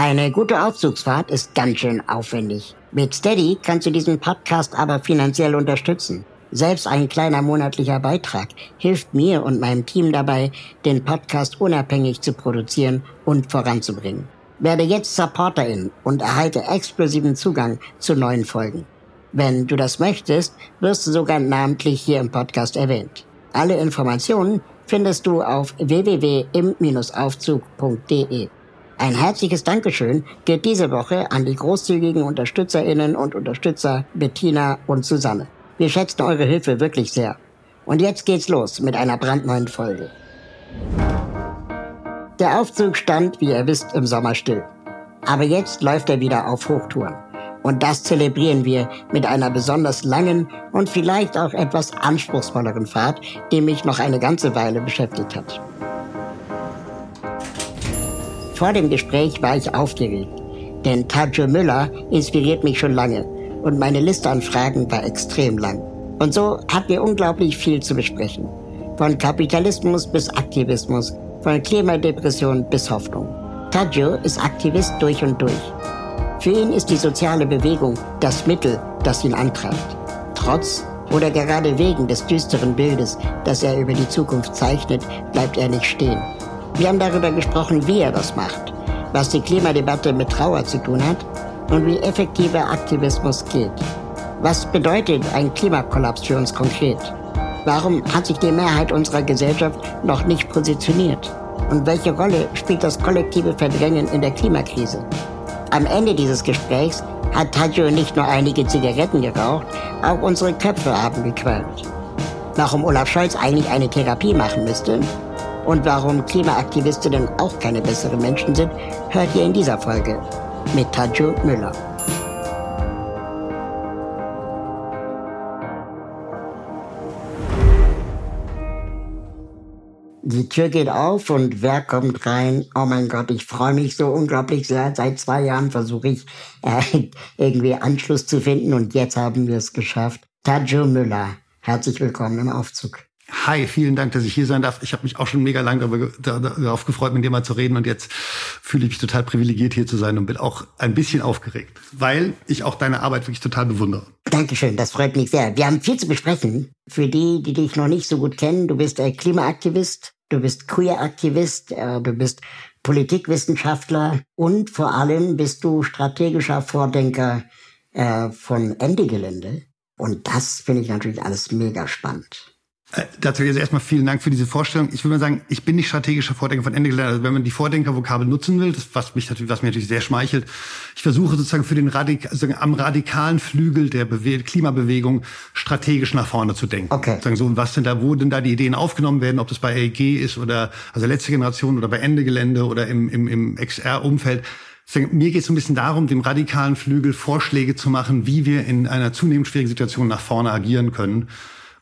Eine gute Aufzugsfahrt ist ganz schön aufwendig. Mit Steady kannst du diesen Podcast aber finanziell unterstützen. Selbst ein kleiner monatlicher Beitrag hilft mir und meinem Team dabei, den Podcast unabhängig zu produzieren und voranzubringen. Werde jetzt Supporterin und erhalte exklusiven Zugang zu neuen Folgen. Wenn du das möchtest, wirst du sogar namentlich hier im Podcast erwähnt. Alle Informationen findest du auf www.im-aufzug.de. Ein herzliches Dankeschön geht diese Woche an die großzügigen Unterstützerinnen und Unterstützer Bettina und Susanne. Wir schätzen eure Hilfe wirklich sehr. Und jetzt geht's los mit einer brandneuen Folge. Der Aufzug stand, wie ihr wisst, im Sommer still. Aber jetzt läuft er wieder auf Hochtouren. Und das zelebrieren wir mit einer besonders langen und vielleicht auch etwas anspruchsvolleren Fahrt, die mich noch eine ganze Weile beschäftigt hat. Vor dem Gespräch war ich aufgeregt, denn Tajo Müller inspiriert mich schon lange und meine Liste an Fragen war extrem lang. Und so hatten wir unglaublich viel zu besprechen. Von Kapitalismus bis Aktivismus, von Klimadepression bis Hoffnung. Tajo ist Aktivist durch und durch. Für ihn ist die soziale Bewegung das Mittel, das ihn antreibt. Trotz oder gerade wegen des düsteren Bildes, das er über die Zukunft zeichnet, bleibt er nicht stehen. Wir haben darüber gesprochen, wie er das macht, was die Klimadebatte mit Trauer zu tun hat und wie effektiver Aktivismus geht. Was bedeutet ein Klimakollaps für uns konkret? Warum hat sich die Mehrheit unserer Gesellschaft noch nicht positioniert? Und welche Rolle spielt das kollektive Verdrängen in der Klimakrise? Am Ende dieses Gesprächs hat Tajo nicht nur einige Zigaretten geraucht, auch unsere Köpfe haben gequält. Warum Olaf Scholz eigentlich eine Therapie machen müsste und warum Klimaaktivistinnen auch keine besseren Menschen sind, hört ihr in dieser Folge mit Tajo Müller. Die Tür geht auf und wer kommt rein? Oh mein Gott, ich freue mich so unglaublich sehr. Seit zwei Jahren versuche ich äh, irgendwie Anschluss zu finden und jetzt haben wir es geschafft. Tajo Müller, herzlich willkommen im Aufzug. Hi, vielen Dank, dass ich hier sein darf. Ich habe mich auch schon mega lange darauf gefreut, mit dir mal zu reden. Und jetzt fühle ich mich total privilegiert, hier zu sein und bin auch ein bisschen aufgeregt, weil ich auch deine Arbeit wirklich total bewundere. Dankeschön, das freut mich sehr. Wir haben viel zu besprechen. Für die, die dich noch nicht so gut kennen, du bist äh, Klimaaktivist, du bist Queer-Aktivist, äh, du bist Politikwissenschaftler und vor allem bist du strategischer Vordenker äh, von Ende Gelände. Und das finde ich natürlich alles mega spannend. Äh, dazu jetzt erstmal vielen Dank für diese Vorstellung. Ich würde mal sagen, ich bin nicht strategischer Vordenker von Ende gelernt. Also wenn man die Vordenker-Vokabel nutzen will, das, was mich natürlich, was mir natürlich sehr schmeichelt, ich versuche sozusagen für den Radik also am radikalen Flügel der Bewe Klimabewegung strategisch nach vorne zu denken. Okay. Sozusagen so, was denn da, wo denn da die Ideen aufgenommen werden, ob das bei AEG ist oder also letzte Generation oder bei Ende Gelände oder im, im, im XR-Umfeld. Mir geht es so ein bisschen darum, dem radikalen Flügel Vorschläge zu machen, wie wir in einer zunehmend schwierigen Situation nach vorne agieren können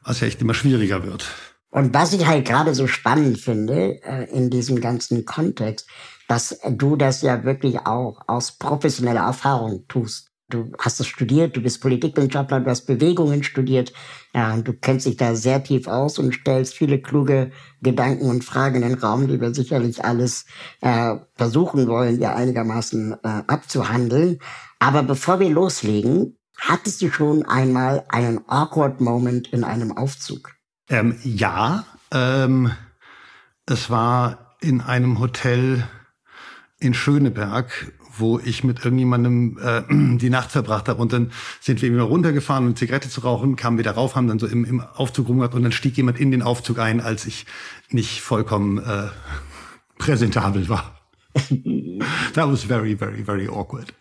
was ja echt immer schwieriger wird. Und was ich halt gerade so spannend finde äh, in diesem ganzen Kontext, dass du das ja wirklich auch aus professioneller Erfahrung tust. Du hast es studiert, du bist Politikwissenschaftler, du hast Bewegungen studiert, ja, und du kennst dich da sehr tief aus und stellst viele kluge Gedanken und Fragen in den Raum, die wir sicherlich alles äh, versuchen wollen, ja einigermaßen äh, abzuhandeln. Aber bevor wir loslegen, Hattest du schon einmal einen awkward Moment in einem Aufzug? Ähm, ja, ähm, es war in einem Hotel in Schöneberg, wo ich mit irgendjemandem äh, die Nacht verbracht habe. Und dann sind wir wieder runtergefahren, um Zigarette zu rauchen, kamen wieder rauf, haben dann so im, im Aufzug rumgehabt und dann stieg jemand in den Aufzug ein, als ich nicht vollkommen äh, präsentabel war. That was very, very, very awkward.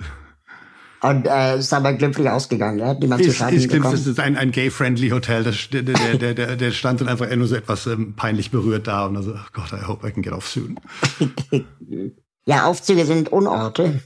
Und äh, ist aber glimpflich ausgegangen, ja? Niemand ist, zu Schaden ist glimpflich, es ist ein, ein gay-friendly Hotel. Das, der, der, der, der, der stand dann einfach nur so etwas ähm, peinlich berührt da und also, oh Gott, I hope I can get off soon. ja, Aufzüge sind Unorte.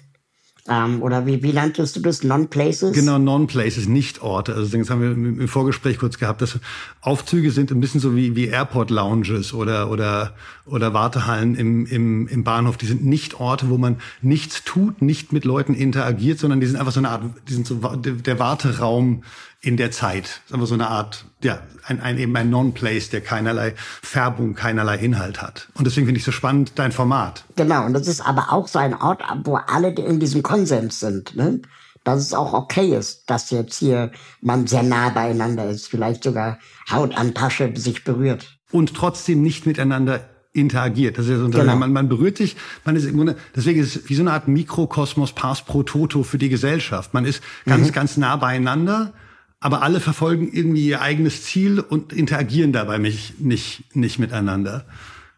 Ähm, oder wie, wie nanntest du das? Non-Places? Genau, Non-Places, nicht Orte. Also das haben wir im Vorgespräch kurz gehabt, dass Aufzüge sind ein bisschen so wie, wie Airport-Lounges oder, oder, oder Wartehallen im, im, im Bahnhof. Die sind nicht Orte, wo man nichts tut, nicht mit Leuten interagiert, sondern die sind einfach so eine Art, die sind so der Warteraum in der Zeit. Das ist einfach so eine Art, ja, ein, ein eben ein Non-Place, der keinerlei Färbung, keinerlei Inhalt hat. Und deswegen finde ich so spannend dein Format. Genau, und das ist aber auch so ein Ort, wo alle in diesem Konsens sind, ne? Dass es auch okay ist, dass jetzt hier man sehr nah beieinander ist, vielleicht sogar Haut an Tasche sich berührt. Und trotzdem nicht miteinander interagiert. Das ist ja so, genau. man, man berührt sich, man ist im Grunde, deswegen ist es wie so eine Art Mikrokosmos Pars pro Toto für die Gesellschaft. Man ist ganz, mhm. ganz nah beieinander aber alle verfolgen irgendwie ihr eigenes Ziel und interagieren dabei nicht, nicht, nicht miteinander.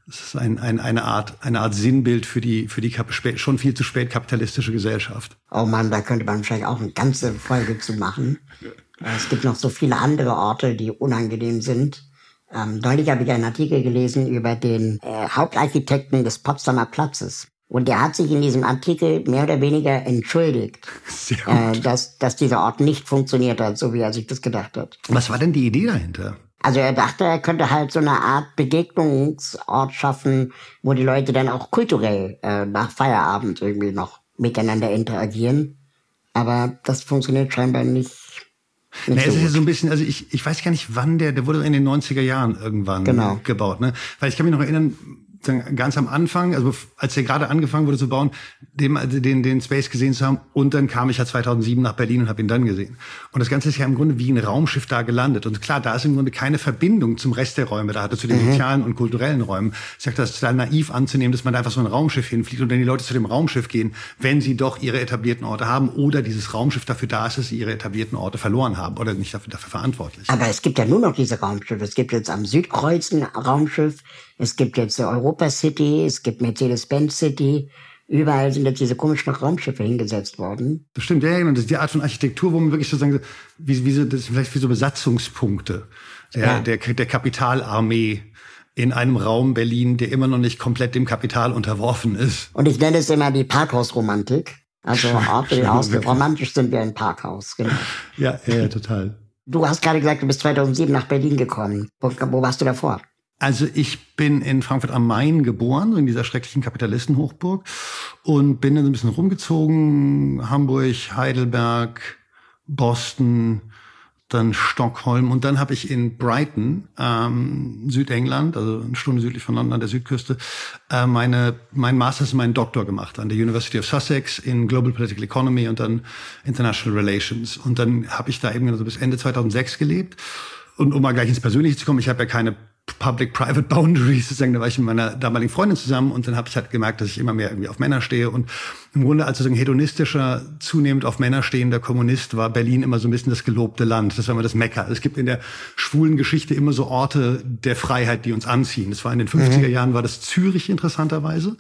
Das ist ein, ein, eine, Art, eine Art Sinnbild für die, für die schon viel zu spät kapitalistische Gesellschaft. Oh man, da könnte man vielleicht auch eine ganze Folge zu machen. Es gibt noch so viele andere Orte, die unangenehm sind. Ähm, neulich habe ich einen Artikel gelesen über den äh, Hauptarchitekten des Potsdamer Platzes. Und der hat sich in diesem Artikel mehr oder weniger entschuldigt, äh, dass, dass dieser Ort nicht funktioniert hat, so wie er sich das gedacht hat. Was war denn die Idee dahinter? Also er dachte, er könnte halt so eine Art Begegnungsort schaffen, wo die Leute dann auch kulturell äh, nach Feierabend irgendwie noch miteinander interagieren. Aber das funktioniert scheinbar nicht. nicht Na, so es ist ja so ein bisschen, also ich, ich weiß gar nicht, wann der, der wurde in den 90er Jahren irgendwann genau. gebaut, ne? Weil ich kann mich noch erinnern, ganz am Anfang, also als der gerade angefangen wurde zu bauen, den, den, den Space gesehen zu haben. Und dann kam ich ja 2007 nach Berlin und habe ihn dann gesehen. Und das Ganze ist ja im Grunde wie ein Raumschiff da gelandet. Und klar, da ist im Grunde keine Verbindung zum Rest der Räume, da hatte zu den mhm. sozialen und kulturellen Räumen. Ich sage das total naiv anzunehmen, dass man da einfach so ein Raumschiff hinfliegt und dann die Leute zu dem Raumschiff gehen, wenn sie doch ihre etablierten Orte haben oder dieses Raumschiff dafür da ist, dass sie ihre etablierten Orte verloren haben oder nicht dafür, dafür verantwortlich. Aber es gibt ja nur noch diese Raumschiffe. Es gibt jetzt am Südkreuz ein Raumschiff. Es gibt jetzt Europa City, es gibt Mercedes-Benz City. Überall sind jetzt diese komischen Raumschiffe hingesetzt worden. Das stimmt, ja, genau. Das ist die Art von Architektur, wo man wirklich sozusagen, wie, wie so, das ist vielleicht wie so Besatzungspunkte der, ja. der, der Kapitalarmee in einem Raum Berlin, der immer noch nicht komplett dem Kapital unterworfen ist. Und ich nenne es immer die Parkhausromantik. Also Orte, romantisch sind wir ein Parkhaus, genau. Ja, ja, total. Du hast gerade gesagt, du bist 2007 nach Berlin gekommen. Wo, wo warst du davor? Also ich bin in Frankfurt am Main geboren, in dieser schrecklichen Kapitalistenhochburg und bin dann ein bisschen rumgezogen, Hamburg, Heidelberg, Boston, dann Stockholm. Und dann habe ich in Brighton, ähm, Südengland, also eine Stunde südlich von London an der Südküste, äh, meine mein Masters und meinen Doktor gemacht an der University of Sussex in Global Political Economy und dann International Relations. Und dann habe ich da eben also bis Ende 2006 gelebt. Und um mal gleich ins Persönliche zu kommen, ich habe ja keine Public-Private Boundaries, sozusagen, da war ich mit meiner damaligen Freundin zusammen und dann habe ich halt gemerkt, dass ich immer mehr irgendwie auf Männer stehe und im Grunde als sozusagen hedonistischer, zunehmend auf Männer stehender Kommunist war Berlin immer so ein bisschen das gelobte Land. Das war immer das Mekka. Es gibt in der schwulen Geschichte immer so Orte der Freiheit, die uns anziehen. Das war in den 50er mhm. Jahren war das Zürich interessanterweise.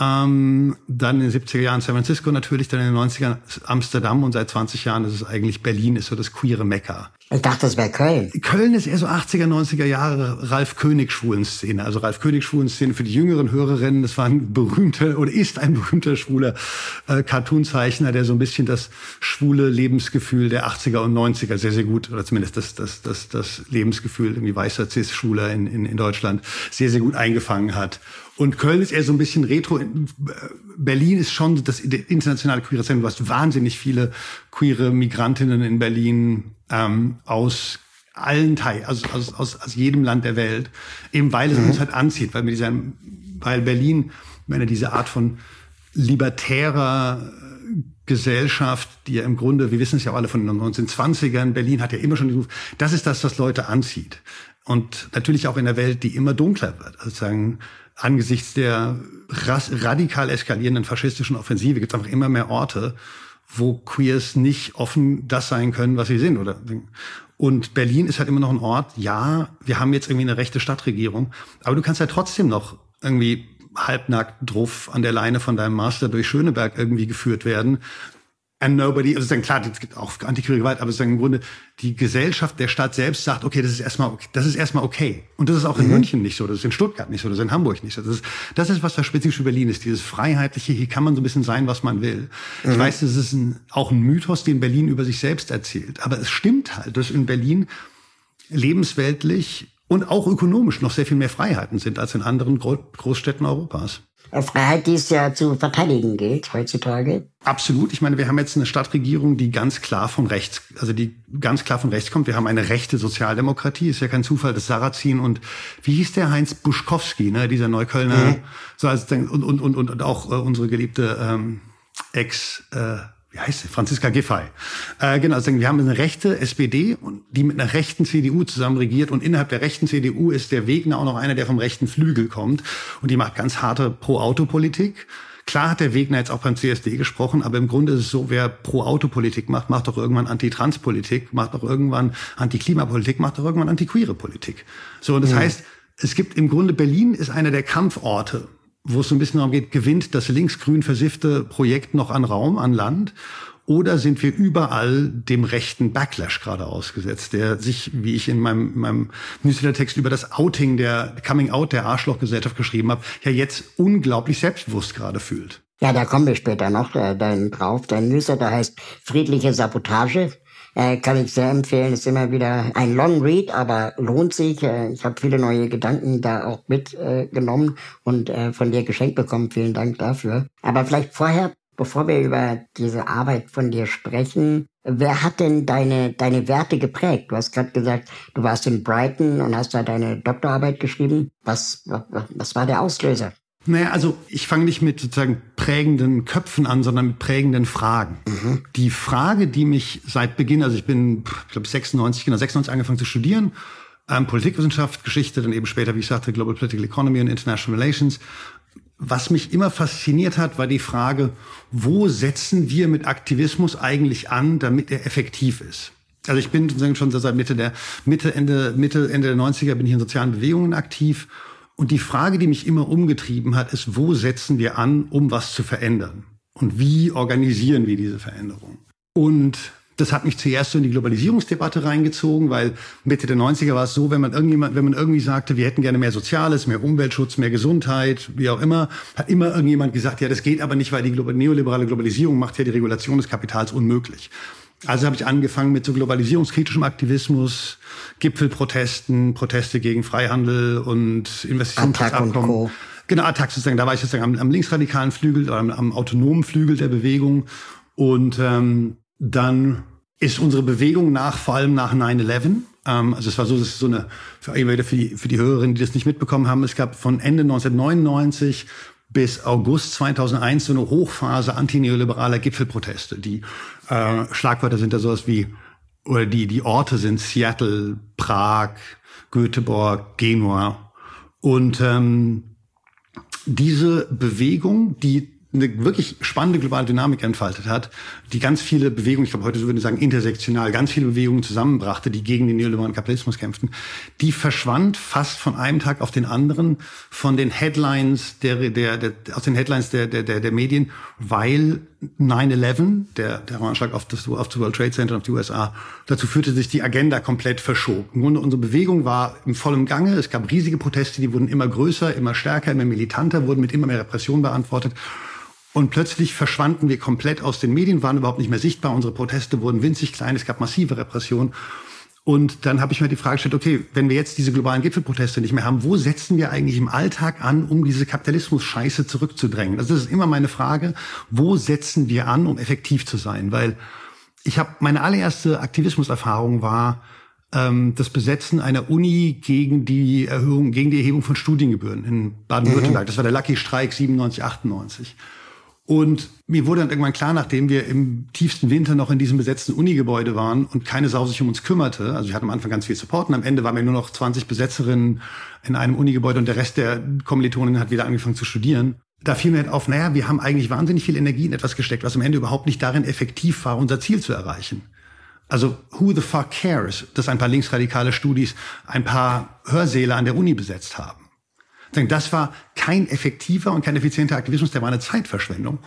Ähm, dann in den 70er Jahren San Francisco natürlich, dann in den 90ern Amsterdam und seit 20 Jahren ist es eigentlich Berlin, ist so das queere Mekka. Ich dachte, das wäre Köln. Köln ist eher so 80er, 90er Jahre Ralf König Schwulenszene. Also Ralf König Schwulenszene für die jüngeren Hörerinnen, das war ein berühmter oder ist ein berühmter schwuler äh, Cartoonzeichner, der so ein bisschen das schwule Lebensgefühl der 80er und 90er sehr, sehr gut, oder zumindest das, das, das, das Lebensgefühl irgendwie weißer Cis-Schwuler in, in, in Deutschland sehr, sehr gut eingefangen hat. Und Köln ist eher so ein bisschen retro. Berlin ist schon das internationale queere Zentrum. Du hast wahnsinnig viele queere Migrantinnen in Berlin ähm, aus allen Teilen, also aus, aus, aus jedem Land der Welt, eben weil es mhm. uns halt anzieht, weil mit dieser, weil Berlin, wenn er diese Art von libertärer Gesellschaft, die ja im Grunde, wir wissen es ja alle von den 1920ern, Berlin hat ja immer schon diesen das ist das, was Leute anzieht. Und natürlich auch in der Welt, die immer dunkler wird. Also sagen, angesichts der radikal eskalierenden faschistischen Offensive gibt es einfach immer mehr Orte, wo Queers nicht offen das sein können, was sie sind. Oder und Berlin ist halt immer noch ein Ort. Ja, wir haben jetzt irgendwie eine rechte Stadtregierung, aber du kannst ja trotzdem noch irgendwie halbnackt drauf an der Leine von deinem Master durch Schöneberg irgendwie geführt werden. And nobody, also dann klar, es gibt auch antiquere Gewalt, aber sozusagen im Grunde die Gesellschaft, der Staat selbst sagt, okay, das ist erstmal, okay, das ist erstmal okay. Und das ist auch in mhm. München nicht so, das ist in Stuttgart nicht so, das ist in Hamburg nicht so. Das ist, das ist was das spezifisch für Berlin ist, dieses freiheitliche, hier kann man so ein bisschen sein, was man will. Mhm. Ich weiß, das ist ein, auch ein Mythos, den Berlin über sich selbst erzählt. Aber es stimmt halt, dass in Berlin lebensweltlich und auch ökonomisch noch sehr viel mehr Freiheiten sind als in anderen Großstädten Europas. Freiheit, die es ja zu verteidigen gilt heutzutage. Absolut. Ich meine, wir haben jetzt eine Stadtregierung, die ganz klar von rechts, also die ganz klar von rechts kommt. Wir haben eine rechte Sozialdemokratie. Ist ja kein Zufall, dass Sarrazin und wie hieß der Heinz Buschkowski, ne, dieser Neuköllner, mhm. so als und und und und auch äh, unsere geliebte ähm, Ex äh, wie heißt sie? Franziska Giffey. Äh, genau, also wir haben eine rechte SPD, und die mit einer rechten CDU zusammen regiert und innerhalb der rechten CDU ist der Wegner auch noch einer, der vom rechten Flügel kommt und die macht ganz harte Pro-Auto-Politik. Klar hat der Wegner jetzt auch beim CSD gesprochen, aber im Grunde ist es so, wer Pro-Auto-Politik macht, macht doch irgendwann Anti-Trans-Politik, macht doch irgendwann Anti-Klimapolitik, macht doch irgendwann Anti-Queere Politik. So, und das mhm. heißt, es gibt im Grunde Berlin ist einer der Kampforte wo es so ein bisschen darum geht, gewinnt das linksgrün versiffte Projekt noch an Raum, an Land? Oder sind wir überall dem rechten Backlash gerade ausgesetzt, der sich, wie ich in meinem, meinem Newsletter-Text über das Outing der Coming Out der Arschlochgesellschaft geschrieben habe, ja jetzt unglaublich selbstbewusst gerade fühlt? Ja, da kommen wir später noch äh, dann drauf. Dein Newsletter heißt Friedliche Sabotage. Äh, kann ich sehr empfehlen. Ist immer wieder ein Long Read, aber lohnt sich. Äh, ich habe viele neue Gedanken da auch mitgenommen äh, und von dir geschenkt bekommen. Vielen Dank dafür. Aber vielleicht vorher, bevor wir über diese Arbeit von dir sprechen, wer hat denn deine, deine Werte geprägt? Du hast gerade gesagt, du warst in Brighton und hast da deine Doktorarbeit geschrieben. Was, was, was war der Auslöser? Naja, also ich fange nicht mit sozusagen prägenden Köpfen an, sondern mit prägenden Fragen. Mhm. Die Frage, die mich seit Beginn, also ich bin, ich glaube 96, genau 96 angefangen zu studieren, ähm, Politikwissenschaft, Geschichte, dann eben später, wie ich sagte, Global Political Economy und International Relations. Was mich immer fasziniert hat, war die Frage, wo setzen wir mit Aktivismus eigentlich an, damit er effektiv ist? Also ich bin sozusagen schon seit Mitte der Mitte Ende Mitte Ende der 90er bin ich in sozialen Bewegungen aktiv und die Frage, die mich immer umgetrieben hat, ist, wo setzen wir an, um was zu verändern? Und wie organisieren wir diese Veränderung? Und das hat mich zuerst so in die Globalisierungsdebatte reingezogen, weil Mitte der 90er war es so, wenn man irgendjemand, wenn man irgendwie sagte, wir hätten gerne mehr Soziales, mehr Umweltschutz, mehr Gesundheit, wie auch immer, hat immer irgendjemand gesagt, ja, das geht aber nicht, weil die neoliberale Globalisierung macht ja die Regulation des Kapitals unmöglich. Also habe ich angefangen mit so globalisierungskritischem Aktivismus, Gipfelprotesten, Proteste gegen Freihandel und Investitionsabkommen. Genau, Attac sozusagen. Da war ich sozusagen am, am linksradikalen Flügel oder am, am, autonomen Flügel der Bewegung. Und ähm, dann ist unsere Bewegung nach, vor allem nach 9-11, ähm, also es war so, das ist so eine, für, für die, für die Hörerinnen, die das nicht mitbekommen haben, es gab von Ende 1999 bis August 2001 so eine Hochphase antineoliberaler Gipfelproteste. Die äh, Schlagwörter sind da sowas wie, oder die, die Orte sind Seattle, Prag, Göteborg, Genua. Und ähm, diese Bewegung, die eine wirklich spannende globale Dynamik entfaltet hat, die ganz viele Bewegungen, ich glaube heute würde ich sagen intersektional, ganz viele Bewegungen zusammenbrachte, die gegen den neoliberalen Kapitalismus kämpften, die verschwand fast von einem Tag auf den anderen von den Headlines der, der, der aus den Headlines der, der, der, der Medien, weil 9-11, der Terroranschlag auf das, auf das World Trade Center und auf die USA, dazu führte sich die Agenda komplett verschob. Im Grunde unsere Bewegung war im vollen Gange. Es gab riesige Proteste, die wurden immer größer, immer stärker, immer militanter, wurden mit immer mehr Repression beantwortet. Und plötzlich verschwanden wir komplett aus den Medien, waren überhaupt nicht mehr sichtbar. Unsere Proteste wurden winzig klein, es gab massive Repression. Und dann habe ich mir die Frage gestellt, okay, wenn wir jetzt diese globalen Gipfelproteste nicht mehr haben, wo setzen wir eigentlich im Alltag an, um diese Kapitalismus-Scheiße zurückzudrängen? Also das ist immer meine Frage, wo setzen wir an, um effektiv zu sein? Weil ich habe meine allererste Aktivismuserfahrung war ähm, das Besetzen einer Uni gegen die Erhöhung, gegen die Erhebung von Studiengebühren in Baden-Württemberg. Mhm. Das war der Lucky Streik 97, 98. Und mir wurde dann irgendwann klar, nachdem wir im tiefsten Winter noch in diesem besetzten Unigebäude waren und keine Sau sich um uns kümmerte, also ich hatte am Anfang ganz viel Support und am Ende waren wir nur noch 20 Besetzerinnen in einem Unigebäude und der Rest der Kommilitonen hat wieder angefangen zu studieren. Da fiel mir halt auf, naja, wir haben eigentlich wahnsinnig viel Energie in etwas gesteckt, was am Ende überhaupt nicht darin effektiv war, unser Ziel zu erreichen. Also who the fuck cares, dass ein paar linksradikale Studis ein paar Hörsäle an der Uni besetzt haben. Das war kein effektiver und kein effizienter Aktivismus, der war eine Zeitverschwendung.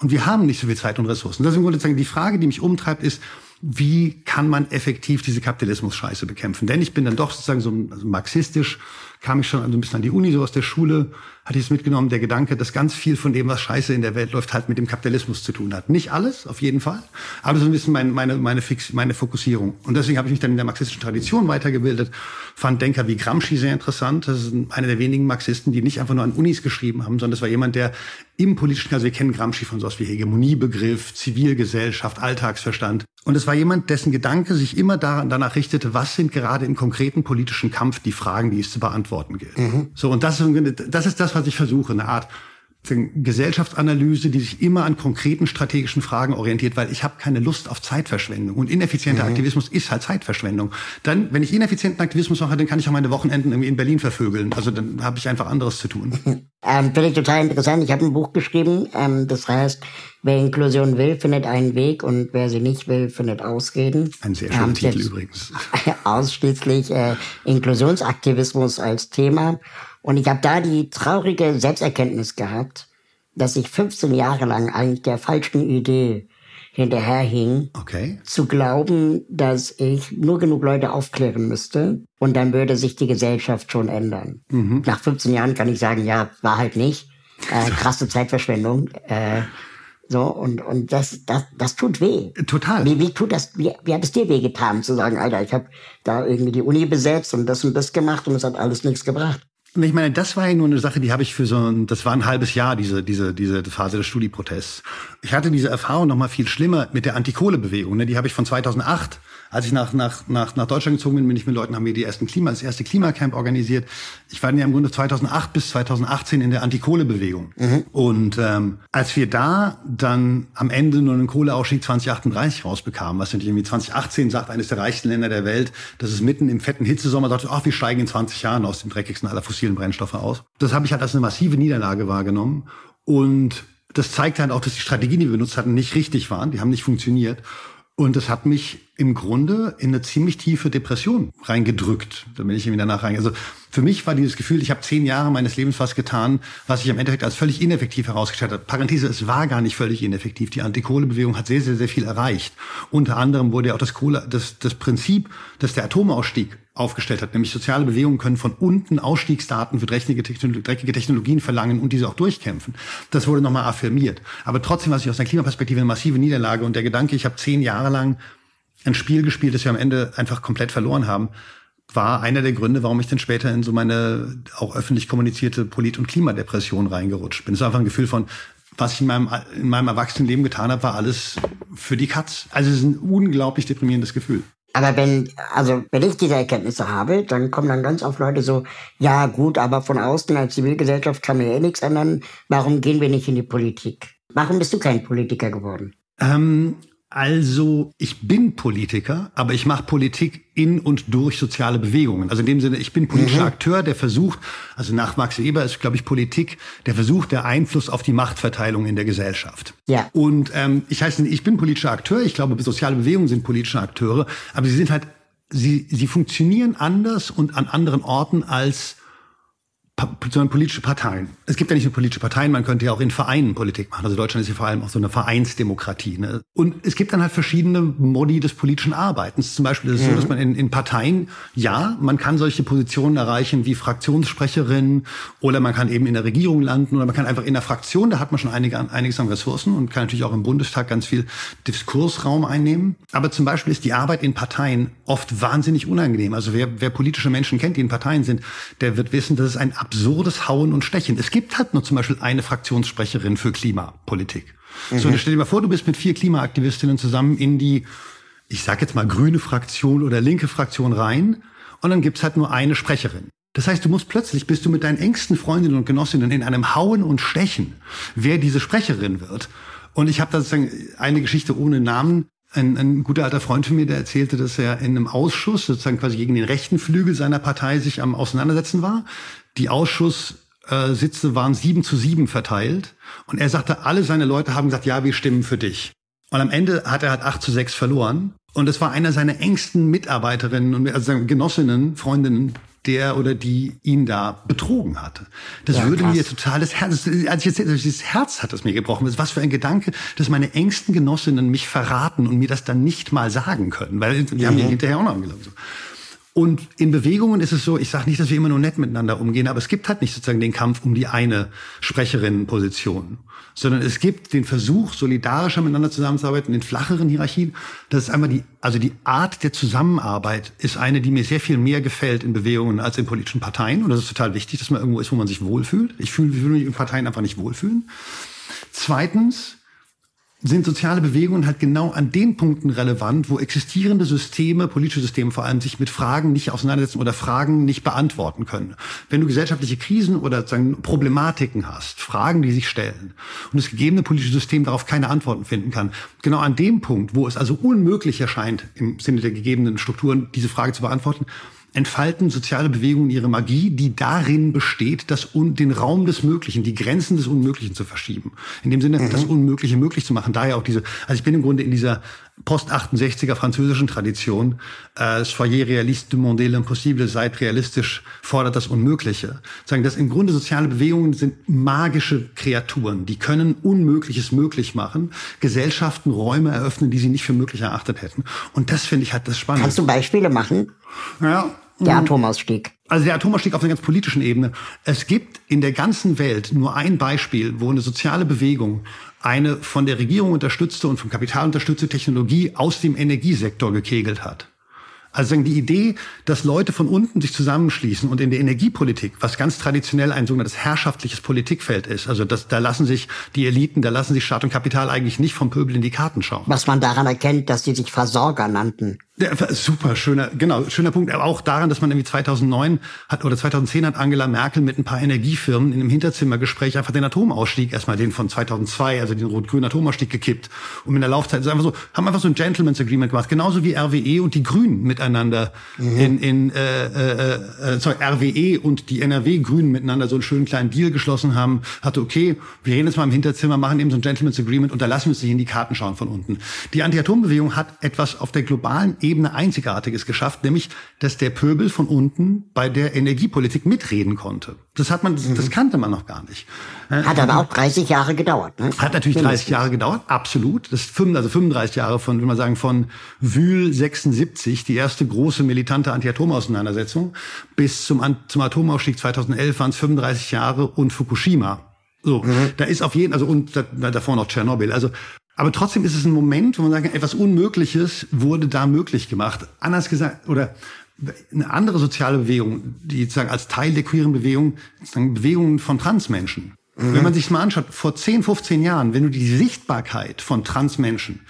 Und wir haben nicht so viel Zeit und Ressourcen. Das ist im Grunde die Frage, die mich umtreibt, ist, wie kann man effektiv diese Kapitalismus-Scheiße bekämpfen? Denn ich bin dann doch sozusagen so also marxistisch, kam ich schon so ein bisschen an die Uni, so aus der Schule, hatte ich es mitgenommen, der Gedanke, dass ganz viel von dem, was scheiße in der Welt läuft, halt mit dem Kapitalismus zu tun hat. Nicht alles, auf jeden Fall, aber so ein bisschen meine, meine, meine, Fix, meine Fokussierung. Und deswegen habe ich mich dann in der marxistischen Tradition weitergebildet, fand Denker wie Gramsci sehr interessant. Das ist einer der wenigen Marxisten, die nicht einfach nur an Unis geschrieben haben, sondern das war jemand, der im politischen, also wir kennen Gramsci von sowas wie Hegemoniebegriff, Zivilgesellschaft, Alltagsverstand. Und es war jemand, dessen Gedanke sich immer danach richtete, was sind gerade im konkreten politischen Kampf die Fragen, die es zu beantworten gilt. Mhm. So, und das ist, das ist das, was ich versuche, eine Art Gesellschaftsanalyse, die sich immer an konkreten strategischen Fragen orientiert, weil ich habe keine Lust auf Zeitverschwendung. Und ineffizienter mhm. Aktivismus ist halt Zeitverschwendung. Dann, wenn ich ineffizienten Aktivismus mache, dann kann ich auch meine Wochenenden irgendwie in Berlin vervögeln. Also dann habe ich einfach anderes zu tun. Ähm, Finde ich total interessant. Ich habe ein Buch geschrieben, ähm, das heißt, wer Inklusion will, findet einen Weg und wer sie nicht will, findet Ausreden. Ein sehr schöner ähm, Titel übrigens. Ausschließlich äh, Inklusionsaktivismus als Thema. Und ich habe da die traurige Selbsterkenntnis gehabt, dass ich 15 Jahre lang eigentlich der falschen Idee hinterherhing, okay. zu glauben, dass ich nur genug Leute aufklären müsste und dann würde sich die Gesellschaft schon ändern. Mhm. Nach 15 Jahren kann ich sagen, ja, war halt nicht. Äh, krasse Zeitverschwendung. Äh, so, und, und das, das, das tut weh. Total. Wie, wie tut das, wie, wie hat es dir weh getan, zu sagen, Alter, ich habe da irgendwie die Uni besetzt und das und das gemacht und es hat alles nichts gebracht? Ich meine, das war ja nur eine Sache, die habe ich für so ein, das war ein halbes Jahr, diese, diese, diese Phase des Studieprotests. Ich hatte diese Erfahrung noch mal viel schlimmer mit der Antikohlebewegung. Ne? Die habe ich von 2008 als ich nach, nach, nach, nach Deutschland gezogen bin, bin ich mit Leuten, haben wir die ersten Klima, das erste Klimacamp organisiert. Ich war ja im Grunde 2008 bis 2018 in der Antikohlebewegung. Mhm. Und ähm, als wir da dann am Ende nur einen Kohleausstieg 2038 rausbekamen, was natürlich irgendwie 2018 sagt, eines der reichsten Länder der Welt, dass es mitten im fetten Hitzesommer sagt, ach, wir steigen in 20 Jahren aus dem dreckigsten aller fossilen Brennstoffe aus. Das habe ich halt als eine massive Niederlage wahrgenommen. Und das zeigt halt auch, dass die Strategien, die wir benutzt hatten, nicht richtig waren. Die haben nicht funktioniert. Und das hat mich im Grunde in eine ziemlich tiefe Depression reingedrückt. Da bin ich irgendwie danach rein. Also für mich war dieses Gefühl, ich habe zehn Jahre meines Lebens was getan, was sich im Endeffekt als völlig ineffektiv herausgestellt hat. Parenthese, es war gar nicht völlig ineffektiv. Die Antikohlebewegung hat sehr, sehr, sehr viel erreicht. Unter anderem wurde ja auch das Kohle, das, das Prinzip, dass der Atomausstieg aufgestellt hat, nämlich soziale Bewegungen können von unten Ausstiegsdaten für dreckige, dreckige Technologien verlangen und diese auch durchkämpfen. Das wurde nochmal affirmiert. Aber trotzdem war sich aus der Klimaperspektive eine massive Niederlage und der Gedanke, ich habe zehn Jahre lang ein Spiel gespielt, das wir am Ende einfach komplett verloren haben, war einer der Gründe, warum ich dann später in so meine auch öffentlich kommunizierte Polit- und Klimadepression reingerutscht bin. Es war einfach ein Gefühl von, was ich in meinem, in meinem Erwachsenenleben getan habe, war alles für die Katz. Also es ist ein unglaublich deprimierendes Gefühl. Aber wenn, also wenn ich diese Erkenntnisse habe, dann kommen dann ganz oft Leute so, ja gut, aber von außen als Zivilgesellschaft kann mir eh nichts ändern. Warum gehen wir nicht in die Politik? Warum bist du kein Politiker geworden? Ähm, also, ich bin Politiker, aber ich mache Politik in und durch soziale Bewegungen. Also in dem Sinne, ich bin politischer mhm. Akteur, der versucht, also nach Max Weber ist, glaube ich, Politik, der versucht, der Einfluss auf die Machtverteilung in der Gesellschaft. Ja. Und ähm, ich heiße, ich bin politischer Akteur, ich glaube, soziale Bewegungen sind politische Akteure, aber sie sind halt, sie, sie funktionieren anders und an anderen Orten als sondern politische Parteien. Es gibt ja nicht nur politische Parteien, man könnte ja auch in Vereinen Politik machen. Also Deutschland ist ja vor allem auch so eine Vereinsdemokratie. Ne? Und es gibt dann halt verschiedene Modi des politischen Arbeitens. Zum Beispiel ist es so, dass man in, in Parteien, ja, man kann solche Positionen erreichen wie Fraktionssprecherin oder man kann eben in der Regierung landen oder man kann einfach in der Fraktion, da hat man schon einige, einiges an Ressourcen und kann natürlich auch im Bundestag ganz viel Diskursraum einnehmen. Aber zum Beispiel ist die Arbeit in Parteien oft wahnsinnig unangenehm. Also wer, wer politische Menschen kennt, die in Parteien sind, der wird wissen, dass es ein absurdes Hauen und Stechen. Es gibt halt nur zum Beispiel eine Fraktionssprecherin für Klimapolitik. Mhm. So, stell dir mal vor, du bist mit vier Klimaaktivistinnen zusammen in die, ich sag jetzt mal, grüne Fraktion oder linke Fraktion rein und dann gibt's halt nur eine Sprecherin. Das heißt, du musst plötzlich, bist du mit deinen engsten Freundinnen und Genossinnen in einem Hauen und Stechen, wer diese Sprecherin wird. Und ich habe da sozusagen eine Geschichte ohne Namen. Ein, ein guter alter Freund von mir, der erzählte, dass er in einem Ausschuss sozusagen quasi gegen den rechten Flügel seiner Partei sich am Auseinandersetzen war. Die Ausschusssitze waren sieben zu sieben verteilt. Und er sagte, alle seine Leute haben gesagt, ja, wir stimmen für dich. Und am Ende hat er halt acht zu sechs verloren. Und es war einer seiner engsten Mitarbeiterinnen und also Genossinnen, Freundinnen, der oder die ihn da betrogen hatte. Das ja, würde krass. mir total das Herz, als ich jetzt dieses Herz hat es mir gebrochen. Was für ein Gedanke, dass meine engsten Genossinnen mich verraten und mir das dann nicht mal sagen können, weil die mhm. haben mir hinterher auch noch angelogen. Und in Bewegungen ist es so, ich sage nicht, dass wir immer nur nett miteinander umgehen, aber es gibt halt nicht sozusagen den Kampf um die eine Sprecherinnenposition, sondern es gibt den Versuch, solidarischer miteinander zusammenzuarbeiten in flacheren Hierarchien. Das ist einmal die, also die Art der Zusammenarbeit ist eine, die mir sehr viel mehr gefällt in Bewegungen als in politischen Parteien. Und das ist total wichtig, dass man irgendwo ist, wo man sich wohlfühlt. Ich fühle, ich mich in Parteien einfach nicht wohlfühlen. Zweitens, sind soziale Bewegungen halt genau an den Punkten relevant, wo existierende Systeme, politische Systeme vor allem, sich mit Fragen nicht auseinandersetzen oder Fragen nicht beantworten können. Wenn du gesellschaftliche Krisen oder sozusagen Problematiken hast, Fragen, die sich stellen und das gegebene politische System darauf keine Antworten finden kann, genau an dem Punkt, wo es also unmöglich erscheint, im Sinne der gegebenen Strukturen diese Frage zu beantworten, entfalten soziale Bewegungen ihre Magie, die darin besteht, das un den Raum des Möglichen, die Grenzen des Unmöglichen zu verschieben. In dem Sinne, mhm. das Unmögliche möglich zu machen. Daher auch diese, also ich bin im Grunde in dieser Post-68er französischen Tradition, äh, Soyez réaliste, demandez l'impossible, seid realistisch, fordert das Unmögliche. Sagen, dass im Grunde soziale Bewegungen sind magische Kreaturen, die können Unmögliches möglich machen, Gesellschaften Räume eröffnen, die sie nicht für möglich erachtet hätten. Und das finde ich halt das Spannende. Kannst du Beispiele machen? Ja. Der mhm. Atomausstieg. Also der Atomausstieg auf einer ganz politischen Ebene. Es gibt in der ganzen Welt nur ein Beispiel, wo eine soziale Bewegung eine von der Regierung unterstützte und vom Kapital unterstützte Technologie aus dem Energiesektor gekegelt hat. Also die Idee, dass Leute von unten sich zusammenschließen und in der Energiepolitik, was ganz traditionell ein sogenanntes herrschaftliches Politikfeld ist, also das, da lassen sich die Eliten, da lassen sich Staat und Kapital eigentlich nicht vom Pöbel in die Karten schauen. Was man daran erkennt, dass die sich Versorger nannten. Ja, super schöner, genau, schöner Punkt. Aber auch daran, dass man irgendwie 2009 hat oder 2010 hat Angela Merkel mit ein paar Energiefirmen in einem Hinterzimmergespräch einfach den Atomausstieg, erstmal den von 2002, also den rot-grünen Atomausstieg gekippt. Und in der Laufzeit ist einfach so, haben einfach so ein Gentleman's Agreement gemacht. Genauso wie RWE und die Grünen miteinander mhm. in, in äh, äh, äh, sorry, RWE und die NRW-Grünen miteinander so einen schönen kleinen Deal geschlossen haben. Hatte, okay, wir reden jetzt mal im Hinterzimmer, machen eben so ein Gentleman's Agreement und da lassen wir uns nicht in die Karten schauen von unten. Die Anti-Atom-Bewegung hat etwas auf der globalen Ebene Einzigartiges geschafft, nämlich, dass der Pöbel von unten bei der Energiepolitik mitreden konnte. Das hat man, das, das mhm. kannte man noch gar nicht. Hat aber auch 30 Jahre gedauert. Ne? Hat natürlich 30 Jahre gedauert, absolut. Das ist 5, also 35 Jahre von, würde man sagen, von Wühl 76, die erste große militante Anti-Atom-Auseinandersetzung, bis zum, zum Atomausstieg 2011 waren es 35 Jahre und Fukushima. So, mhm. da ist auf jeden, also und da, davor noch Tschernobyl. Also aber trotzdem ist es ein Moment, wo man sagt, etwas Unmögliches wurde da möglich gemacht. Anders gesagt, oder eine andere soziale Bewegung, die sozusagen als Teil der queeren Bewegung, sozusagen Bewegungen von Transmenschen. Mhm. Wenn man sich mal anschaut, vor 10, 15 Jahren, wenn du die Sichtbarkeit von Transmenschen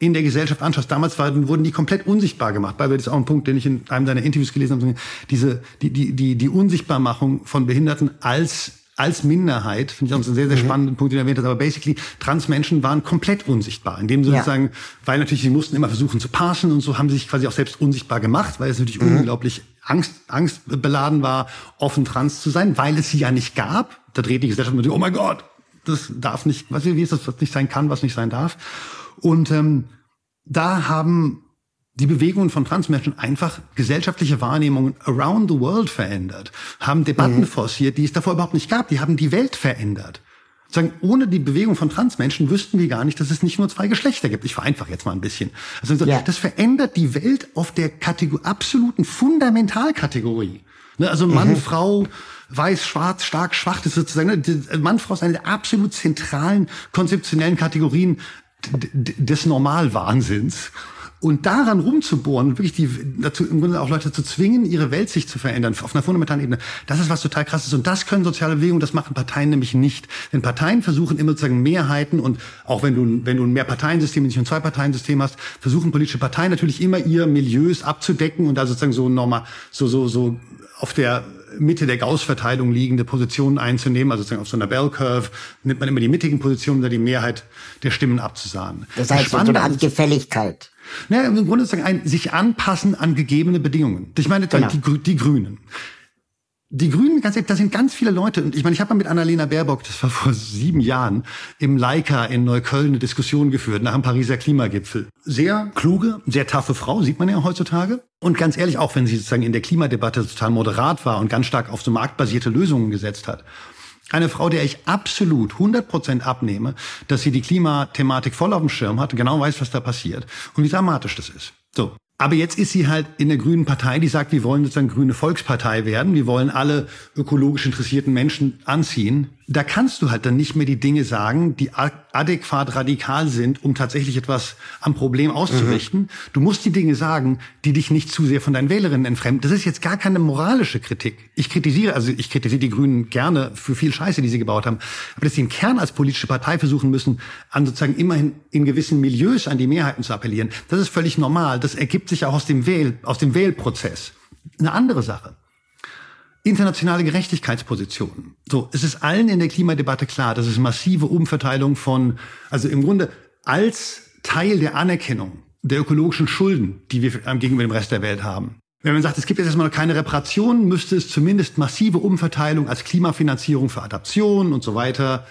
in der Gesellschaft anschaust, damals waren, wurden die komplett unsichtbar gemacht. Weil das ist auch ein Punkt, den ich in einem deiner Interviews gelesen habe. Diese, die, die, die, die Unsichtbarmachung von Behinderten als als Minderheit, finde ich auch einen sehr, sehr mhm. spannenden Punkt, den du erwähnt hast, aber basically, Transmenschen waren komplett unsichtbar. In dem Sinne ja. sozusagen, weil natürlich sie mussten immer versuchen zu passen und so haben sie sich quasi auch selbst unsichtbar gemacht, weil es natürlich mhm. unglaublich Angst, angstbeladen war, offen trans zu sein, weil es sie ja nicht gab. Da dreht die Gesellschaft mit, oh mein Gott, das darf nicht, was wie ist das, was nicht sein kann, was nicht sein darf. Und ähm, da haben die Bewegungen von Transmenschen einfach gesellschaftliche Wahrnehmungen around the world verändert, haben Debatten mhm. forciert, die es davor überhaupt nicht gab. Die haben die Welt verändert. Sagen, ohne die Bewegung von Transmenschen wüssten wir gar nicht, dass es nicht nur zwei Geschlechter gibt. Ich vereinfache jetzt mal ein bisschen. Also ja. das verändert die Welt auf der Kategor absoluten Fundamentalkategorie. Ne, also Mann, mhm. Frau, weiß, schwarz, stark, schwach, das ist sozusagen, ne, Mann, Frau ist eine der absolut zentralen konzeptionellen Kategorien des Normalwahnsinns. Und daran rumzubohren, wirklich die, dazu im Grunde auch Leute zu zwingen, ihre Welt sich zu verändern, auf einer fundamentalen Ebene, das ist was total krasses. Und das können soziale Bewegungen, das machen Parteien nämlich nicht. Denn Parteien versuchen immer sozusagen Mehrheiten und auch wenn du, wenn du ein Mehrparteiensystem, nicht ein Zwei-Parteien-System hast, versuchen politische Parteien natürlich immer ihr Milieus abzudecken und da sozusagen so normal, so, so, so auf der Mitte der Gauss-Verteilung liegende Positionen einzunehmen, also sozusagen auf so einer Bell Curve nimmt man immer die mittigen Positionen, um da die Mehrheit der Stimmen abzusahnen. Das heißt, so eine Art Gefälligkeit. Naja, im Grunde sozusagen ein sich anpassen an gegebene Bedingungen. Ich meine, genau. die, die Grünen. die Grünen, ganz ehrlich, da sind ganz viele Leute. Und ich meine, ich habe mal mit Annalena Baerbock, das war vor sieben Jahren, im Leica in Neukölln eine Diskussion geführt nach dem Pariser Klimagipfel. Sehr kluge, sehr taffe Frau, sieht man ja heutzutage. Und ganz ehrlich, auch wenn sie sozusagen in der Klimadebatte total moderat war und ganz stark auf so marktbasierte Lösungen gesetzt hat. Eine Frau, der ich absolut 100 Prozent abnehme, dass sie die Klimathematik voll auf dem Schirm hat, genau weiß, was da passiert und wie dramatisch das ist. So. Aber jetzt ist sie halt in der Grünen Partei, die sagt, wir wollen sozusagen grüne Volkspartei werden. Wir wollen alle ökologisch interessierten Menschen anziehen da kannst du halt dann nicht mehr die Dinge sagen, die adäquat radikal sind, um tatsächlich etwas am Problem auszurichten. Mhm. Du musst die Dinge sagen, die dich nicht zu sehr von deinen Wählerinnen entfremden. Das ist jetzt gar keine moralische Kritik. Ich kritisiere, also ich kritisiere die Grünen gerne für viel Scheiße, die sie gebaut haben. Aber dass sie im Kern als politische Partei versuchen müssen, an sozusagen immerhin in gewissen Milieus an die Mehrheiten zu appellieren, das ist völlig normal. Das ergibt sich auch aus dem Wähl, aus dem Wählprozess. Eine andere Sache internationale Gerechtigkeitspositionen. So, es ist allen in der Klimadebatte klar, dass es massive Umverteilung von, also im Grunde als Teil der Anerkennung der ökologischen Schulden, die wir gegenüber dem Rest der Welt haben. Wenn man sagt, es gibt jetzt erstmal keine Reparation, müsste es zumindest massive Umverteilung als Klimafinanzierung für Adaption und so weiter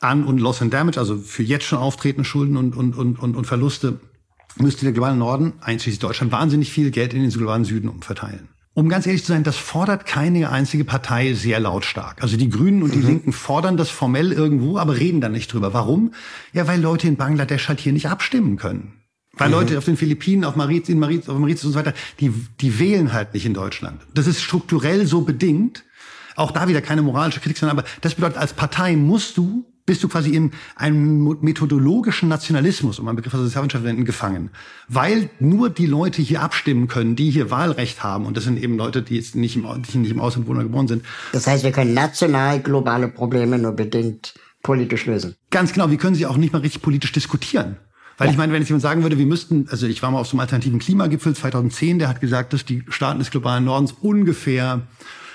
an und Loss and Damage, also für jetzt schon auftretende Schulden und, und, und, und, und Verluste, müsste der globale Norden, einschließlich Deutschland, wahnsinnig viel Geld in den globalen Süden umverteilen um ganz ehrlich zu sein, das fordert keine einzige Partei sehr lautstark. Also die Grünen und die mhm. Linken fordern das formell irgendwo, aber reden da nicht drüber. Warum? Ja, weil Leute in Bangladesch halt hier nicht abstimmen können. Weil mhm. Leute auf den Philippinen, auf Mauritius, in Mauritius, auf Mauritius und so weiter, die, die wählen halt nicht in Deutschland. Das ist strukturell so bedingt. Auch da wieder keine moralische Kritik, sondern aber das bedeutet, als Partei musst du bist du quasi in einem methodologischen Nationalismus, um einen Begriff aus der Sozialwissenschaft verwenden, gefangen. Weil nur die Leute hier abstimmen können, die hier Wahlrecht haben. Und das sind eben Leute, die jetzt nicht im, die nicht im Ausland wohnen oder geboren sind. Das heißt, wir können national globale Probleme nur bedingt politisch lösen. Ganz genau. Wir können sie auch nicht mal richtig politisch diskutieren. Weil ich meine, wenn jetzt jemand sagen würde, wir müssten, also ich war mal auf so einem alternativen Klimagipfel 2010, der hat gesagt, dass die Staaten des globalen Nordens ungefähr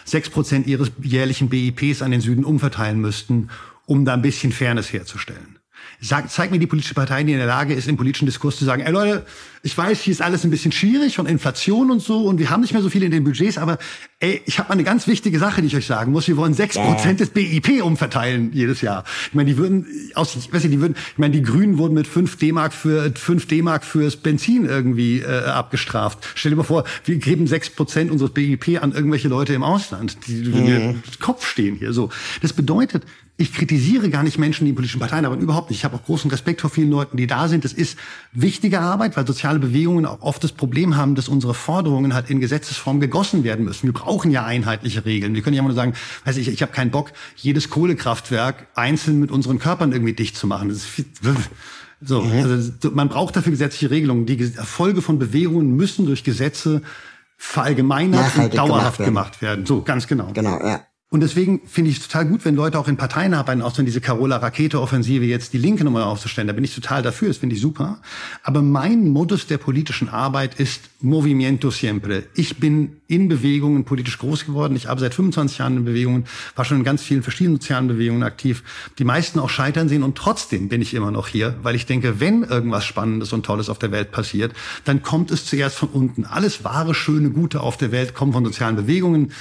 sechs Prozent ihres jährlichen BIPs an den Süden umverteilen müssten, um da ein bisschen Fairness herzustellen. Sag, zeig mir die politische Partei, die in der Lage ist, im politischen Diskurs zu sagen, ey Leute, ich weiß, hier ist alles ein bisschen schwierig von Inflation und so und wir haben nicht mehr so viel in den Budgets, aber ey, ich habe mal eine ganz wichtige Sache, die ich euch sagen muss. Wir wollen sechs Prozent des BIP umverteilen jedes Jahr. Ich meine, die würden aus, ich weiß nicht, die würden, ich meine, die Grünen wurden mit fünf D-Mark für fünf D-Mark fürs Benzin irgendwie äh, abgestraft. Stell dir mal vor, wir geben sechs Prozent unseres BIP an irgendwelche Leute im Ausland, die, die mhm. Kopf stehen hier. So, das bedeutet, ich kritisiere gar nicht Menschen, die in politischen Parteien aber überhaupt nicht. Ich habe auch großen Respekt vor vielen Leuten, die da sind. Das ist wichtige Arbeit, weil soziale Bewegungen auch oft das Problem haben, dass unsere Forderungen halt in Gesetzesform gegossen werden müssen. Wir brauchen ja einheitliche Regeln. Wir können ja immer nur sagen, weiß ich, ich habe keinen Bock, jedes Kohlekraftwerk einzeln mit unseren Körpern irgendwie dicht zu machen. Das ist viel, so, mhm. also man braucht dafür gesetzliche Regelungen. Die Erfolge von Bewegungen müssen durch Gesetze verallgemeinert und dauerhaft gemacht werden. gemacht werden. So, ganz genau. Genau, ja. Und deswegen finde ich es total gut, wenn Leute auch in Parteien arbeiten, auch so diese Carola-Rakete-Offensive jetzt die Linke nochmal aufzustellen. Da bin ich total dafür, das finde ich super. Aber mein Modus der politischen Arbeit ist Movimiento siempre. Ich bin in Bewegungen politisch groß geworden. Ich habe seit 25 Jahren in Bewegungen, war schon in ganz vielen verschiedenen sozialen Bewegungen aktiv. Die meisten auch scheitern sehen und trotzdem bin ich immer noch hier, weil ich denke, wenn irgendwas Spannendes und Tolles auf der Welt passiert, dann kommt es zuerst von unten. Alles wahre, schöne, gute auf der Welt kommt von sozialen Bewegungen.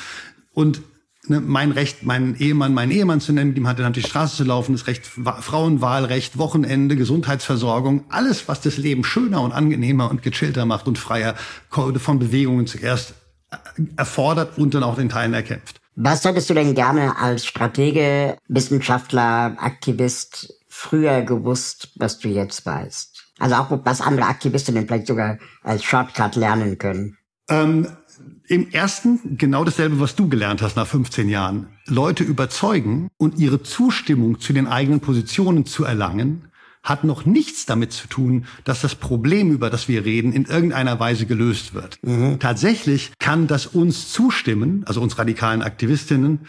Und ne, mein Recht, meinen Ehemann, meinen Ehemann zu nennen, dem hatte natürlich die Straße zu laufen, das Recht, Frauenwahlrecht, Wochenende, Gesundheitsversorgung, alles, was das Leben schöner und angenehmer und gechillter macht und freier, von Bewegungen zuerst äh, erfordert und dann auch in Teilen erkämpft. Was hättest du denn gerne als Stratege, Wissenschaftler, Aktivist früher gewusst, was du jetzt weißt? Also auch was andere Aktivistinnen vielleicht sogar als Shortcut lernen können. Ähm, im ersten genau dasselbe, was du gelernt hast nach 15 Jahren. Leute überzeugen und ihre Zustimmung zu den eigenen Positionen zu erlangen, hat noch nichts damit zu tun, dass das Problem, über das wir reden, in irgendeiner Weise gelöst wird. Mhm. Tatsächlich kann das uns zustimmen, also uns radikalen Aktivistinnen,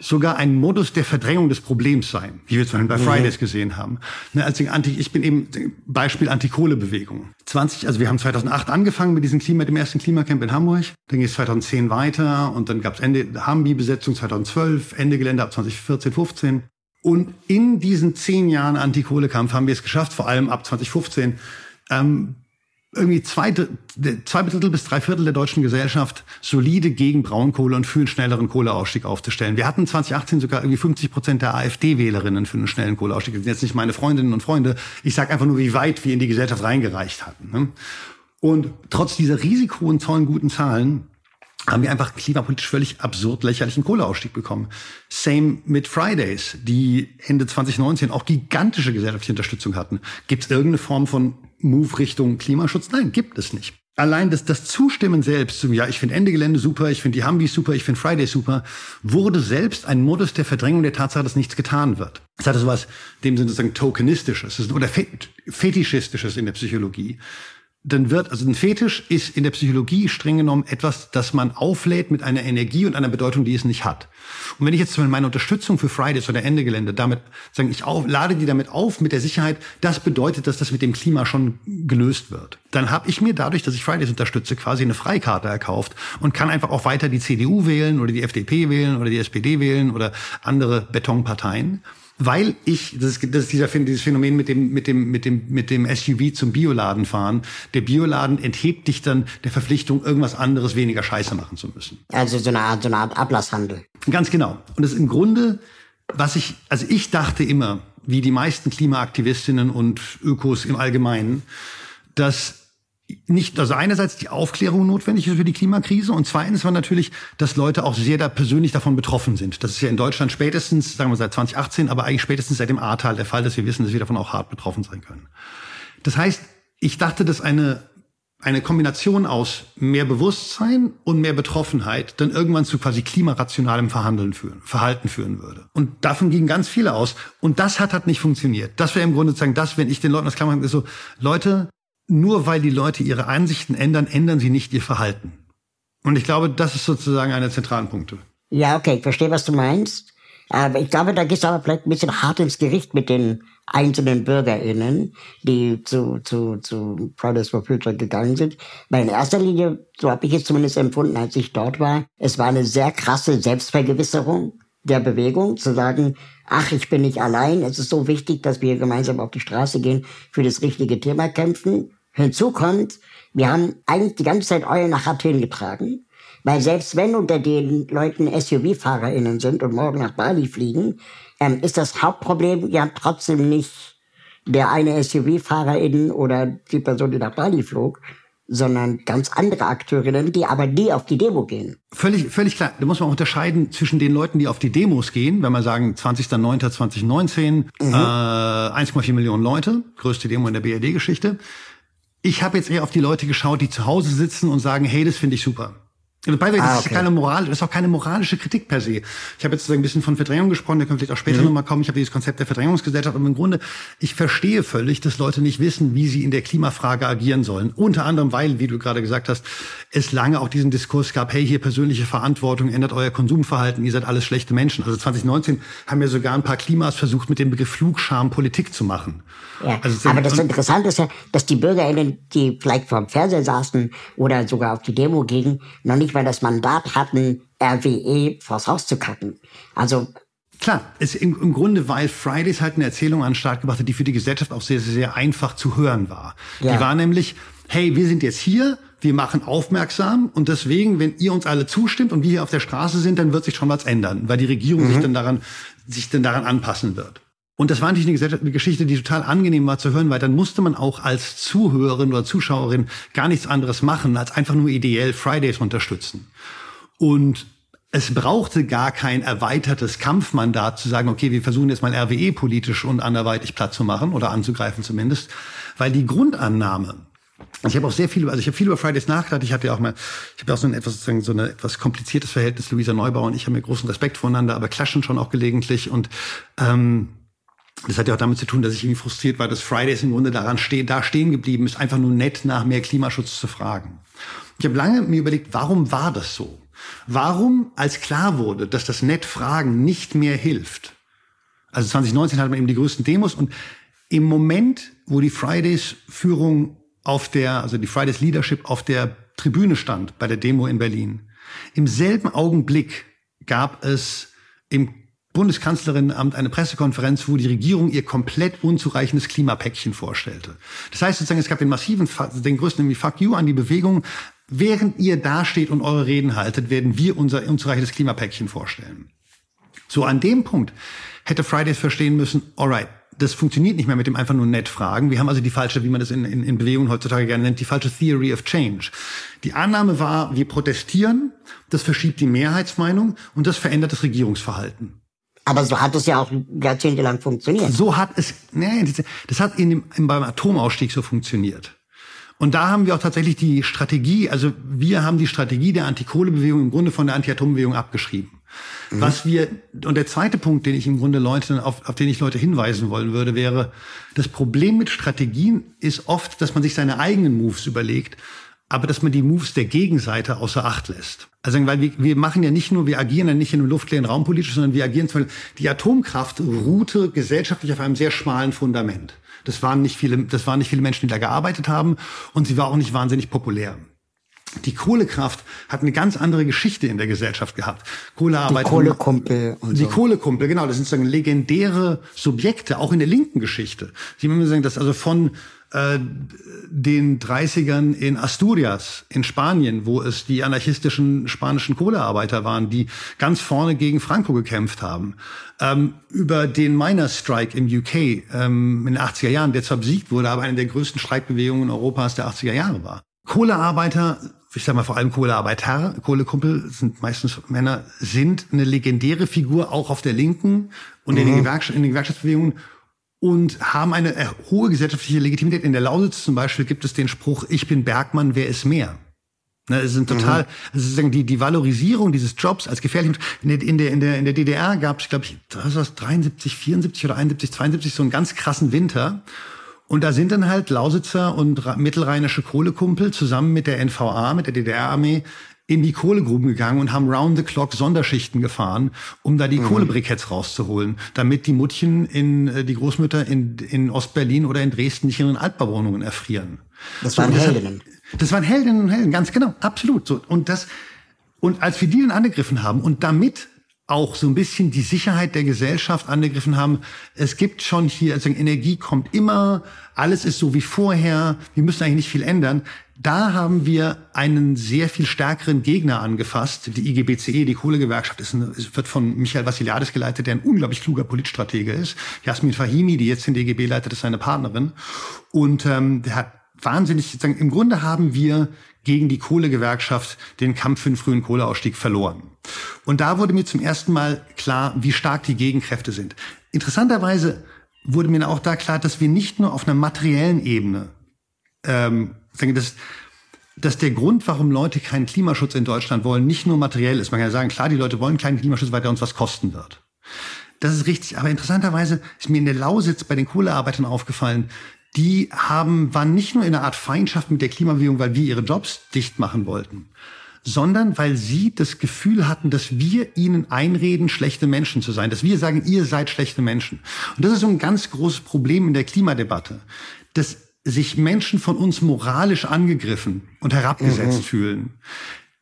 sogar ein Modus der Verdrängung des Problems sein, wie wir zum Beispiel bei mhm. Fridays gesehen haben. Ne, als Anti, ich bin eben Beispiel Antikohlebewegung. 20, also wir haben 2008 angefangen mit diesem Klima, dem ersten Klimacamp in Hamburg. Dann ging es 2010 weiter und dann gab es Ende Hambi-Besetzung 2012, Ende Gelände ab 2014, 15. Und in diesen zehn Jahren Antikohlekampf haben wir es geschafft, vor allem ab 2015, ähm, irgendwie zwei, zwei Drittel bis drei Viertel der deutschen Gesellschaft solide gegen Braunkohle und für einen schnelleren Kohleausstieg aufzustellen. Wir hatten 2018 sogar irgendwie 50 Prozent der AfD-Wählerinnen für einen schnellen Kohleausstieg. Das sind jetzt nicht meine Freundinnen und Freunde. Ich sage einfach nur, wie weit wir in die Gesellschaft reingereicht hatten. Ne? Und trotz dieser riesig hohen, tollen, guten Zahlen haben wir einfach klimapolitisch völlig absurd lächerlichen Kohleausstieg bekommen. Same mit Fridays, die Ende 2019 auch gigantische gesellschaftliche Unterstützung hatten. Gibt es irgendeine Form von Move Richtung Klimaschutz? Nein, gibt es nicht. Allein das, das Zustimmen selbst, ja, ich finde Ende Gelände super, ich finde die Humvees super, ich finde Fridays super, wurde selbst ein Modus der Verdrängung der Tatsache, dass nichts getan wird. Es hatte sowas, dem Sinne sozusagen tokenistisches oder fetischistisches in der Psychologie dann wird, also ein Fetisch ist in der Psychologie streng genommen etwas, das man auflädt mit einer Energie und einer Bedeutung, die es nicht hat. Und wenn ich jetzt meine Unterstützung für Fridays oder Ende Gelände damit sagen, ich auf, lade die damit auf mit der Sicherheit, das bedeutet, dass das mit dem Klima schon gelöst wird. Dann habe ich mir dadurch, dass ich Fridays unterstütze, quasi eine Freikarte erkauft und kann einfach auch weiter die CDU wählen oder die FDP wählen oder die SPD wählen oder andere Betonparteien weil ich, das ist, das ist dieser, dieses Phänomen mit dem, mit dem, mit dem, mit dem SUV zum Bioladen fahren. Der Bioladen enthebt dich dann der Verpflichtung, irgendwas anderes weniger Scheiße machen zu müssen. Also so eine Art, so eine Art Ablasshandel. Ganz genau. Und das ist im Grunde, was ich, also ich dachte immer, wie die meisten Klimaaktivistinnen und Ökos im Allgemeinen, dass nicht, also einerseits die Aufklärung notwendig ist für die Klimakrise und zweitens war natürlich, dass Leute auch sehr da persönlich davon betroffen sind. Das ist ja in Deutschland spätestens, sagen wir seit 2018, aber eigentlich spätestens seit dem Ahrtal der Fall, dass wir wissen, dass wir davon auch hart betroffen sein können. Das heißt, ich dachte, dass eine, eine Kombination aus mehr Bewusstsein und mehr Betroffenheit dann irgendwann zu quasi klimarationalem Verhandeln führen, Verhalten führen würde. Und davon gingen ganz viele aus. Und das hat halt nicht funktioniert. Das wäre im Grunde sozusagen das, wenn ich den Leuten das klar mache, so, Leute, nur weil die Leute ihre Ansichten ändern, ändern sie nicht ihr Verhalten. Und ich glaube, das ist sozusagen einer der zentralen Punkte. Ja, okay, ich verstehe, was du meinst. Aber ich glaube, da gehst du aber vielleicht ein bisschen hart ins Gericht mit den einzelnen BürgerInnen, die zu, zu, zu Fridays for Future gegangen sind. Weil in erster Linie, so habe ich es zumindest empfunden, als ich dort war, es war eine sehr krasse Selbstvergewisserung der Bewegung, zu sagen, ach, ich bin nicht allein, es ist so wichtig, dass wir gemeinsam auf die Straße gehen, für das richtige Thema kämpfen. Hinzu kommt, wir haben eigentlich die ganze Zeit Eulen nach Athen getragen, weil selbst wenn unter den Leuten SUV-FahrerInnen sind und morgen nach Bali fliegen, ähm, ist das Hauptproblem ja trotzdem nicht der eine SUV-FahrerInnen oder die Person, die nach Bali flog, sondern ganz andere Akteurinnen, die aber nie auf die Demo gehen. Völlig, völlig klar. Da muss man unterscheiden zwischen den Leuten, die auf die Demos gehen, wenn man sagen 20.09.2019, mhm. äh, 1,4 Millionen Leute, größte Demo in der BRD-Geschichte. Ich habe jetzt eher auf die Leute geschaut, die zu Hause sitzen und sagen, hey, das finde ich super. Also bei das, ah, okay. ist keine Moral, das ist auch keine moralische Kritik per se. Ich habe jetzt ein bisschen von Verdrängung gesprochen, da können wir vielleicht auch später mhm. nochmal kommen. Ich habe dieses Konzept der Verdrängungsgesellschaft, aber im Grunde, ich verstehe völlig, dass Leute nicht wissen, wie sie in der Klimafrage agieren sollen. Unter anderem, weil, wie du gerade gesagt hast, es lange auch diesen Diskurs gab, hey, hier persönliche Verantwortung, ändert euer Konsumverhalten, ihr seid alles schlechte Menschen. Also 2019 haben ja sogar ein paar Klimas versucht, mit dem Begriff Flugscham Politik zu machen. Ja, also, aber das Interessante ist ja, dass die BürgerInnen, die vielleicht vor dem Fernseher saßen oder sogar auf die Demo gingen, noch nicht mal das Mandat hatten, RWE vors Haus zu kacken. Also Klar, es im, im Grunde, weil Fridays halt eine Erzählung an den Start gebracht hat, die für die Gesellschaft auch sehr, sehr, sehr einfach zu hören war. Ja. Die war nämlich, hey, wir sind jetzt hier, wir machen aufmerksam und deswegen, wenn ihr uns alle zustimmt und wir hier auf der Straße sind, dann wird sich schon was ändern, weil die Regierung mhm. sich dann daran, sich dann daran anpassen wird. Und das war natürlich eine, Geschichte, die total angenehm war zu hören, weil dann musste man auch als Zuhörerin oder Zuschauerin gar nichts anderes machen, als einfach nur ideell Fridays unterstützen. Und es brauchte gar kein erweitertes Kampfmandat zu sagen, okay, wir versuchen jetzt mal RWE politisch und anderweitig platt zu machen oder anzugreifen zumindest, weil die Grundannahme, ich habe auch sehr viel, also ich habe viel über Fridays nachgedacht. Ich hatte ja auch mal, ich habe auch so ein etwas sozusagen so ein etwas kompliziertes Verhältnis. Luisa Neubauer und ich haben ja großen Respekt voneinander, aber klatschen schon auch gelegentlich und ähm, das hat ja auch damit zu tun, dass ich irgendwie frustriert war, dass Fridays im Grunde daran stehen, da stehen geblieben ist, einfach nur nett nach mehr Klimaschutz zu fragen. Ich habe lange mir überlegt, warum war das so? Warum, als klar wurde, dass das nett Fragen nicht mehr hilft? Also 2019 hatte man eben die größten Demos und im Moment, wo die Fridays Führung auf der, also die Fridays Leadership auf der Tribüne stand bei der Demo in Berlin, im selben Augenblick gab es im Bundeskanzlerinnenamt eine Pressekonferenz, wo die Regierung ihr komplett unzureichendes Klimapäckchen vorstellte. Das heißt sozusagen, es gab den massiven, den größten nämlich Fuck you an die Bewegung. Während ihr dasteht und eure Reden haltet, werden wir unser unzureichendes Klimapäckchen vorstellen. So an dem Punkt hätte Fridays verstehen müssen, alright, das funktioniert nicht mehr mit dem einfach nur nett fragen. Wir haben also die falsche, wie man das in, in, in Bewegungen heutzutage gerne nennt, die falsche Theory of Change. Die Annahme war, wir protestieren, das verschiebt die Mehrheitsmeinung und das verändert das Regierungsverhalten. Aber so hat es ja auch jahrzehntelang funktioniert. So hat es, nee, das hat in dem, beim Atomausstieg so funktioniert. Und da haben wir auch tatsächlich die Strategie, also wir haben die Strategie der Antikohlebewegung im Grunde von der Anti-Atom-Bewegung abgeschrieben. Mhm. Was wir, und der zweite Punkt, den ich im Grunde Leute, auf, auf den ich Leute hinweisen wollen würde, wäre, das Problem mit Strategien ist oft, dass man sich seine eigenen Moves überlegt, aber dass man die Moves der Gegenseite außer Acht lässt. Also, weil wir, wir machen ja nicht nur, wir agieren ja nicht in einem luftleeren Raum politisch, sondern wir agieren zum Beispiel, die Atomkraft ruhte gesellschaftlich auf einem sehr schmalen Fundament. Das waren nicht viele, das waren nicht viele Menschen, die da gearbeitet haben und sie war auch nicht wahnsinnig populär. Die Kohlekraft hat eine ganz andere Geschichte in der Gesellschaft gehabt. Kohlearbeit. Die Kohlekumpel. Und die so. Kohlekumpel, genau. Das sind sozusagen legendäre Subjekte, auch in der linken Geschichte. Sie müssen sagen, dass also von äh, den 30ern in Asturias in Spanien, wo es die anarchistischen spanischen Kohlearbeiter waren, die ganz vorne gegen Franco gekämpft haben, ähm, über den Miner Strike im UK ähm, in den 80er Jahren, der zwar besiegt wurde, aber eine der größten Streikbewegungen Europas der 80er Jahre war. Kohlearbeiter ich sag mal vor allem Kohlearbeiter, Kohlekumpel sind meistens Männer, sind eine legendäre Figur auch auf der Linken und mhm. in, den mhm. In den Gewerkschaftsbewegungen und haben eine äh, hohe gesellschaftliche Legitimität. In der Lausitz zum Beispiel gibt es den Spruch, ich bin Bergmann, wer ist mehr? Ne, es sind total, mhm. also sozusagen die, die Valorisierung dieses Jobs als gefährlich. In der, in der, in der, in der DDR gab es, glaube ich, was war 73, 74 oder 71, 72 so einen ganz krassen Winter. Und da sind dann halt Lausitzer und mittelrheinische Kohlekumpel zusammen mit der NVA, mit der DDR-Armee, in die Kohlegruben gegangen und haben round the clock Sonderschichten gefahren, um da die mhm. Kohlebriketts rauszuholen, damit die Muttchen in äh, die Großmütter in, in Ostberlin oder in Dresden nicht in ihren Altbauwohnungen erfrieren. Das waren so, Heldinnen. Das waren Heldinnen und Helden, ganz genau, absolut. So und das und als wir die dann angegriffen haben und damit auch so ein bisschen die Sicherheit der Gesellschaft angegriffen haben. Es gibt schon hier, also Energie kommt immer, alles ist so wie vorher, wir müssen eigentlich nicht viel ändern. Da haben wir einen sehr viel stärkeren Gegner angefasst. Die IGBCE, die Kohlegewerkschaft, ist eine, wird von Michael Vassiliadis geleitet, der ein unglaublich kluger Politstratege ist. Jasmin Fahimi, die jetzt den DGB leitet, ist seine Partnerin. Und ähm, der hat wahnsinnig, sozusagen, im Grunde haben wir gegen die Kohlegewerkschaft den Kampf für den frühen Kohleausstieg verloren. Und da wurde mir zum ersten Mal klar, wie stark die Gegenkräfte sind. Interessanterweise wurde mir auch da klar, dass wir nicht nur auf einer materiellen Ebene ähm, dass, dass der Grund, warum Leute keinen Klimaschutz in Deutschland wollen, nicht nur materiell ist. Man kann ja sagen, klar, die Leute wollen keinen Klimaschutz, weil der uns was kosten wird. Das ist richtig. Aber interessanterweise ist mir in der Lausitz bei den Kohlearbeitern aufgefallen, die haben, waren nicht nur in einer Art Feindschaft mit der Klimabewegung, weil wir ihre Jobs dicht machen wollten, sondern weil sie das Gefühl hatten, dass wir ihnen einreden, schlechte Menschen zu sein, dass wir sagen, ihr seid schlechte Menschen. Und das ist so ein ganz großes Problem in der Klimadebatte. Das sich Menschen von uns moralisch angegriffen und herabgesetzt mhm. fühlen.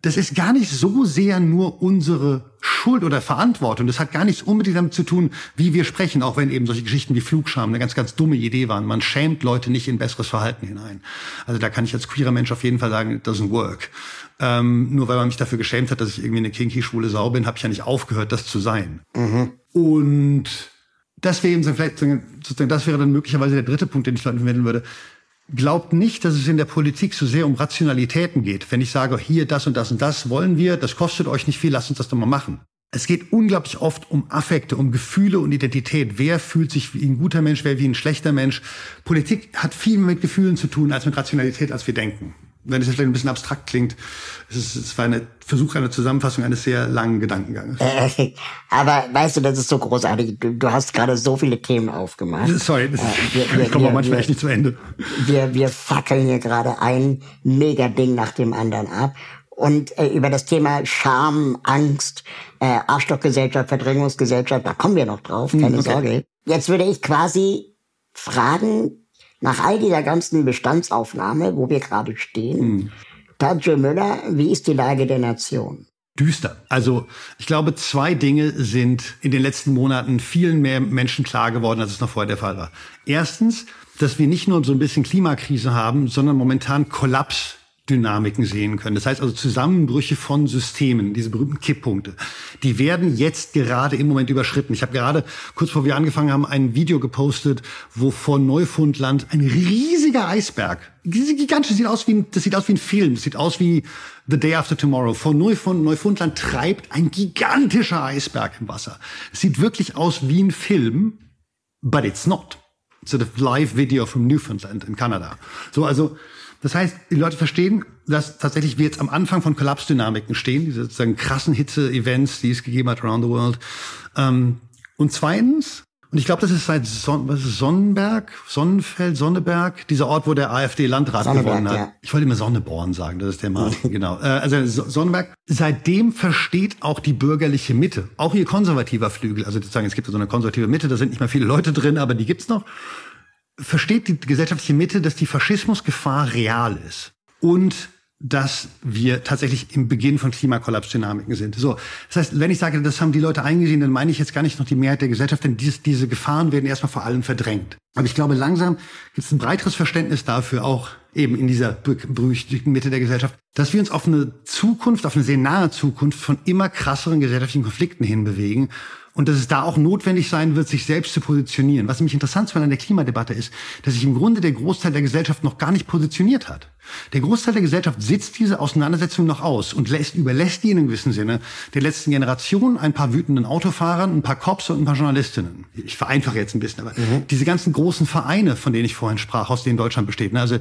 Das ist gar nicht so sehr nur unsere Schuld oder Verantwortung. Das hat gar nichts unbedingt damit zu tun, wie wir sprechen, auch wenn eben solche Geschichten wie Flugscham eine ganz, ganz dumme Idee waren. Man schämt Leute nicht in besseres Verhalten hinein. Also da kann ich als queerer Mensch auf jeden Fall sagen, it doesn't work. Ähm, nur weil man mich dafür geschämt hat, dass ich irgendwie eine kinky schwule Sau bin, habe ich ja nicht aufgehört, das zu sein. Mhm. Und das wäre eben vielleicht sozusagen, das wäre dann möglicherweise der dritte Punkt, den ich Leuten vermitteln würde glaubt nicht, dass es in der Politik so sehr um Rationalitäten geht. Wenn ich sage, hier das und das und das wollen wir, das kostet euch nicht viel, lasst uns das doch mal machen. Es geht unglaublich oft um Affekte, um Gefühle und Identität. Wer fühlt sich wie ein guter Mensch, wer wie ein schlechter Mensch? Politik hat viel mehr mit Gefühlen zu tun als mit Rationalität, als wir denken wenn es jetzt vielleicht ein bisschen abstrakt klingt, es, ist, es war ein Versuch einer Zusammenfassung eines sehr langen Gedankenganges. Äh, aber weißt du, das ist so großartig. Du, du hast gerade so viele Themen aufgemacht. Sorry, das ist, äh, wir, ich komme manchmal echt nicht zu Ende. Wir, wir fackeln hier gerade ein Mega-Ding nach dem anderen ab. Und äh, über das Thema Scham, Angst, äh, Arschlochgesellschaft, Verdrängungsgesellschaft, da kommen wir noch drauf, hm, keine okay. Sorge. Jetzt würde ich quasi fragen, nach all dieser ganzen Bestandsaufnahme, wo wir gerade stehen, mhm. Tadjo Müller, wie ist die Lage der Nation? düster. Also ich glaube, zwei Dinge sind in den letzten Monaten vielen mehr Menschen klar geworden, als es noch vorher der Fall war. Erstens, dass wir nicht nur so ein bisschen Klimakrise haben, sondern momentan Kollaps Dynamiken sehen können. Das heißt also Zusammenbrüche von Systemen, diese berühmten Kipppunkte, die werden jetzt gerade im Moment überschritten. Ich habe gerade, kurz bevor wir angefangen haben, ein Video gepostet, wo vor Neufundland ein riesiger Eisberg, gigantisch, sieht aus wie ein, das sieht aus wie ein Film, das sieht aus wie The Day After Tomorrow. Vor Neufund, Neufundland treibt ein gigantischer Eisberg im Wasser. Es sieht wirklich aus wie ein Film, but it's not. It's a live video from Newfoundland in Kanada. So, also, das heißt, die Leute verstehen, dass tatsächlich wir jetzt am Anfang von Kollapsdynamiken stehen, diese sozusagen krassen Hitze-Events, die es gegeben hat around the world. Ähm, und zweitens, und ich glaube, das ist seit Son was ist Sonnenberg, Sonnenfeld, Sonneberg, dieser Ort, wo der AfD-Landrat gewonnen hat. Ja. Ich wollte immer Sonneborn sagen, das ist der Mann. genau. Äh, also Sonnenberg. Seitdem versteht auch die bürgerliche Mitte, auch ihr konservativer Flügel, also sozusagen, es gibt so eine konservative Mitte, da sind nicht mehr viele Leute drin, aber die gibt's noch versteht die gesellschaftliche Mitte, dass die Faschismusgefahr real ist und dass wir tatsächlich im Beginn von Klimakollapsdynamiken sind. So, das heißt, wenn ich sage, das haben die Leute eingesehen, dann meine ich jetzt gar nicht noch die Mehrheit der Gesellschaft, denn dies, diese Gefahren werden erstmal vor allem verdrängt. Aber ich glaube, langsam gibt es ein breiteres Verständnis dafür, auch eben in dieser berüchtigten Mitte der Gesellschaft, dass wir uns auf eine Zukunft, auf eine sehr nahe Zukunft von immer krasseren gesellschaftlichen Konflikten hinbewegen und dass es da auch notwendig sein wird, sich selbst zu positionieren. Was nämlich interessant an der Klimadebatte ist, dass sich im Grunde der Großteil der Gesellschaft noch gar nicht positioniert hat. Der Großteil der Gesellschaft sitzt diese Auseinandersetzung noch aus und lässt, überlässt die in einem gewissen Sinne der letzten Generation ein paar wütenden Autofahrern, ein paar Cops und ein paar Journalistinnen. Ich vereinfache jetzt ein bisschen, aber mhm. diese ganzen großen Vereine, von denen ich vorhin sprach, aus denen Deutschland besteht, ne, also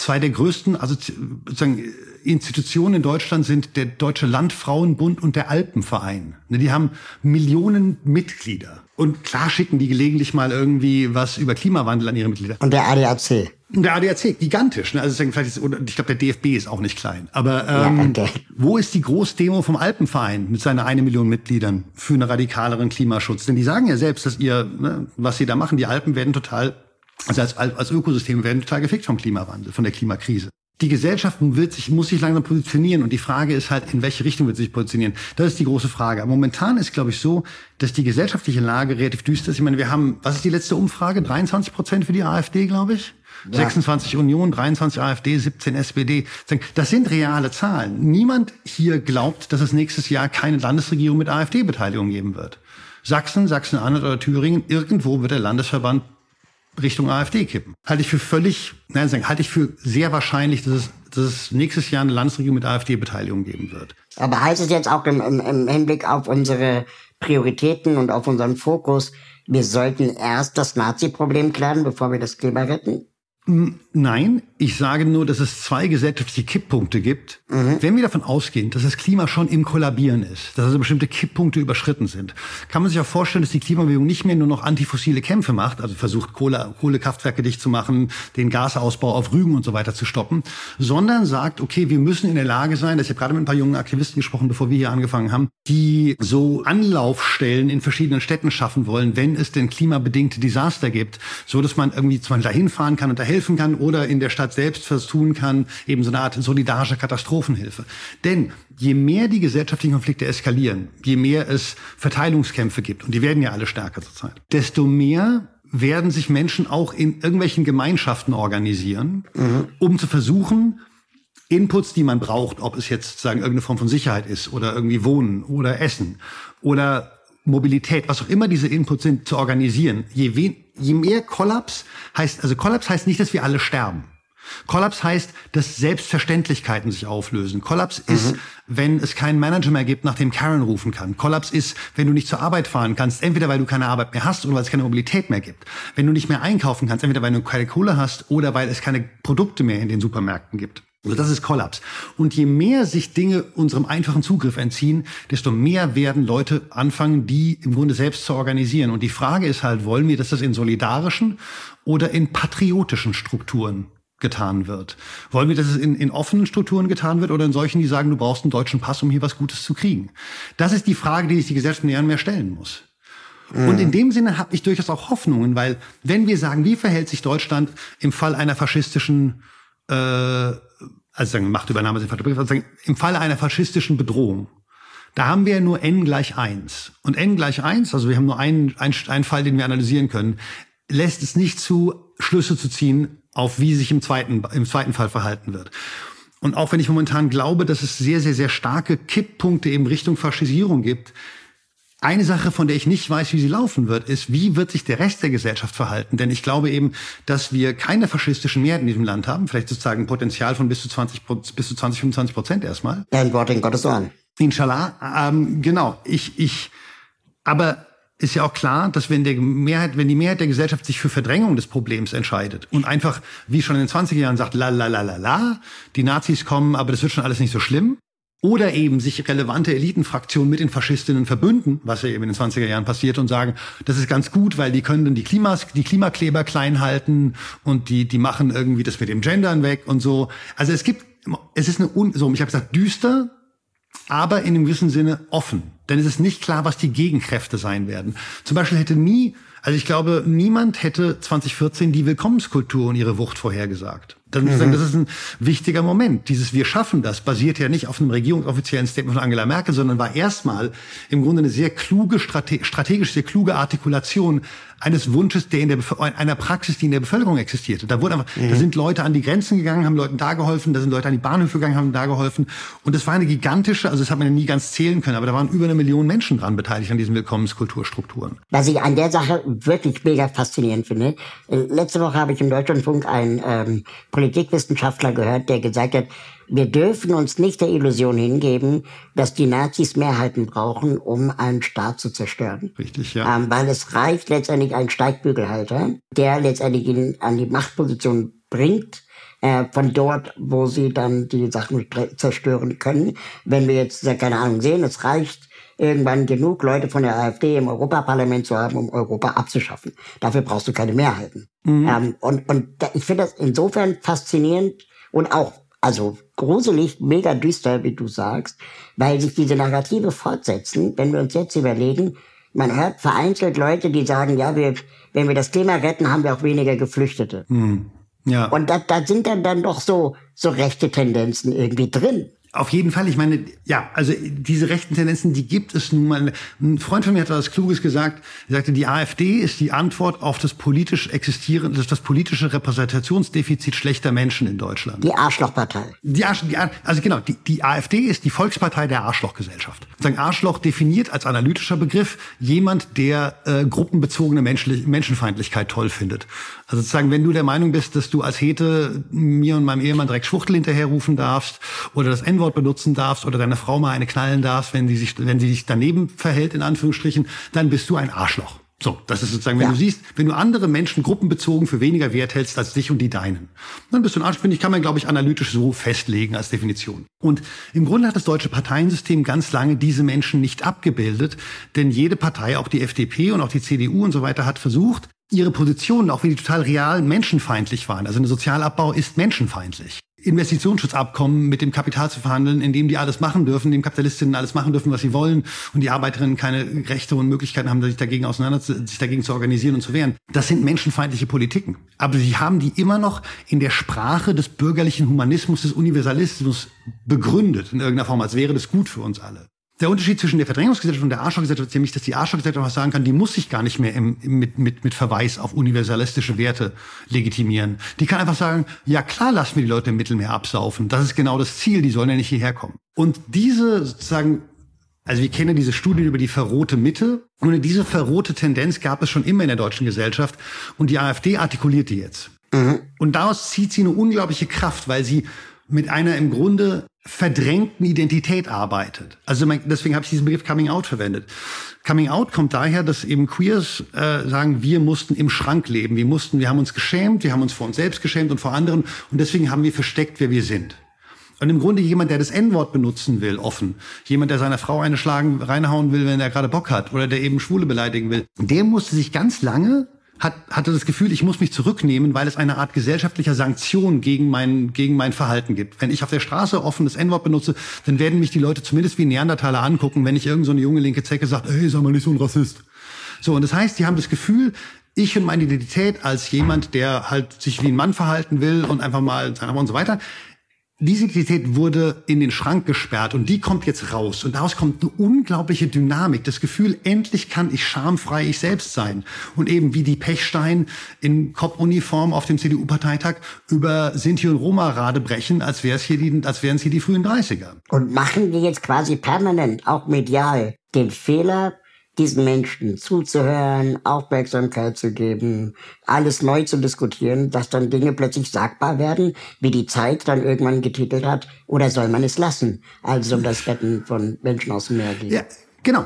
zwei der größten, also sozusagen Institutionen in Deutschland sind der Deutsche Landfrauenbund und der Alpenverein. Ne, die haben Millionen Mitglieder. Und klar schicken die gelegentlich mal irgendwie was über Klimawandel an ihre Mitglieder. Und der ADAC. Und der ADAC, gigantisch. Ne? Also vielleicht ist, ich glaube, der DFB ist auch nicht klein. Aber ähm, ja, wo ist die Großdemo vom Alpenverein mit seiner eine Million Mitgliedern für einen radikaleren Klimaschutz? Denn die sagen ja selbst, dass ihr, ne, was sie da machen, die Alpen werden total also als, als Ökosysteme werden total gefickt vom Klimawandel, von der Klimakrise die Gesellschaft wird sich, muss sich langsam positionieren und die Frage ist halt, in welche Richtung wird sie sich positionieren? Das ist die große Frage. Aber momentan ist, glaube ich, so, dass die gesellschaftliche Lage relativ düster ist. Ich meine, wir haben, was ist die letzte Umfrage? 23 Prozent für die AfD, glaube ich. Ja. 26 Union, 23 AfD, 17 SPD. Das sind reale Zahlen. Niemand hier glaubt, dass es nächstes Jahr keine Landesregierung mit AfD-Beteiligung geben wird. Sachsen, Sachsen-Anhalt oder Thüringen, irgendwo wird der Landesverband Richtung AfD kippen. Halte ich für völlig, nein, sagen, halte ich für sehr wahrscheinlich, dass es, dass es nächstes Jahr eine Landesregierung mit AfD-Beteiligung geben wird. Aber heißt es jetzt auch im, im, im Hinblick auf unsere Prioritäten und auf unseren Fokus, wir sollten erst das Nazi-Problem klären, bevor wir das Klima retten? Nein, ich sage nur, dass es zwei gesellschaftliche Kipppunkte gibt. Mhm. Wenn wir davon ausgehen, dass das Klima schon im Kollabieren ist, dass also bestimmte Kipppunkte überschritten sind, kann man sich auch vorstellen, dass die Klimabewegung nicht mehr nur noch antifossile Kämpfe macht, also versucht, Kohle, Kohlekraftwerke dicht zu machen, den Gasausbau auf Rügen und so weiter zu stoppen, sondern sagt, okay, wir müssen in der Lage sein, ich habe gerade mit ein paar jungen Aktivisten gesprochen, bevor wir hier angefangen haben, die so Anlaufstellen in verschiedenen Städten schaffen wollen, wenn es denn klimabedingte Desaster gibt, so dass man irgendwie zum Beispiel dahin fahren kann und da helfen kann oder in der Stadt selbst was tun kann, eben so eine Art solidarische Katastrophenhilfe. Denn je mehr die gesellschaftlichen Konflikte eskalieren, je mehr es Verteilungskämpfe gibt, und die werden ja alle stärker zurzeit, desto mehr werden sich Menschen auch in irgendwelchen Gemeinschaften organisieren, mhm. um zu versuchen, Inputs, die man braucht, ob es jetzt sozusagen irgendeine Form von Sicherheit ist oder irgendwie Wohnen oder Essen oder Mobilität, was auch immer diese Inputs sind, zu organisieren. Je, wen, je mehr Kollaps heißt, also Kollaps heißt nicht, dass wir alle sterben. Kollaps heißt, dass Selbstverständlichkeiten sich auflösen. Kollaps mhm. ist, wenn es keinen Manager mehr gibt, nach dem Karen rufen kann. Kollaps ist, wenn du nicht zur Arbeit fahren kannst, entweder weil du keine Arbeit mehr hast oder weil es keine Mobilität mehr gibt. Wenn du nicht mehr einkaufen kannst, entweder weil du keine Kohle hast oder weil es keine Produkte mehr in den Supermärkten gibt. Also das ist Kollaps. Und je mehr sich Dinge unserem einfachen Zugriff entziehen, desto mehr werden Leute anfangen, die im Grunde selbst zu organisieren. Und die Frage ist halt, wollen wir, dass das in solidarischen oder in patriotischen Strukturen getan wird? Wollen wir, dass es in, in offenen Strukturen getan wird oder in solchen, die sagen, du brauchst einen deutschen Pass, um hier was Gutes zu kriegen? Das ist die Frage, die sich die Gesellschaft mehr und mehr stellen muss. Und in dem Sinne habe ich durchaus auch Hoffnungen, weil wenn wir sagen, wie verhält sich Deutschland im Fall einer faschistischen äh, also sagen Machtübernahme Begriffe, also im Falle einer faschistischen Bedrohung, Da haben wir nur n gleich eins Und n gleich eins also wir haben nur einen, einen, einen Fall, den wir analysieren können, lässt es nicht zu, Schlüsse zu ziehen, auf wie sich im zweiten, im zweiten Fall verhalten wird. Und auch wenn ich momentan glaube, dass es sehr, sehr, sehr starke Kipppunkte eben Richtung Faschisierung gibt, eine Sache, von der ich nicht weiß, wie sie laufen wird, ist, wie wird sich der Rest der Gesellschaft verhalten? Denn ich glaube eben, dass wir keine faschistischen Mehrheiten in diesem Land haben. Vielleicht sozusagen Potenzial von bis zu 20, bis zu 20, 25 Prozent erstmal. Ein Wort in Gottes Ohren. Inshallah. Ähm, genau. Ich, ich, aber ist ja auch klar, dass wenn, der Mehrheit, wenn die Mehrheit der Gesellschaft sich für Verdrängung des Problems entscheidet und einfach, wie schon in den 20er Jahren sagt, la la la la la, die Nazis kommen, aber das wird schon alles nicht so schlimm, oder eben sich relevante Elitenfraktionen mit den Faschistinnen verbünden, was ja eben in den 20er Jahren passiert und sagen, das ist ganz gut, weil die können dann die, Klimas, die Klimakleber klein halten und die, die machen irgendwie das mit dem Gendern weg und so. Also es gibt, es ist eine, so, ich habe gesagt, düster, aber in einem gewissen Sinne offen. Denn es ist nicht klar, was die Gegenkräfte sein werden. Zum Beispiel hätte nie, also ich glaube, niemand hätte 2014 die Willkommenskultur und ihre Wucht vorhergesagt. Das, mhm. das ist ein wichtiger Moment. Dieses Wir schaffen das basiert ja nicht auf einem regierungsoffiziellen Statement von Angela Merkel, sondern war erstmal im Grunde eine sehr kluge, strategisch sehr kluge Artikulation eines Wunsches, der in der einer Praxis, die in der Bevölkerung existierte. Da wurde einfach, mhm. da sind Leute an die Grenzen gegangen, haben Leuten da geholfen, da sind Leute an die Bahnhöfe gegangen, haben da geholfen. Und es war eine gigantische, also das hat man ja nie ganz zählen können, aber da waren über eine Million Menschen dran beteiligt an diesen Willkommenskulturstrukturen. Was ich an der Sache wirklich mega faszinierend finde, äh, letzte Woche habe ich im Deutschlandfunk einen ähm, Politikwissenschaftler gehört, der gesagt hat, wir dürfen uns nicht der Illusion hingeben, dass die Nazis Mehrheiten brauchen, um einen Staat zu zerstören. Richtig, ja. Ähm, weil es reicht letztendlich ein Steigbügelhalter, der letztendlich ihn an die Machtposition bringt, äh, von dort, wo sie dann die Sachen zerstören können. Wenn wir jetzt, keine Ahnung, sehen, es reicht irgendwann genug Leute von der AfD im Europaparlament zu haben, um Europa abzuschaffen. Dafür brauchst du keine Mehrheiten. Mhm. Ähm, und, und ich finde das insofern faszinierend und auch also gruselig, mega düster, wie du sagst, weil sich diese Narrative fortsetzen. Wenn wir uns jetzt überlegen, man hört vereinzelt Leute, die sagen, ja, wir, wenn wir das Klima retten, haben wir auch weniger Geflüchtete. Hm. Ja. Und da, da sind dann dann doch so, so rechte Tendenzen irgendwie drin. Auf jeden Fall. Ich meine, ja, also diese rechten Tendenzen, die gibt es nun mal. Ein Freund von mir hat was Kluges gesagt. Er sagte, die AfD ist die Antwort auf das politisch existierende, das, das politische Repräsentationsdefizit schlechter Menschen in Deutschland. Die Arschlochpartei. Die Arsch, die, also genau, die, die AfD ist die Volkspartei der Arschlochgesellschaft. Sagen Arschloch definiert als analytischer Begriff jemand, der äh, gruppenbezogene Menschlich Menschenfeindlichkeit toll findet. Also sozusagen, wenn du der Meinung bist, dass du als Hete mir und meinem Ehemann direkt Schwuchtel hinterherrufen darfst oder das N-Wort benutzen darfst oder deiner Frau mal eine knallen darfst, wenn sie sich, wenn sie sich daneben verhält, in Anführungsstrichen, dann bist du ein Arschloch. So, das ist sozusagen, wenn ja. du siehst, wenn du andere Menschen gruppenbezogen für weniger wert hältst als dich und die deinen, dann bist du ein Arsch, finde ich, kann man, glaube ich, analytisch so festlegen als Definition. Und im Grunde hat das deutsche Parteiensystem ganz lange diese Menschen nicht abgebildet, denn jede Partei, auch die FDP und auch die CDU und so weiter, hat versucht, ihre Positionen, auch wenn die total real menschenfeindlich waren. Also ein Sozialabbau ist menschenfeindlich. Investitionsschutzabkommen mit dem Kapital zu verhandeln, in dem die alles machen dürfen, dem Kapitalistinnen alles machen dürfen, was sie wollen und die Arbeiterinnen keine Rechte und Möglichkeiten haben, sich dagegen auseinander, sich dagegen zu organisieren und zu wehren. Das sind menschenfeindliche Politiken. Aber sie haben die immer noch in der Sprache des bürgerlichen Humanismus, des Universalismus begründet in irgendeiner Form, als wäre das gut für uns alle. Der Unterschied zwischen der Verdrängungsgesellschaft und der Arschlochgesellschaft ist nämlich, dass die Arschlochgesellschaft was sagen kann, die muss sich gar nicht mehr im, mit, mit, mit Verweis auf universalistische Werte legitimieren. Die kann einfach sagen, ja klar, lassen wir die Leute im Mittelmeer absaufen. Das ist genau das Ziel, die sollen ja nicht hierher kommen. Und diese sozusagen also wir kennen diese Studien über die verrohte Mitte. Und diese verrohte Tendenz gab es schon immer in der deutschen Gesellschaft. Und die AfD artikuliert die jetzt. Mhm. Und daraus zieht sie eine unglaubliche Kraft, weil sie mit einer im Grunde verdrängten Identität arbeitet. Also deswegen habe ich diesen Begriff Coming Out verwendet. Coming Out kommt daher, dass eben Queers äh, sagen, wir mussten im Schrank leben, wir mussten, wir haben uns geschämt, wir haben uns vor uns selbst geschämt und vor anderen und deswegen haben wir versteckt, wer wir sind. Und im Grunde jemand, der das N-Wort benutzen will, offen, jemand, der seiner Frau eine schlagen, reinhauen will, wenn er gerade Bock hat, oder der eben Schwule beleidigen will, der musste sich ganz lange hat, hatte das Gefühl, ich muss mich zurücknehmen, weil es eine Art gesellschaftlicher Sanktion gegen mein, gegen mein Verhalten gibt. Wenn ich auf der Straße offen das N-Wort benutze, dann werden mich die Leute zumindest wie Neandertaler angucken, wenn ich irgend so eine junge linke Zecke sagt, ey, sag mal nicht so ein Rassist. So, und das heißt, die haben das Gefühl, ich und meine Identität als jemand, der halt sich wie ein Mann verhalten will und einfach mal und so weiter, diese Identität wurde in den Schrank gesperrt und die kommt jetzt raus. Und daraus kommt eine unglaubliche Dynamik. Das Gefühl, endlich kann ich schamfrei ich selbst sein. Und eben wie die Pechstein in Kopfuniform auf dem CDU-Parteitag über Sinti und Roma Rade brechen, als wären es hier die, als wären es hier die frühen 30er. Und machen wir jetzt quasi permanent, auch medial, den Fehler, diesen Menschen zuzuhören, Aufmerksamkeit zu geben, alles neu zu diskutieren, dass dann Dinge plötzlich sagbar werden, wie die Zeit dann irgendwann getitelt hat, oder soll man es lassen? Also um das Retten von Menschen aus dem Meer geht. Ja, genau.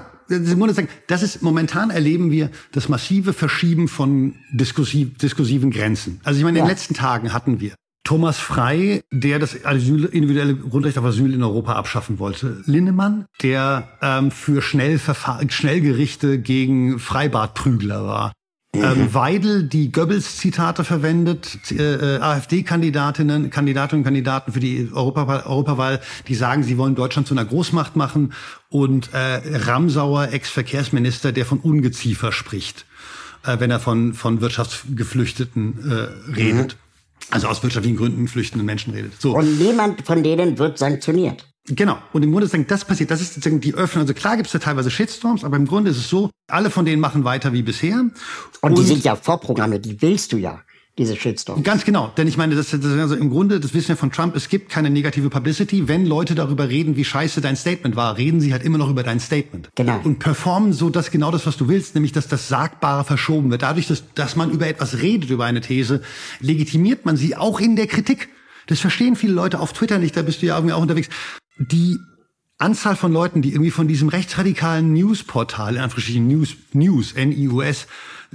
Das ist momentan erleben wir das massive Verschieben von diskursiv, diskursiven Grenzen. Also ich meine, in den letzten Tagen hatten wir Thomas Frei, der das Asyl, individuelle Grundrecht auf Asyl in Europa abschaffen wollte. Linnemann, der ähm, für Schnellverfahr Schnellgerichte gegen Freibadprügler war. Ähm, Weidel, die Goebbels-Zitate verwendet, äh, AfD-Kandidatinnen, Kandidatinnen und Kandidaten für die Europa Europawahl, die sagen, sie wollen Deutschland zu einer Großmacht machen. Und äh, Ramsauer, Ex-Verkehrsminister, der von Ungeziefer spricht, äh, wenn er von, von Wirtschaftsgeflüchteten äh, redet. Mhm. Also aus wirtschaftlichen Gründen flüchtenden Menschen redet. So. Und niemand von denen wird sanktioniert. Genau. Und im Grunde sagen, das passiert, das ist sozusagen die Öffnung. Also klar gibt es da teilweise Shitstorms, aber im Grunde ist es so, alle von denen machen weiter wie bisher. Und, und die sind ja vorprogrammiert, die willst du ja diese Shitstorm. Ganz genau, denn ich meine, das, das also im Grunde, das wissen wir von Trump, es gibt keine negative Publicity. Wenn Leute darüber reden, wie scheiße dein Statement war, reden sie halt immer noch über dein Statement. Genau. Und performen so das genau das, was du willst, nämlich dass das Sagbare verschoben wird. Dadurch, dass, dass man über etwas redet, über eine These, legitimiert man sie auch in der Kritik. Das verstehen viele Leute auf Twitter nicht, da bist du ja irgendwie auch unterwegs. Die Anzahl von Leuten, die irgendwie von diesem rechtsradikalen Newsportal, in Anführungsstrichen News, News, N-I-U-S,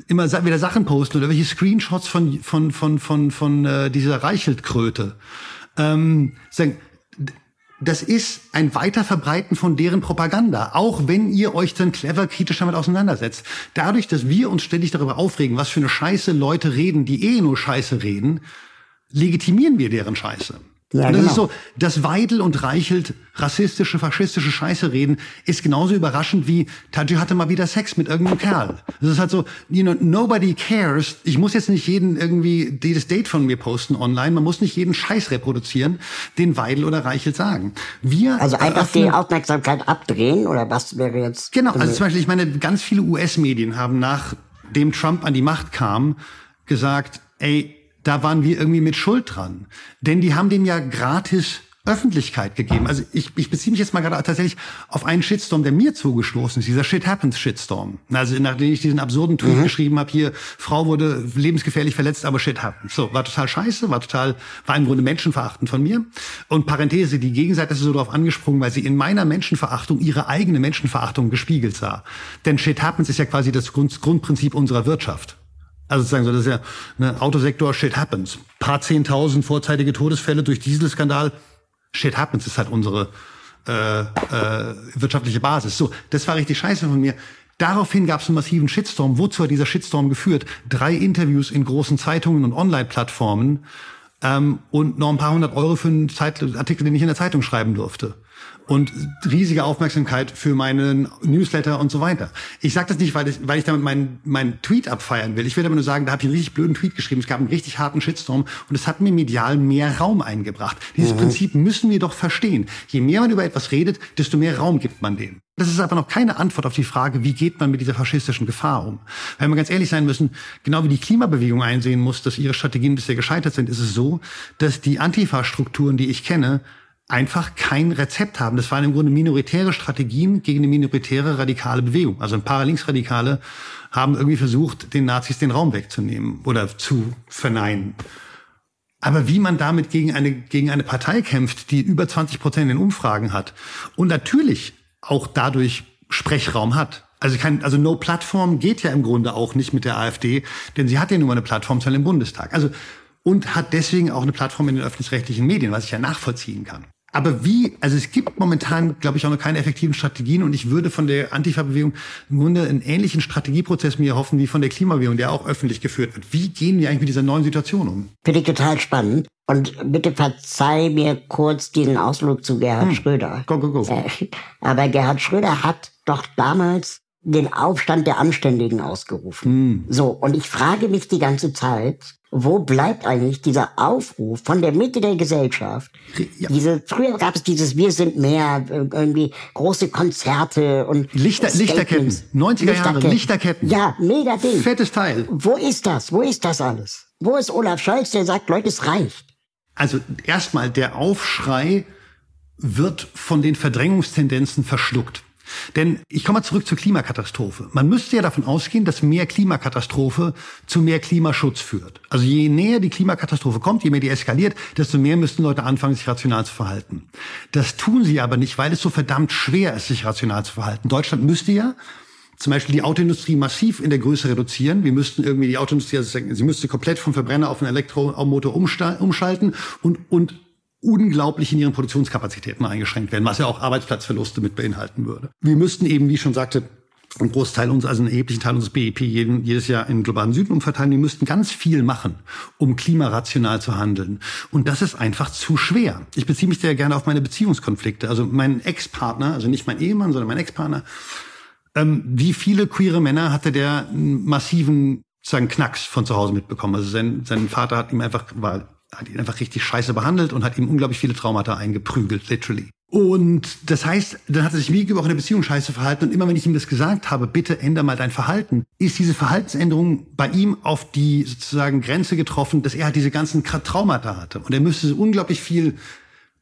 immer wieder Sachen posten oder welche Screenshots von, von, von, von, von äh, dieser Reichelt-Kröte. Ähm, sagen, das ist ein Weiterverbreiten von deren Propaganda, auch wenn ihr euch dann clever kritisch damit auseinandersetzt. Dadurch, dass wir uns ständig darüber aufregen, was für eine Scheiße Leute reden, die eh nur Scheiße reden, legitimieren wir deren Scheiße. Ja, und das genau. ist so, dass Weidel und Reichelt rassistische, faschistische Scheiße reden, ist genauso überraschend wie Taji hatte mal wieder Sex mit irgendeinem Kerl. Das ist halt so, you know, nobody cares. Ich muss jetzt nicht jeden irgendwie jedes Date von mir posten online. Man muss nicht jeden Scheiß reproduzieren, den Weidel oder Reichelt sagen. Wir also einfach die Aufmerksamkeit abdrehen oder was wäre jetzt? Genau, also zum Beispiel, ich meine, ganz viele US-Medien haben nachdem Trump an die Macht kam, gesagt, ey, da waren wir irgendwie mit Schuld dran. Denn die haben dem ja gratis Öffentlichkeit gegeben. Also ich, ich beziehe mich jetzt mal gerade tatsächlich auf einen Shitstorm, der mir zugestoßen ist, dieser Shit Happens Shitstorm. Also nachdem ich diesen absurden Tweet mhm. geschrieben habe, hier, Frau wurde lebensgefährlich verletzt, aber Shit Happens. So, war total scheiße, war total, war im Grunde menschenverachtend von mir. Und Parenthese, die Gegenseite ist so darauf angesprungen, weil sie in meiner Menschenverachtung ihre eigene Menschenverachtung gespiegelt sah. Denn Shit Happens ist ja quasi das Grund, Grundprinzip unserer Wirtschaft. Also sozusagen so, das ist ja ne, Autosektor, shit happens. Paar zehntausend vorzeitige Todesfälle durch Dieselskandal, shit happens ist halt unsere äh, äh, wirtschaftliche Basis. So, das war richtig scheiße von mir. Daraufhin gab es einen massiven Shitstorm. Wozu hat dieser Shitstorm geführt? Drei Interviews in großen Zeitungen und Online-Plattformen ähm, und noch ein paar hundert Euro für einen Zeit Artikel, den ich in der Zeitung schreiben durfte und riesige Aufmerksamkeit für meinen Newsletter und so weiter. Ich sage das nicht, weil ich, weil ich damit meinen meinen Tweet abfeiern will. Ich will aber nur sagen, da habe ich einen richtig blöden Tweet geschrieben. Es gab einen richtig harten Shitstorm und es hat mir medial mehr Raum eingebracht. Dieses mhm. Prinzip müssen wir doch verstehen. Je mehr man über etwas redet, desto mehr Raum gibt man dem. Das ist aber noch keine Antwort auf die Frage, wie geht man mit dieser faschistischen Gefahr um. Weil wir ganz ehrlich sein müssen, genau wie die Klimabewegung einsehen muss, dass ihre Strategien bisher gescheitert sind, ist es so, dass die Antifa-Strukturen, die ich kenne, einfach kein Rezept haben. Das waren im Grunde minoritäre Strategien gegen eine minoritäre radikale Bewegung. Also ein paar Linksradikale haben irgendwie versucht, den Nazis den Raum wegzunehmen oder zu verneinen. Aber wie man damit gegen eine, gegen eine Partei kämpft, die über 20 Prozent in Umfragen hat und natürlich auch dadurch Sprechraum hat. Also kein, also No Plattform geht ja im Grunde auch nicht mit der AfD, denn sie hat ja nur eine Plattformzahl im Bundestag. Also und hat deswegen auch eine Plattform in den öffentlich-rechtlichen Medien, was ich ja nachvollziehen kann. Aber wie, also es gibt momentan, glaube ich, auch noch keine effektiven Strategien und ich würde von der Antifa-Bewegung im Grunde einen ähnlichen Strategieprozess mir hoffen wie von der Klimabewegung, der auch öffentlich geführt wird. Wie gehen wir eigentlich mit dieser neuen Situation um? Finde ich total spannend. Und bitte verzeih mir kurz diesen Ausflug zu Gerhard hm. Schröder. Go, go, go. Äh, aber Gerhard Schröder hat doch damals den Aufstand der Anständigen ausgerufen. Hm. So, und ich frage mich die ganze Zeit, wo bleibt eigentlich dieser Aufruf von der Mitte der Gesellschaft? Ja. Diese, früher gab es dieses Wir sind mehr, irgendwie große Konzerte und Lichter, Lichterketten. 90er Jahre, Lichterketten. Ja, mega Ding. Fettes Teil. Wo ist das? Wo ist das alles? Wo ist Olaf Scholz, der sagt, Leute, es reicht? Also erstmal, der Aufschrei wird von den Verdrängungstendenzen verschluckt. Denn ich komme mal zurück zur Klimakatastrophe. Man müsste ja davon ausgehen, dass mehr Klimakatastrophe zu mehr Klimaschutz führt. Also je näher die Klimakatastrophe kommt, je mehr die eskaliert, desto mehr müssten Leute anfangen, sich rational zu verhalten. Das tun sie aber nicht, weil es so verdammt schwer ist, sich rational zu verhalten. Deutschland müsste ja zum Beispiel die Autoindustrie massiv in der Größe reduzieren. Wir müssten irgendwie die Autoindustrie, also sie müsste komplett vom Verbrenner auf einen Elektromotor umschalten und, und unglaublich in ihren Produktionskapazitäten eingeschränkt werden, was ja auch Arbeitsplatzverluste mit beinhalten würde. Wir müssten eben, wie ich schon sagte, einen Großteil uns, also einen erheblichen Teil unseres BIP jeden, jedes Jahr in den globalen Süden umverteilen. Wir müssten ganz viel machen, um klimarational zu handeln. Und das ist einfach zu schwer. Ich beziehe mich sehr gerne auf meine Beziehungskonflikte. Also mein Ex-Partner, also nicht mein Ehemann, sondern mein Ex-Partner. Ähm, wie viele queere Männer hatte der einen massiven, sagen, Knacks von zu Hause mitbekommen? Also sein, sein Vater hat ihm einfach, war hat ihn einfach richtig scheiße behandelt und hat ihm unglaublich viele Traumata eingeprügelt, literally. Und das heißt, dann hat er sich mir gegenüber auch in der Beziehung scheiße verhalten. Und immer wenn ich ihm das gesagt habe, bitte änder mal dein Verhalten, ist diese Verhaltensänderung bei ihm auf die sozusagen Grenze getroffen, dass er halt diese ganzen Traumata hatte. Und er müsste unglaublich viel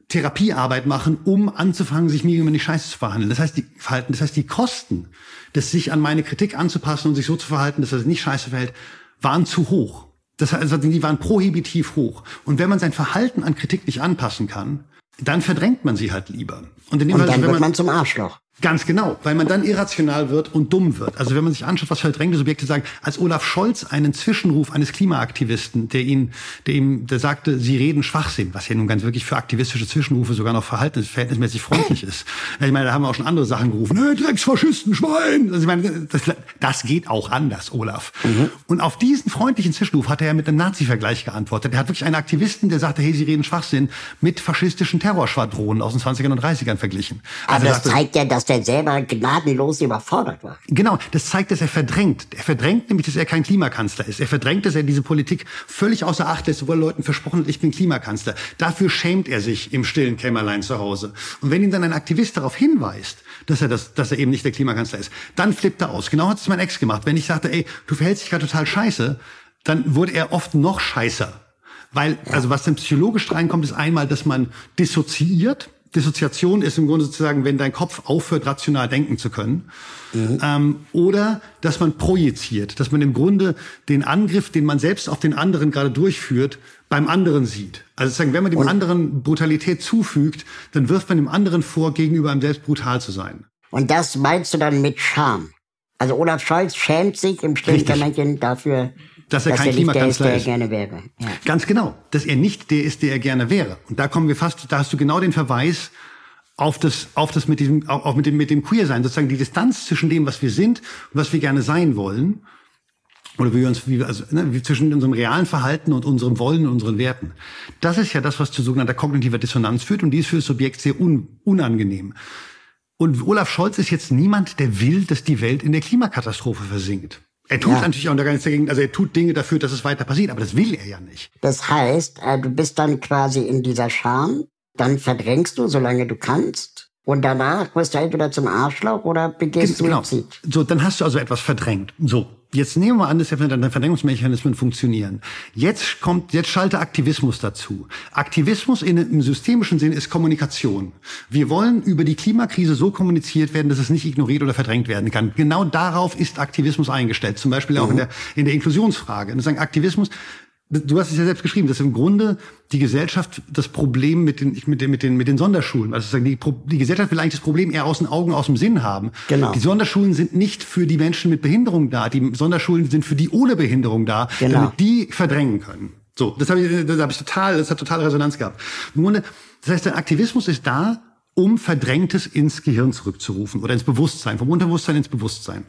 Therapiearbeit machen, um anzufangen, sich mir gegenüber nicht scheiße zu verhandeln. Das heißt, die Verhalten, das heißt, die Kosten, das sich an meine Kritik anzupassen und sich so zu verhalten, dass er sich nicht scheiße verhält, waren zu hoch. Das also die waren prohibitiv hoch. Und wenn man sein Verhalten an Kritik nicht anpassen kann, dann verdrängt man sie halt lieber. Und, in dem und Fall, dann wird man, man zum Arschloch. Ganz genau, weil man dann irrational wird und dumm wird. Also wenn man sich anschaut, was verdrängte Subjekte sagen, als Olaf Scholz einen Zwischenruf eines Klimaaktivisten, der ihn, der ihm, der sagte, sie reden Schwachsinn, was ja nun ganz wirklich für aktivistische Zwischenrufe sogar noch verhältnismäßig freundlich ist. Ich meine, da haben wir auch schon andere Sachen gerufen, hey, Drecksfaschisten, Schwein. Also ich meine, das, das geht auch anders, Olaf. Mhm. Und auf diesen freundlichen Zwischenruf hat er ja mit einem Nazi-Vergleich geantwortet. Er hat wirklich einen Aktivisten, der sagte, hey, sie reden Schwachsinn, mit faschistischen Terrorschwadronen aus den 20ern und 30ern verglichen. Also Aber das sagte, zeigt ja, dass der selber gnadenlos überfordert war. Genau, das zeigt, dass er verdrängt. Er verdrängt nämlich, dass er kein Klimakanzler ist. Er verdrängt, dass er diese Politik völlig außer Acht lässt, obwohl Leuten versprochen hat, ich bin Klimakanzler. Dafür schämt er sich im stillen Kämmerlein zu Hause. Und wenn ihn dann ein Aktivist darauf hinweist, dass er, das, dass er eben nicht der Klimakanzler ist, dann flippt er aus. Genau hat es mein Ex gemacht. Wenn ich sagte, ey, du verhältst dich gerade total scheiße, dann wurde er oft noch scheißer. Weil, also was dann psychologisch reinkommt, ist einmal, dass man dissoziiert, Dissoziation ist im Grunde sozusagen, wenn dein Kopf aufhört, rational denken zu können. Mhm. Ähm, oder dass man projiziert, dass man im Grunde den Angriff, den man selbst auf den anderen gerade durchführt, beim anderen sieht. Also sozusagen, wenn man dem Und anderen Brutalität zufügt, dann wirft man dem anderen vor, gegenüber einem selbst brutal zu sein. Und das meinst du dann mit Scham? Also Olaf Scholz schämt sich im stillen Kämmerchen dafür, dass er dass kein er Klimakanzler ist. Der er gerne wäre. Ja. Ganz genau, dass er nicht der ist, der er gerne wäre. Und da kommen wir fast, da hast du genau den Verweis auf das, auf das mit diesem, auch mit dem, mit dem Queer-Sein, sozusagen die Distanz zwischen dem, was wir sind und was wir gerne sein wollen. Oder wie wir uns, wie, also, ne, wie zwischen unserem realen Verhalten und unserem Wollen und unseren Werten. Das ist ja das, was zu sogenannter kognitiver Dissonanz führt und die ist für das Subjekt sehr un, unangenehm. Und Olaf Scholz ist jetzt niemand, der will, dass die Welt in der Klimakatastrophe versinkt. Er tut ja. natürlich auch gar nichts dagegen, also er tut Dinge dafür, dass es weiter passiert, aber das will er ja nicht. Das heißt, äh, du bist dann quasi in dieser Scham, dann verdrängst du, solange du kannst. Und danach wirst du entweder zum Arschloch oder begehst genau. Suizid. So, dann hast du also etwas verdrängt. So, jetzt nehmen wir an, dass deine Verdrängungsmechanismen funktionieren. Jetzt kommt, jetzt schalte Aktivismus dazu. Aktivismus in, im systemischen Sinn ist Kommunikation. Wir wollen über die Klimakrise so kommuniziert werden, dass es nicht ignoriert oder verdrängt werden kann. Genau darauf ist Aktivismus eingestellt. Zum Beispiel auch mhm. in der, in der Inklusionsfrage. Und sagen Aktivismus Du hast es ja selbst geschrieben, dass im Grunde die Gesellschaft das Problem mit den, mit den, mit den, mit den Sonderschulen, also die, die Gesellschaft will eigentlich das Problem eher aus den Augen, aus dem Sinn haben. Genau. Die Sonderschulen sind nicht für die Menschen mit Behinderung da. Die Sonderschulen sind für die ohne Behinderung da, genau. damit die verdrängen können. So, das habe ich, das habe ich total, das hat total Resonanz gehabt. Im Grunde, das heißt, der Aktivismus ist da, um Verdrängtes ins Gehirn zurückzurufen oder ins Bewusstsein, vom Unterbewusstsein ins Bewusstsein.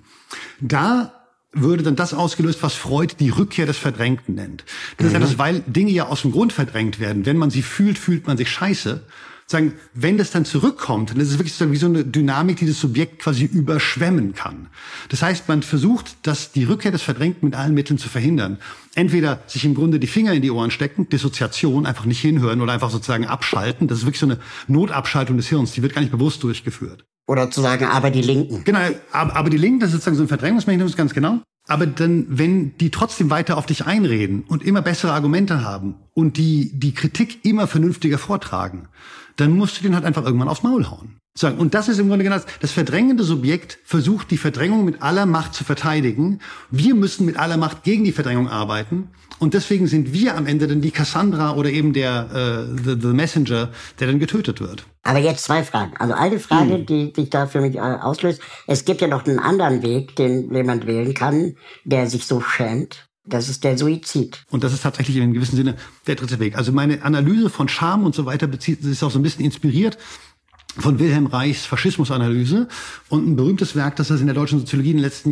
Da würde dann das ausgelöst, was Freud die Rückkehr des Verdrängten nennt. Das mhm. ist ja das, weil Dinge ja aus dem Grund verdrängt werden. Wenn man sie fühlt, fühlt man sich scheiße. sagen, wenn das dann zurückkommt, dann ist es wirklich so wie so eine Dynamik, die das Subjekt quasi überschwemmen kann. Das heißt, man versucht, dass die Rückkehr des Verdrängten mit allen Mitteln zu verhindern. Entweder sich im Grunde die Finger in die Ohren stecken, Dissoziation, einfach nicht hinhören oder einfach sozusagen abschalten. Das ist wirklich so eine Notabschaltung des Hirns, die wird gar nicht bewusst durchgeführt. Oder zu sagen, aber die Linken. Genau, aber, die Linken, das ist sozusagen so ein Verdrängungsmechanismus, ganz genau. Aber dann, wenn die trotzdem weiter auf dich einreden und immer bessere Argumente haben und die, die Kritik immer vernünftiger vortragen, dann musst du den halt einfach irgendwann aufs Maul hauen. Und das ist im Grunde genau das verdrängende Subjekt versucht, die Verdrängung mit aller Macht zu verteidigen. Wir müssen mit aller Macht gegen die Verdrängung arbeiten. Und deswegen sind wir am Ende dann die Cassandra oder eben der äh, the, the Messenger, der dann getötet wird. Aber jetzt zwei Fragen. Also eine Frage, hm. die sich da für mich äh, auslöst. Es gibt ja noch einen anderen Weg, den jemand wählen kann, der sich so schämt. Das ist der Suizid. Und das ist tatsächlich in einem gewissen Sinne der dritte Weg. Also meine Analyse von Scham und so weiter bezieht, ist auch so ein bisschen inspiriert von Wilhelm Reichs Faschismusanalyse und ein berühmtes Werk, das es in der deutschen Soziologie in den letzten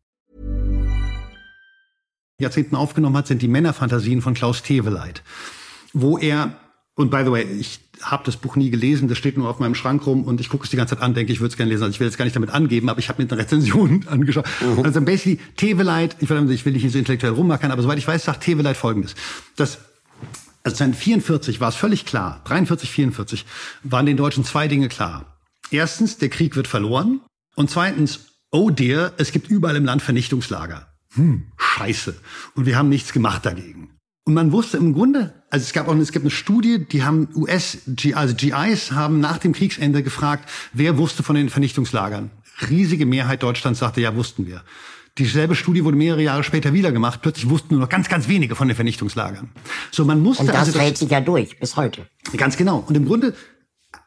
Jahrzehnten aufgenommen hat, sind die Männerfantasien von Klaus Teweleit, wo er, und by the way, ich habe das Buch nie gelesen, das steht nur auf meinem Schrank rum und ich gucke es die ganze Zeit an, denke, ich würde es gerne lesen. Also ich will jetzt gar nicht damit angeben, aber ich habe mir eine Rezension angeschaut. Mhm. Also basically, Teveleit, ich will, ich will nicht so intellektuell rummachen, aber soweit ich weiß, sagt Teveleit folgendes. Das also 1944 war es völlig klar, 43, 44, waren den Deutschen zwei Dinge klar. Erstens, der Krieg wird verloren. Und zweitens, oh dear, es gibt überall im Land Vernichtungslager. Hm, scheiße. Und wir haben nichts gemacht dagegen. Und man wusste im Grunde, also es gab auch es gibt eine Studie, die haben US, also GIs haben nach dem Kriegsende gefragt, wer wusste von den Vernichtungslagern. Riesige Mehrheit Deutschlands sagte, ja, wussten wir. Dieselbe Studie wurde mehrere Jahre später wieder gemacht. Plötzlich wussten nur noch ganz, ganz wenige von den Vernichtungslagern. So, man musste Und das also hält sich ja durch bis heute. Ganz genau. Und im Grunde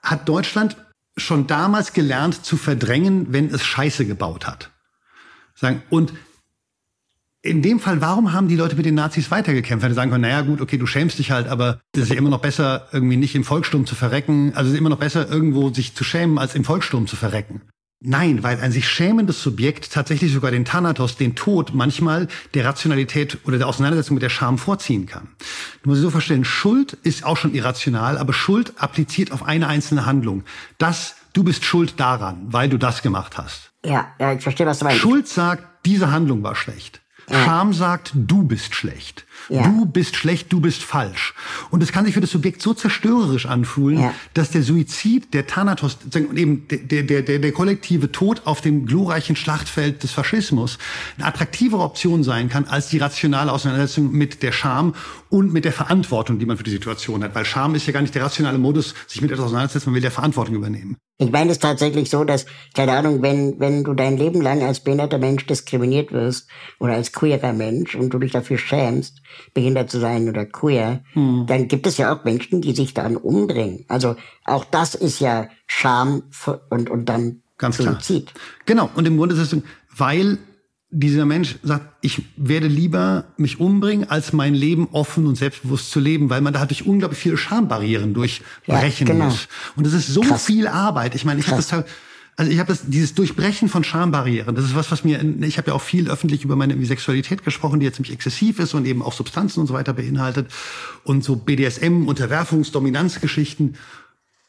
hat Deutschland schon damals gelernt zu verdrängen, wenn es Scheiße gebaut hat. Sagen und in dem Fall, warum haben die Leute mit den Nazis weitergekämpft? Wenn sie sagen können, naja gut, okay, du schämst dich halt, aber es ist ja immer noch besser, irgendwie nicht im Volkssturm zu verrecken. Also es ist immer noch besser, irgendwo sich zu schämen, als im Volkssturm zu verrecken. Nein, weil ein sich schämendes Subjekt tatsächlich sogar den Thanatos, den Tod, manchmal der Rationalität oder der Auseinandersetzung mit der Scham vorziehen kann. Du musst dir so verstehen, Schuld ist auch schon irrational, aber Schuld appliziert auf eine einzelne Handlung. Das, du bist schuld daran, weil du das gemacht hast. Ja, ja, ich verstehe, was du meinst. Schuld sagt, diese Handlung war schlecht. Scham sagt, du bist schlecht. Ja. Du bist schlecht, du bist falsch. Und es kann sich für das Subjekt so zerstörerisch anfühlen, ja. dass der Suizid, der Thanatos, und eben der, der, der, der kollektive Tod auf dem glorreichen Schlachtfeld des Faschismus eine attraktivere Option sein kann als die rationale Auseinandersetzung mit der Scham und mit der Verantwortung, die man für die Situation hat. Weil Scham ist ja gar nicht der rationale Modus, sich mit etwas auseinanderzusetzen, man will ja Verantwortung übernehmen. Ich meine es tatsächlich so, dass, keine Ahnung, wenn, wenn du dein Leben lang als behinderter Mensch diskriminiert wirst oder als queerer Mensch und du dich dafür schämst, behindert zu sein oder queer, hm. dann gibt es ja auch Menschen, die sich dann umbringen. Also auch das ist ja Scham und, und dann Ganz Suizid. Klar. Genau. Und im Grunde ist es, weil dieser Mensch sagt, ich werde lieber mich umbringen, als mein Leben offen und selbstbewusst zu leben, weil man da durch unglaublich viele Schambarrieren durchbrechen ja, genau. muss. Und das ist so Krass. viel Arbeit. Ich meine, ich habe das also ich habe das dieses Durchbrechen von Schambarrieren. Das ist was, was mir ich habe ja auch viel öffentlich über meine Sexualität gesprochen, die jetzt ziemlich exzessiv ist und eben auch Substanzen und so weiter beinhaltet und so BDSM Unterwerfungs Dominanzgeschichten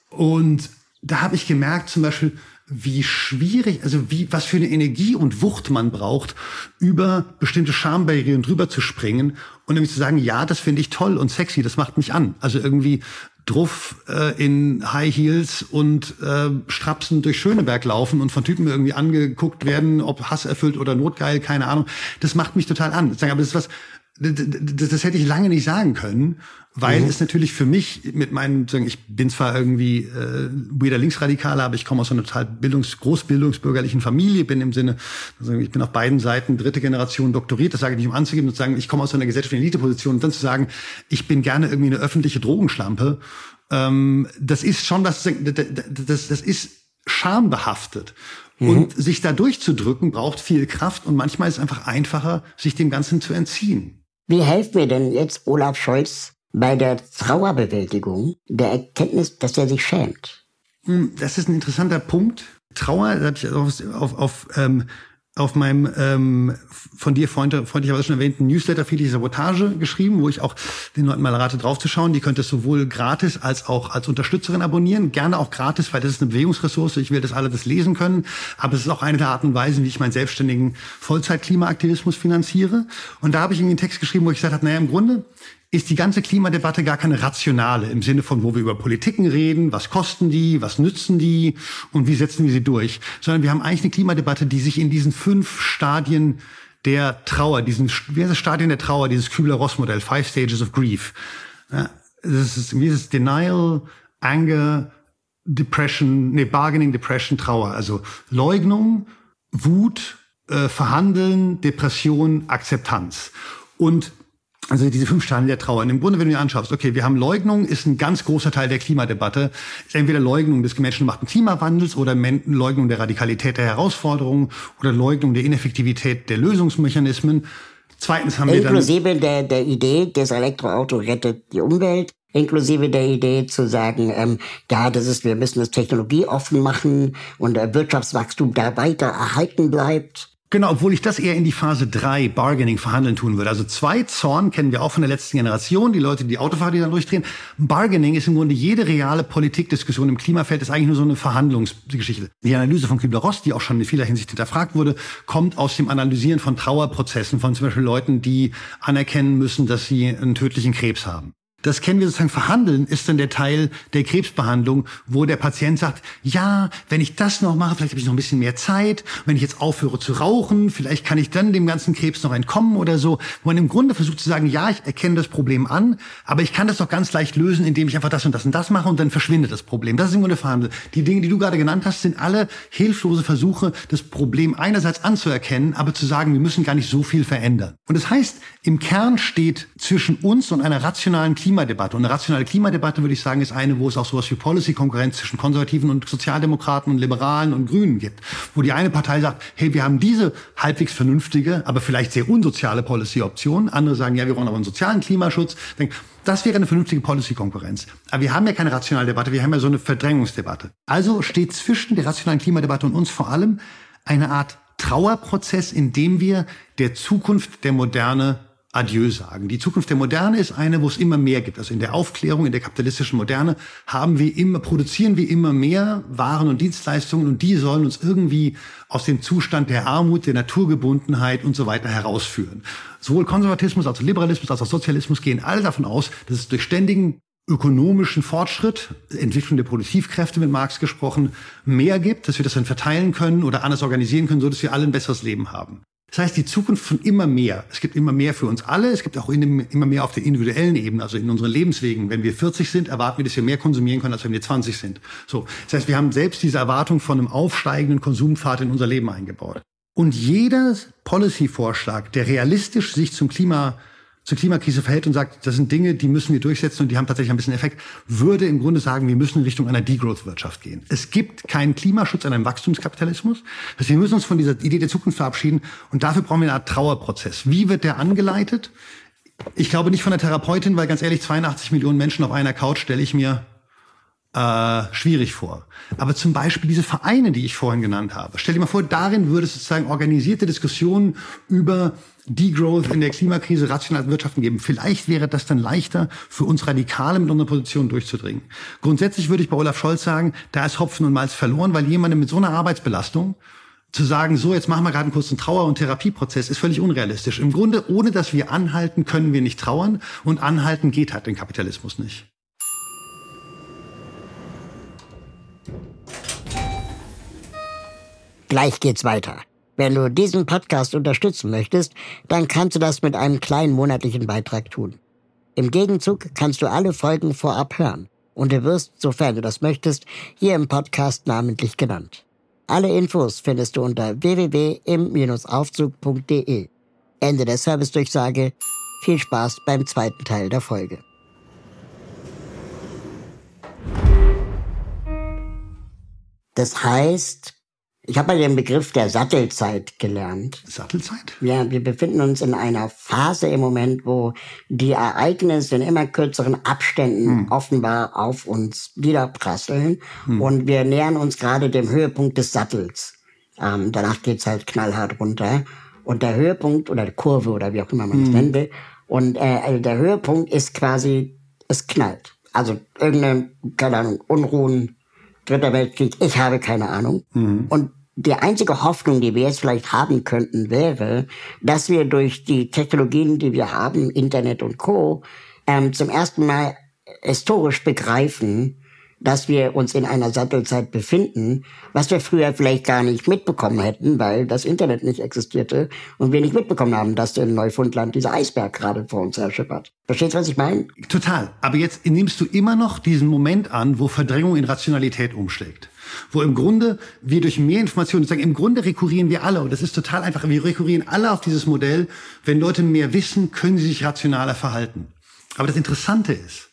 und da habe ich gemerkt zum Beispiel wie schwierig, also wie, was für eine Energie und Wucht man braucht, über bestimmte Schambarrieren drüber zu springen und nämlich zu sagen, ja, das finde ich toll und sexy, das macht mich an. Also irgendwie druff äh, in High Heels und äh, Strapsen durch Schöneberg laufen und von Typen irgendwie angeguckt werden, ob Hass erfüllt oder notgeil, keine Ahnung. Das macht mich total an. Aber das ist was, das, das hätte ich lange nicht sagen können, weil mhm. es natürlich für mich mit meinen, ich bin zwar irgendwie äh, wieder Linksradikaler, aber ich komme aus einer total bildungs-, großbildungsbürgerlichen Familie, bin im Sinne, also ich bin auf beiden Seiten dritte Generation doktoriert, das sage ich nicht um anzugeben, und zu sagen, ich komme aus einer gesellschaftlichen Eliteposition und dann zu sagen, ich bin gerne irgendwie eine öffentliche Drogenschlampe, ähm, das ist schon was, das, das ist schambehaftet. Mhm. Und sich da durchzudrücken braucht viel Kraft und manchmal ist es einfach einfacher, sich dem Ganzen zu entziehen. Wie helfen wir denn jetzt Olaf Scholz bei der Trauerbewältigung, der Erkenntnis, dass er sich schämt? Hm, das ist ein interessanter Punkt. Trauer, da habe ich auf, auf, auf ähm, auf meinem ähm, von dir freundlicherweise schon erwähnten Newsletter viele Sabotage geschrieben, wo ich auch den Leuten mal rate, draufzuschauen. Die könnt ihr sowohl gratis als auch als Unterstützerin abonnieren. Gerne auch gratis, weil das ist eine Bewegungsressource. Ich will, dass alle das lesen können. Aber es ist auch eine der Arten und Weisen, wie ich meinen selbstständigen Vollzeit-Klimaaktivismus finanziere. Und da habe ich irgendwie einen Text geschrieben, wo ich gesagt habe, naja, im Grunde ist die ganze Klimadebatte gar keine rationale im Sinne von, wo wir über Politiken reden, was kosten die, was nützen die und wie setzen wir sie durch, sondern wir haben eigentlich eine Klimadebatte, die sich in diesen fünf Stadien der Trauer, diesen, wie heißt das Stadien der Trauer, dieses Kübler-Ross-Modell, Five Stages of Grief. Ja, das ist, wie ist es, Denial, Anger, Depression, nee, Bargaining, Depression, Trauer. Also Leugnung, Wut, äh, Verhandeln, Depression, Akzeptanz. Und also diese fünf Stadien der Trauer. Und im Grunde, wenn du dir anschaust, okay, wir haben Leugnung, ist ein ganz großer Teil der Klimadebatte. Ist entweder Leugnung des menschengemachten Klimawandels oder Leugnung der Radikalität der Herausforderungen oder Leugnung der Ineffektivität der Lösungsmechanismen. Zweitens haben Inklusive wir dann... der, der Idee, das Elektroauto rettet die Umwelt inklusive der Idee zu sagen, ähm, ja, das ist, wir müssen das technologieoffen machen und der Wirtschaftswachstum da weiter erhalten bleibt. Genau, obwohl ich das eher in die Phase 3 Bargaining, Verhandeln tun würde. Also zwei Zorn kennen wir auch von der letzten Generation, die Leute, die Autofahrer, die dann durchdrehen. Bargaining ist im Grunde jede reale Politikdiskussion im Klimafeld, ist eigentlich nur so eine Verhandlungsgeschichte. Die Analyse von Kübler-Ross, die auch schon in vieler Hinsicht hinterfragt wurde, kommt aus dem Analysieren von Trauerprozessen, von zum Beispiel Leuten, die anerkennen müssen, dass sie einen tödlichen Krebs haben. Das kennen wir sozusagen. Verhandeln ist dann der Teil der Krebsbehandlung, wo der Patient sagt, ja, wenn ich das noch mache, vielleicht habe ich noch ein bisschen mehr Zeit. Wenn ich jetzt aufhöre zu rauchen, vielleicht kann ich dann dem ganzen Krebs noch entkommen oder so. Wo man im Grunde versucht zu sagen, ja, ich erkenne das Problem an, aber ich kann das doch ganz leicht lösen, indem ich einfach das und das und das mache und dann verschwindet das Problem. Das ist im Grunde Verhandeln. Die Dinge, die du gerade genannt hast, sind alle hilflose Versuche, das Problem einerseits anzuerkennen, aber zu sagen, wir müssen gar nicht so viel verändern. Und das heißt, im Kern steht zwischen uns und einer rationalen Klima Klimadebatte. Und eine rationale Klimadebatte, würde ich sagen, ist eine, wo es auch sowas wie Policy-Konkurrenz zwischen Konservativen und Sozialdemokraten und Liberalen und Grünen gibt. Wo die eine Partei sagt, hey, wir haben diese halbwegs vernünftige, aber vielleicht sehr unsoziale Policy-Option. Andere sagen, ja, wir wollen aber einen sozialen Klimaschutz. Das wäre eine vernünftige Policy-Konkurrenz. Aber wir haben ja keine rationale Debatte, wir haben ja so eine Verdrängungsdebatte. Also steht zwischen der rationalen Klimadebatte und uns vor allem eine Art Trauerprozess, in dem wir der Zukunft der Moderne Adieu sagen. Die Zukunft der Moderne ist eine, wo es immer mehr gibt. Also in der Aufklärung, in der kapitalistischen Moderne haben wir immer, produzieren wir immer mehr Waren und Dienstleistungen und die sollen uns irgendwie aus dem Zustand der Armut, der Naturgebundenheit und so weiter herausführen. Sowohl Konservatismus als auch Liberalismus als auch Sozialismus gehen alle davon aus, dass es durch ständigen ökonomischen Fortschritt, Entwicklung der Produktivkräfte mit Marx gesprochen, mehr gibt, dass wir das dann verteilen können oder anders organisieren können, so dass wir alle ein besseres Leben haben. Das heißt, die Zukunft von immer mehr. Es gibt immer mehr für uns alle. Es gibt auch immer mehr auf der individuellen Ebene, also in unseren Lebenswegen. Wenn wir 40 sind, erwarten wir, dass wir mehr konsumieren können, als wenn wir 20 sind. So. Das heißt, wir haben selbst diese Erwartung von einem aufsteigenden Konsumpfad in unser Leben eingebaut. Und jeder Policy-Vorschlag, der realistisch sich zum Klima zur Klimakrise verhält und sagt, das sind Dinge, die müssen wir durchsetzen und die haben tatsächlich ein bisschen Effekt, würde im Grunde sagen, wir müssen in Richtung einer Degrowth-Wirtschaft gehen. Es gibt keinen Klimaschutz an einem Wachstumskapitalismus. Das wir müssen uns von dieser Idee der Zukunft verabschieden und dafür brauchen wir eine Art Trauerprozess. Wie wird der angeleitet? Ich glaube nicht von der Therapeutin, weil ganz ehrlich, 82 Millionen Menschen auf einer Couch stelle ich mir äh, schwierig vor. Aber zum Beispiel diese Vereine, die ich vorhin genannt habe. Stell dir mal vor, darin würde es sozusagen organisierte Diskussionen über Degrowth in der Klimakrise rational wirtschaften geben. Vielleicht wäre das dann leichter für uns Radikale mit unserer Position durchzudringen. Grundsätzlich würde ich bei Olaf Scholz sagen, da ist Hopfen und Malz verloren, weil jemandem mit so einer Arbeitsbelastung zu sagen, so, jetzt machen wir gerade einen kurzen Trauer- und Therapieprozess, ist völlig unrealistisch. Im Grunde, ohne dass wir anhalten, können wir nicht trauern und anhalten geht halt den Kapitalismus nicht. Gleich geht's weiter. Wenn du diesen Podcast unterstützen möchtest, dann kannst du das mit einem kleinen monatlichen Beitrag tun. Im Gegenzug kannst du alle Folgen vorab hören und du wirst, sofern du das möchtest, hier im Podcast namentlich genannt. Alle Infos findest du unter www.im-aufzug.de. Ende der Servicedurchsage. Viel Spaß beim zweiten Teil der Folge. Das heißt, ich habe mal den Begriff der Sattelzeit gelernt. Sattelzeit? Ja, wir befinden uns in einer Phase im Moment, wo die Ereignisse in immer kürzeren Abständen hm. offenbar auf uns niederprasseln. Hm. Und wir nähern uns gerade dem Höhepunkt des Sattels. Ähm, danach geht's halt knallhart runter. Und der Höhepunkt oder Kurve oder wie auch immer man hm. das nennen will. Und äh, also der Höhepunkt ist quasi, es knallt. Also irgendeine, keine Ahnung, Unruhen, Dritter Weltkrieg, ich habe keine Ahnung. Mhm. Und die einzige Hoffnung, die wir jetzt vielleicht haben könnten, wäre, dass wir durch die Technologien, die wir haben, Internet und Co., ähm, zum ersten Mal historisch begreifen, dass wir uns in einer Sattelzeit befinden, was wir früher vielleicht gar nicht mitbekommen hätten, weil das Internet nicht existierte und wir nicht mitbekommen haben, dass in Neufundland dieser Eisberg gerade vor uns herschippert. Verstehst du, was ich meine? Total. Aber jetzt nimmst du immer noch diesen Moment an, wo Verdrängung in Rationalität umschlägt. Wo im Grunde wir durch mehr Informationen sagen, im Grunde rekurrieren wir alle, und das ist total einfach, wir rekurrieren alle auf dieses Modell, wenn Leute mehr wissen, können sie sich rationaler verhalten. Aber das Interessante ist,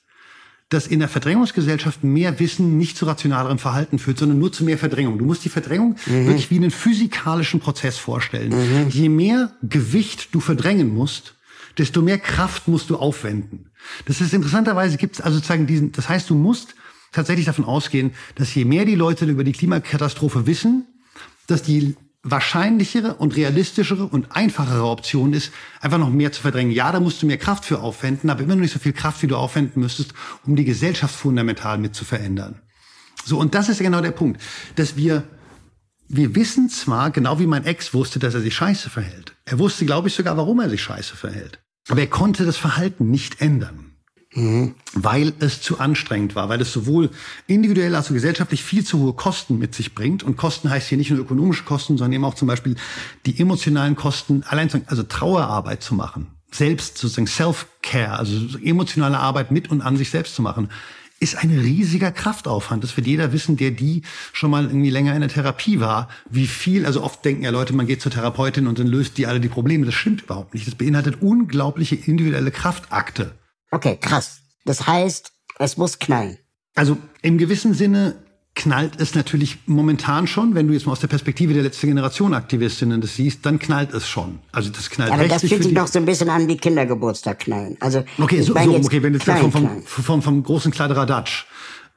dass in der Verdrängungsgesellschaft mehr Wissen nicht zu rationalerem Verhalten führt, sondern nur zu mehr Verdrängung. Du musst die Verdrängung mhm. wirklich wie einen physikalischen Prozess vorstellen. Mhm. Je mehr Gewicht du verdrängen musst, desto mehr Kraft musst du aufwenden. Das ist interessanterweise gibt es also sozusagen diesen, das heißt, du musst tatsächlich davon ausgehen, dass je mehr die Leute über die Klimakatastrophe wissen, dass die wahrscheinlichere und realistischere und einfachere Option ist, einfach noch mehr zu verdrängen. Ja, da musst du mehr Kraft für aufwenden, aber immer noch nicht so viel Kraft, wie du aufwenden müsstest, um die Gesellschaft fundamental mit zu verändern. So, und das ist genau der Punkt, dass wir, wir wissen zwar, genau wie mein Ex wusste, dass er sich scheiße verhält. Er wusste, glaube ich, sogar, warum er sich scheiße verhält. Aber er konnte das Verhalten nicht ändern. Mhm. Weil es zu anstrengend war, weil es sowohl individuell als auch gesellschaftlich viel zu hohe Kosten mit sich bringt. Und Kosten heißt hier nicht nur ökonomische Kosten, sondern eben auch zum Beispiel die emotionalen Kosten, allein also Trauerarbeit zu machen, selbst sozusagen Self-Care, also emotionale Arbeit mit und an sich selbst zu machen, ist ein riesiger Kraftaufwand. Das wird jeder wissen, der die schon mal irgendwie länger in der Therapie war, wie viel, also oft denken ja Leute, man geht zur Therapeutin und dann löst die alle die Probleme. Das stimmt überhaupt nicht. Das beinhaltet unglaubliche individuelle Kraftakte. Okay, krass. Das heißt, es muss knallen. Also im gewissen Sinne knallt es natürlich momentan schon, wenn du jetzt mal aus der Perspektive der letzten Generation Aktivistinnen das siehst, dann knallt es schon. Also das knallt Aber das fühlt sich doch so ein bisschen an wie Kindergeburtstag knallen. Also okay, so, so okay, wenn du vom, vom, vom, vom großen Kladderadatsch,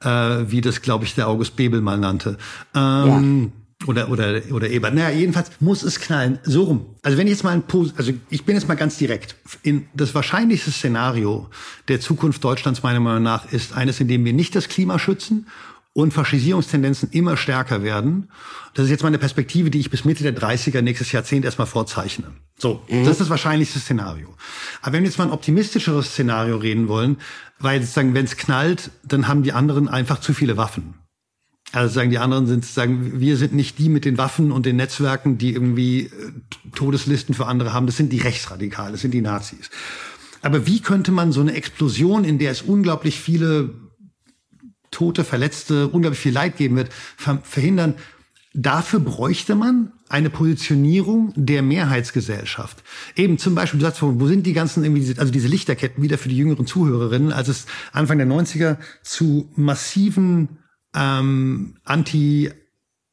äh, wie das glaube ich der August Bebel mal nannte. Ähm, ja oder, oder, oder Ebert. Naja, jedenfalls muss es knallen. So rum. Also wenn ich jetzt mal ein, also ich bin jetzt mal ganz direkt. In das wahrscheinlichste Szenario der Zukunft Deutschlands meiner Meinung nach ist eines, in dem wir nicht das Klima schützen und Faschisierungstendenzen immer stärker werden. Das ist jetzt meine Perspektive, die ich bis Mitte der 30er nächstes Jahrzehnt erstmal vorzeichne. So, mhm. das ist das wahrscheinlichste Szenario. Aber wenn wir jetzt mal ein optimistischeres Szenario reden wollen, weil sozusagen, wenn es knallt, dann haben die anderen einfach zu viele Waffen. Also sagen die anderen sind sagen, wir sind nicht die mit den Waffen und den Netzwerken, die irgendwie äh, Todeslisten für andere haben. Das sind die Rechtsradikale, das sind die Nazis. Aber wie könnte man so eine Explosion, in der es unglaublich viele Tote, Verletzte, unglaublich viel Leid geben wird, verhindern? Dafür bräuchte man eine Positionierung der Mehrheitsgesellschaft. Eben zum Beispiel, du sagst, wo sind die ganzen, also diese Lichterketten wieder für die jüngeren Zuhörerinnen, als es Anfang der 90er zu massiven ähm, Anti-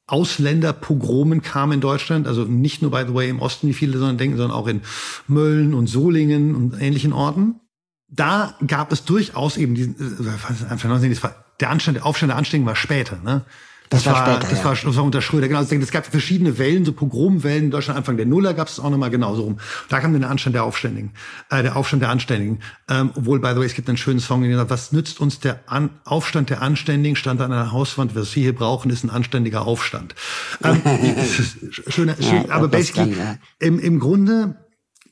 Ausländerpogromen kam in Deutschland, also nicht nur by the way im Osten, wie viele sondern denken, sondern auch in Mölln und Solingen und ähnlichen Orten. Da gab es durchaus eben diesen, äh, der Anstand, der Aufstand der Anständigen war später, ne? Das, das war, später, das, ja. war, das war unter Schröder. Genau, es gab verschiedene Wellen, so Pogromwellen in Deutschland. Anfang der Nuller gab es auch nochmal genauso rum. Da kam dann der Anstand der Aufständigen, äh, der Aufstand der Anständigen. Ähm, obwohl, by the way, es gibt einen schönen Song, in dem sagt, was nützt uns der An Aufstand der Anständigen? Stand an einer Hauswand, was wir hier brauchen, ist ein anständiger Aufstand. Ähm, schöner, schön, ja, aber basically, kann, ja. im, im Grunde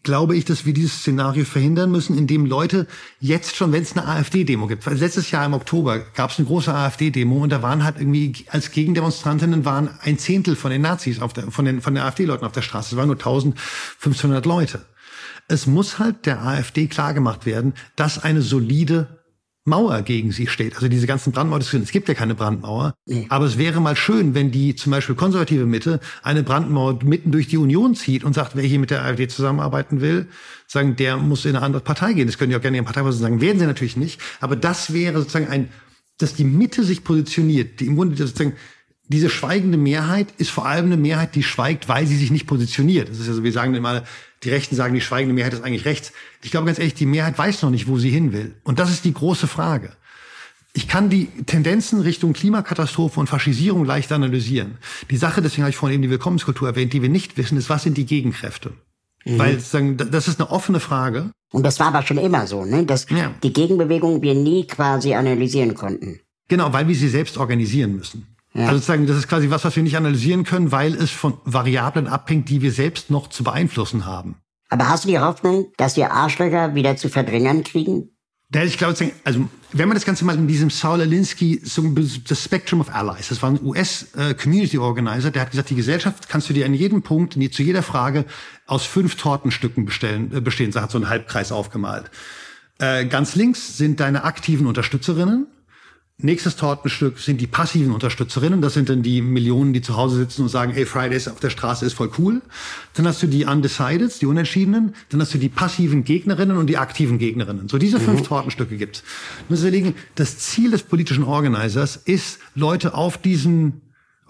glaube ich, dass wir dieses Szenario verhindern müssen, indem Leute jetzt schon, wenn es eine AfD-Demo gibt, weil letztes Jahr im Oktober gab es eine große AfD-Demo und da waren halt irgendwie als Gegendemonstrantinnen waren ein Zehntel von den Nazis auf der, von den, von den AfD-Leuten auf der Straße. Es waren nur 1500 Leute. Es muss halt der AfD klargemacht werden, dass eine solide Mauer gegen sie steht. Also diese ganzen Brandmauerdiskussionen. Es gibt ja keine Brandmauer. Nee. Aber es wäre mal schön, wenn die zum Beispiel konservative Mitte eine Brandmauer mitten durch die Union zieht und sagt, wer hier mit der AfD zusammenarbeiten will, sagen, der muss in eine andere Partei gehen. Das können die auch gerne in Parteivorsitz sagen. Werden sie natürlich nicht. Aber das wäre sozusagen ein, dass die Mitte sich positioniert. Die im Grunde sozusagen diese schweigende Mehrheit ist vor allem eine Mehrheit, die schweigt, weil sie sich nicht positioniert. Das ist ja so, wir sagen immer, die Rechten sagen, die schweigende Mehrheit ist eigentlich rechts. Ich glaube ganz ehrlich, die Mehrheit weiß noch nicht, wo sie hin will. Und das ist die große Frage. Ich kann die Tendenzen Richtung Klimakatastrophe und Faschisierung leicht analysieren. Die Sache, deswegen habe ich vorhin eben die Willkommenskultur erwähnt, die wir nicht wissen, ist, was sind die Gegenkräfte? Mhm. Weil das ist eine offene Frage. Und das war aber schon immer so, ne? dass ja. die Gegenbewegung wir nie quasi analysieren konnten. Genau, weil wir sie selbst organisieren müssen. Ja. Also sozusagen, das ist quasi was, was wir nicht analysieren können, weil es von Variablen abhängt, die wir selbst noch zu beeinflussen haben. Aber hast du die Hoffnung, dass wir Arschlöcher wieder zu verdrängern kriegen? Ja, ich glaube, also wenn man das Ganze mal in diesem Saul Alinsky, so das Spectrum of Allies, das war ein US-Community Organizer, der hat gesagt, die Gesellschaft kannst du dir an jedem Punkt, zu jeder Frage aus fünf Tortenstücken bestellen, äh, bestehen. So hat so einen Halbkreis aufgemalt. Äh, ganz links sind deine aktiven Unterstützerinnen. Nächstes Tortenstück sind die passiven Unterstützerinnen. Das sind dann die Millionen, die zu Hause sitzen und sagen, hey, Fridays auf der Straße ist voll cool. Dann hast du die Undecideds, die Unentschiedenen. Dann hast du die passiven Gegnerinnen und die aktiven Gegnerinnen. So diese fünf mhm. Tortenstücke gibt's. Musst überlegen, das Ziel des politischen Organisers ist, Leute auf diesen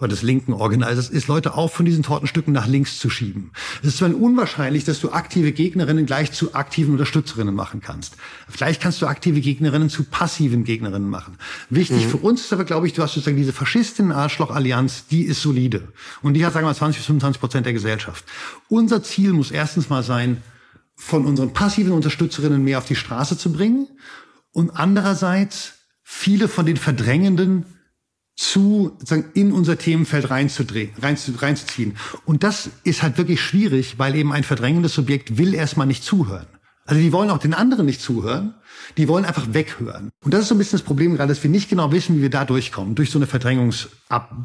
des linken Organisers ist, Leute auch von diesen Tortenstücken nach links zu schieben. Es ist zwar unwahrscheinlich, dass du aktive Gegnerinnen gleich zu aktiven Unterstützerinnen machen kannst. Vielleicht kannst du aktive Gegnerinnen zu passiven Gegnerinnen machen. Wichtig mhm. für uns ist aber, glaube ich, du hast sozusagen diese Faschistinnen-Arschloch-Allianz, die ist solide. Und die hat, sagen wir mal, 20 bis 25 Prozent der Gesellschaft. Unser Ziel muss erstens mal sein, von unseren passiven Unterstützerinnen mehr auf die Straße zu bringen und andererseits viele von den verdrängenden zu sozusagen in unser Themenfeld reinzudrehen, reinzuziehen. Und das ist halt wirklich schwierig, weil eben ein verdrängendes Subjekt will erstmal nicht zuhören. Also die wollen auch den anderen nicht zuhören, die wollen einfach weghören. Und das ist so ein bisschen das Problem gerade, dass wir nicht genau wissen, wie wir da durchkommen, durch so eine Verdrängungs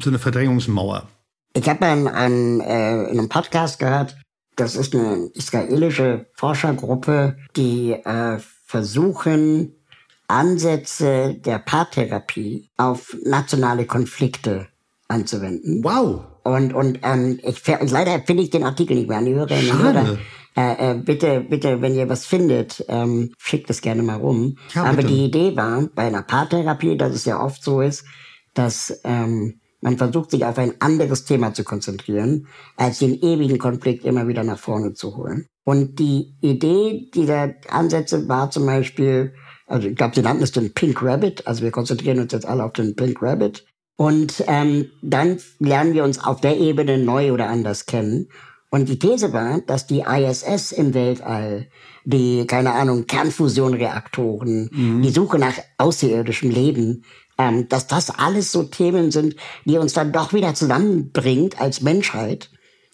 so eine Verdrängungsmauer. Ich habe in, in, äh, in einem Podcast gehört, das ist eine israelische Forschergruppe, die äh, versuchen, Ansätze der Paartherapie auf nationale Konflikte anzuwenden. Wow. Und, und ähm, ich, leider finde ich den Artikel nicht mehr an die Hörerinnen und Hörer. Äh, äh, bitte, bitte, wenn ihr was findet, ähm, schickt es gerne mal rum. Ja, Aber die Idee war, bei einer Paartherapie, dass es ja oft so ist, dass ähm, man versucht, sich auf ein anderes Thema zu konzentrieren, als den ewigen Konflikt immer wieder nach vorne zu holen. Und die Idee dieser Ansätze war zum Beispiel, also ich glaube, sie nannten es den Pink Rabbit. Also wir konzentrieren uns jetzt alle auf den Pink Rabbit. Und ähm, dann lernen wir uns auf der Ebene neu oder anders kennen. Und die These war, dass die ISS im Weltall, die, keine Ahnung, Kernfusionreaktoren, mhm. die Suche nach außerirdischem Leben, ähm, dass das alles so Themen sind, die uns dann doch wieder zusammenbringt als Menschheit,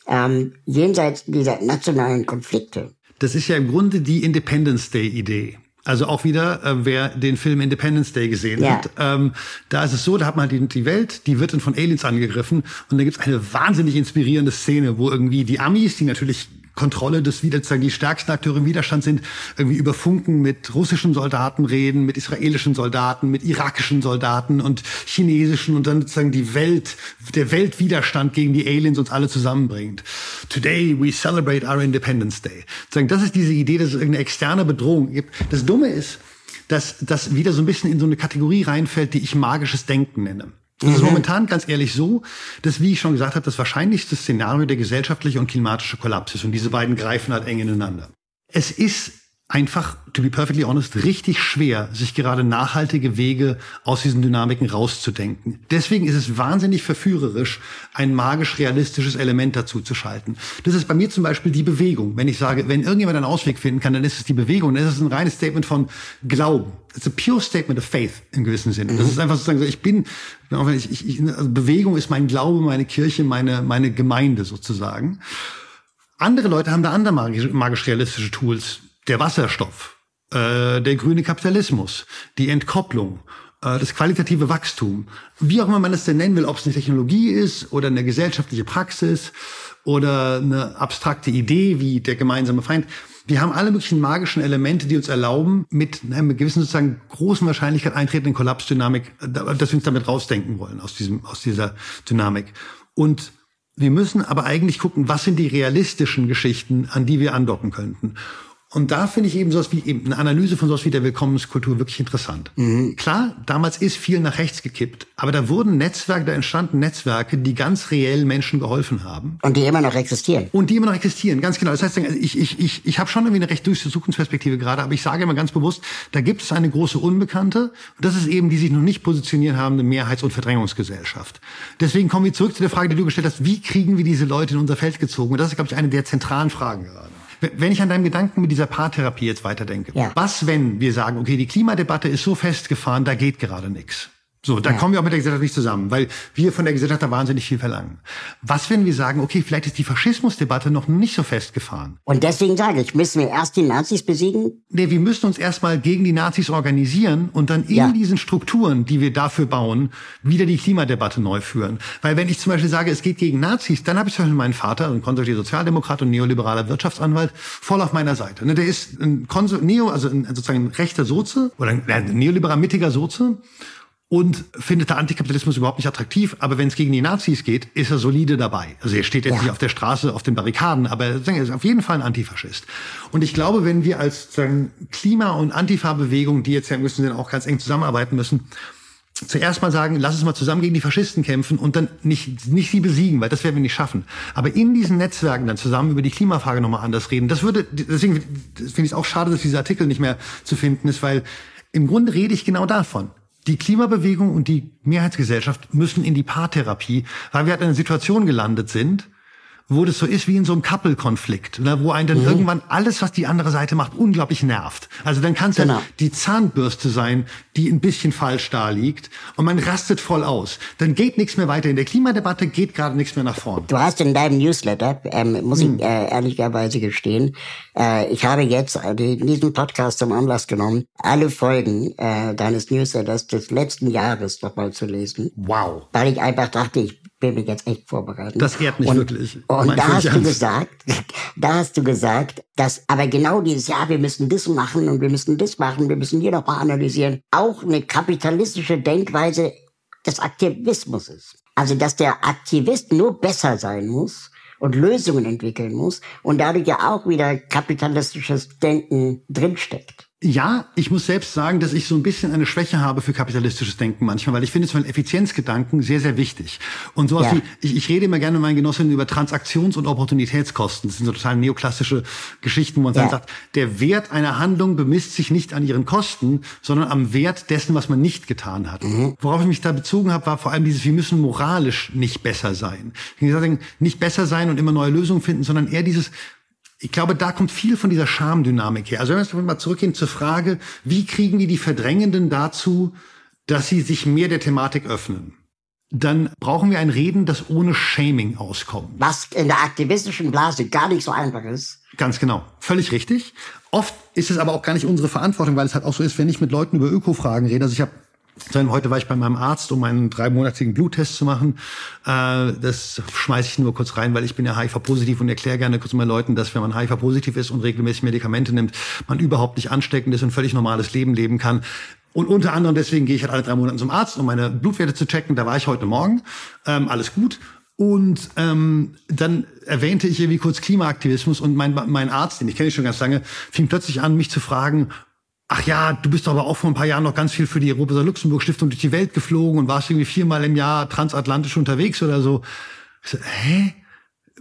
ähm, jenseits dieser nationalen Konflikte. Das ist ja im Grunde die Independence Day Idee. Also auch wieder, äh, wer den Film Independence Day gesehen ja. hat, ähm, da ist es so, da hat man die, die Welt, die wird dann von Aliens angegriffen und da gibt es eine wahnsinnig inspirierende Szene, wo irgendwie die Amis, die natürlich Kontrolle des sozusagen die stärksten Akteure im Widerstand sind, irgendwie über Funken mit russischen Soldaten reden, mit israelischen Soldaten, mit irakischen Soldaten und chinesischen und dann sozusagen die Welt, der Weltwiderstand gegen die Aliens uns alle zusammenbringt. Today we celebrate our Independence Day. Sozusagen, das ist diese Idee, dass es irgendeine externe Bedrohung gibt. Das Dumme ist, dass das wieder so ein bisschen in so eine Kategorie reinfällt, die ich magisches Denken nenne. Es ist mhm. momentan ganz ehrlich so, dass, wie ich schon gesagt habe, das wahrscheinlichste Szenario der gesellschaftliche und klimatische Kollaps ist. Und diese beiden greifen halt eng ineinander. Es ist einfach, to be perfectly honest, richtig schwer, sich gerade nachhaltige Wege aus diesen Dynamiken rauszudenken. Deswegen ist es wahnsinnig verführerisch, ein magisch-realistisches Element dazu zu schalten. Das ist bei mir zum Beispiel die Bewegung. Wenn ich sage, wenn irgendjemand einen Ausweg finden kann, dann ist es die Bewegung. Dann ist es ein reines Statement von Glauben. It's a pure statement of faith im gewissen Sinne. Das mhm. ist einfach sozusagen so, ich bin, ich, ich, also Bewegung ist mein Glaube, meine Kirche, meine, meine Gemeinde sozusagen. Andere Leute haben da andere magisch-realistische Tools. Der Wasserstoff, äh, der grüne Kapitalismus, die Entkopplung, äh, das qualitative Wachstum. Wie auch immer man es denn nennen will, ob es eine Technologie ist oder eine gesellschaftliche Praxis oder eine abstrakte Idee wie der gemeinsame Feind. Wir haben alle möglichen magischen Elemente, die uns erlauben, mit einer gewissen sozusagen großen Wahrscheinlichkeit eintretenden Kollapsdynamik, dass wir uns damit rausdenken wollen aus diesem, aus dieser Dynamik. Und wir müssen aber eigentlich gucken, was sind die realistischen Geschichten, an die wir andocken könnten. Und da finde ich eben sowas wie eben eine Analyse von sowas wie der Willkommenskultur wirklich interessant. Mhm. Klar, damals ist viel nach rechts gekippt, aber da wurden Netzwerke, da entstanden Netzwerke, die ganz reell Menschen geholfen haben. Und die immer noch existieren. Und die immer noch existieren, ganz genau. Das heißt, ich, ich, ich, ich habe schon irgendwie eine recht düstere Zukunftsperspektive gerade, aber ich sage immer ganz bewusst, da gibt es eine große Unbekannte. Und das ist eben die sich noch nicht positioniert habende Mehrheits- und Verdrängungsgesellschaft. Deswegen kommen wir zurück zu der Frage, die du gestellt hast, wie kriegen wir diese Leute in unser Feld gezogen? Und das ist, glaube ich, eine der zentralen Fragen gerade. Wenn ich an deinem Gedanken mit dieser Paartherapie jetzt weiterdenke, ja. was, wenn wir sagen, okay, die Klimadebatte ist so festgefahren, da geht gerade nichts. So, da ja. kommen wir auch mit der Gesellschaft nicht zusammen, weil wir von der Gesellschaft da wahnsinnig viel verlangen. Was, wenn wir sagen, okay, vielleicht ist die Faschismusdebatte noch nicht so festgefahren? Und deswegen sage ich, müssen wir erst die Nazis besiegen? Nee, wir müssen uns erstmal gegen die Nazis organisieren und dann in ja. diesen Strukturen, die wir dafür bauen, wieder die Klimadebatte neu führen. Weil wenn ich zum Beispiel sage, es geht gegen Nazis, dann habe ich zum Beispiel meinen Vater, ein konservativer Sozialdemokrat und neoliberaler Wirtschaftsanwalt, voll auf meiner Seite. Ne, der ist ein Konso Neo, also ein, sozusagen ein rechter Soze oder ein, ein neoliberal mittiger Soze und findet der Antikapitalismus überhaupt nicht attraktiv. Aber wenn es gegen die Nazis geht, ist er solide dabei. Also er steht jetzt ja. nicht auf der Straße, auf den Barrikaden, aber er ist auf jeden Fall ein Antifaschist. Und ich glaube, wenn wir als sagen, Klima- und Antifa-Bewegung, die jetzt ja müssen auch ganz eng zusammenarbeiten müssen, zuerst mal sagen, lass uns mal zusammen gegen die Faschisten kämpfen und dann nicht, nicht sie besiegen, weil das werden wir nicht schaffen. Aber in diesen Netzwerken dann zusammen über die Klimafrage nochmal anders reden, das würde, deswegen finde ich es auch schade, dass dieser Artikel nicht mehr zu finden ist, weil im Grunde rede ich genau davon. Die Klimabewegung und die Mehrheitsgesellschaft müssen in die Paartherapie, weil wir halt in einer Situation gelandet sind, wo das so ist wie in so einem Couple-Konflikt, ne, wo einen dann mhm. irgendwann alles, was die andere Seite macht, unglaublich nervt. Also dann kann es genau. ja die Zahnbürste sein, die ein bisschen falsch da liegt und man rastet voll aus. Dann geht nichts mehr weiter. In der Klimadebatte geht gerade nichts mehr nach vorn. Du hast in deinem Newsletter, ähm, muss mhm. ich äh, ehrlicherweise gestehen, äh, ich habe jetzt äh, diesen Podcast zum Anlass genommen, alle Folgen äh, deines Newsletters des letzten Jahres nochmal zu lesen. Wow. Weil ich einfach dachte, ich bin mich jetzt echt vorbereitet. Das ehrt mich und, wirklich. Und da hast du gesagt, da hast du gesagt, dass aber genau dieses Jahr, wir müssen das machen und wir müssen das machen, wir müssen hier noch mal analysieren, auch eine kapitalistische Denkweise des Aktivismus ist. Also, dass der Aktivist nur besser sein muss und Lösungen entwickeln muss und dadurch ja auch wieder kapitalistisches Denken drinsteckt. Ja, ich muss selbst sagen, dass ich so ein bisschen eine Schwäche habe für kapitalistisches Denken manchmal, weil ich finde zum Beispiel Effizienzgedanken sehr, sehr wichtig. Und sowas ja. wie, ich, ich rede immer gerne mit meinen Genossinnen über Transaktions- und Opportunitätskosten. Das sind so total neoklassische Geschichten, wo man ja. dann sagt, der Wert einer Handlung bemisst sich nicht an ihren Kosten, sondern am Wert dessen, was man nicht getan hat. Mhm. Worauf ich mich da bezogen habe, war vor allem dieses, wir müssen moralisch nicht besser sein. Ich sagen, nicht besser sein und immer neue Lösungen finden, sondern eher dieses, ich glaube, da kommt viel von dieser Schamdynamik her. Also wenn wir mal zurückgehen zur Frage, wie kriegen die die Verdrängenden dazu, dass sie sich mehr der Thematik öffnen? Dann brauchen wir ein Reden, das ohne Shaming auskommt. Was in der aktivistischen Blase gar nicht so einfach ist. Ganz genau. Völlig richtig. Oft ist es aber auch gar nicht unsere Verantwortung, weil es halt auch so ist, wenn ich mit Leuten über Öko-Fragen rede. Also ich habe Heute war ich bei meinem Arzt, um einen dreimonatigen Bluttest zu machen. Äh, das schmeiße ich nur kurz rein, weil ich bin ja HIV-positiv und erkläre gerne kurz mal Leuten, dass wenn man HIV-positiv ist und regelmäßig Medikamente nimmt, man überhaupt nicht ansteckend ist und völlig normales Leben leben kann. Und unter anderem deswegen gehe ich halt alle drei Monate zum Arzt, um meine Blutwerte zu checken. Da war ich heute Morgen. Ähm, alles gut. Und ähm, dann erwähnte ich irgendwie kurz Klimaaktivismus und mein, mein Arzt, den ich kenne schon ganz lange, fing plötzlich an, mich zu fragen, ach ja, du bist aber auch vor ein paar Jahren noch ganz viel für die Rosa-Luxemburg-Stiftung durch die Welt geflogen und warst irgendwie viermal im Jahr transatlantisch unterwegs oder so. Ich so, hä?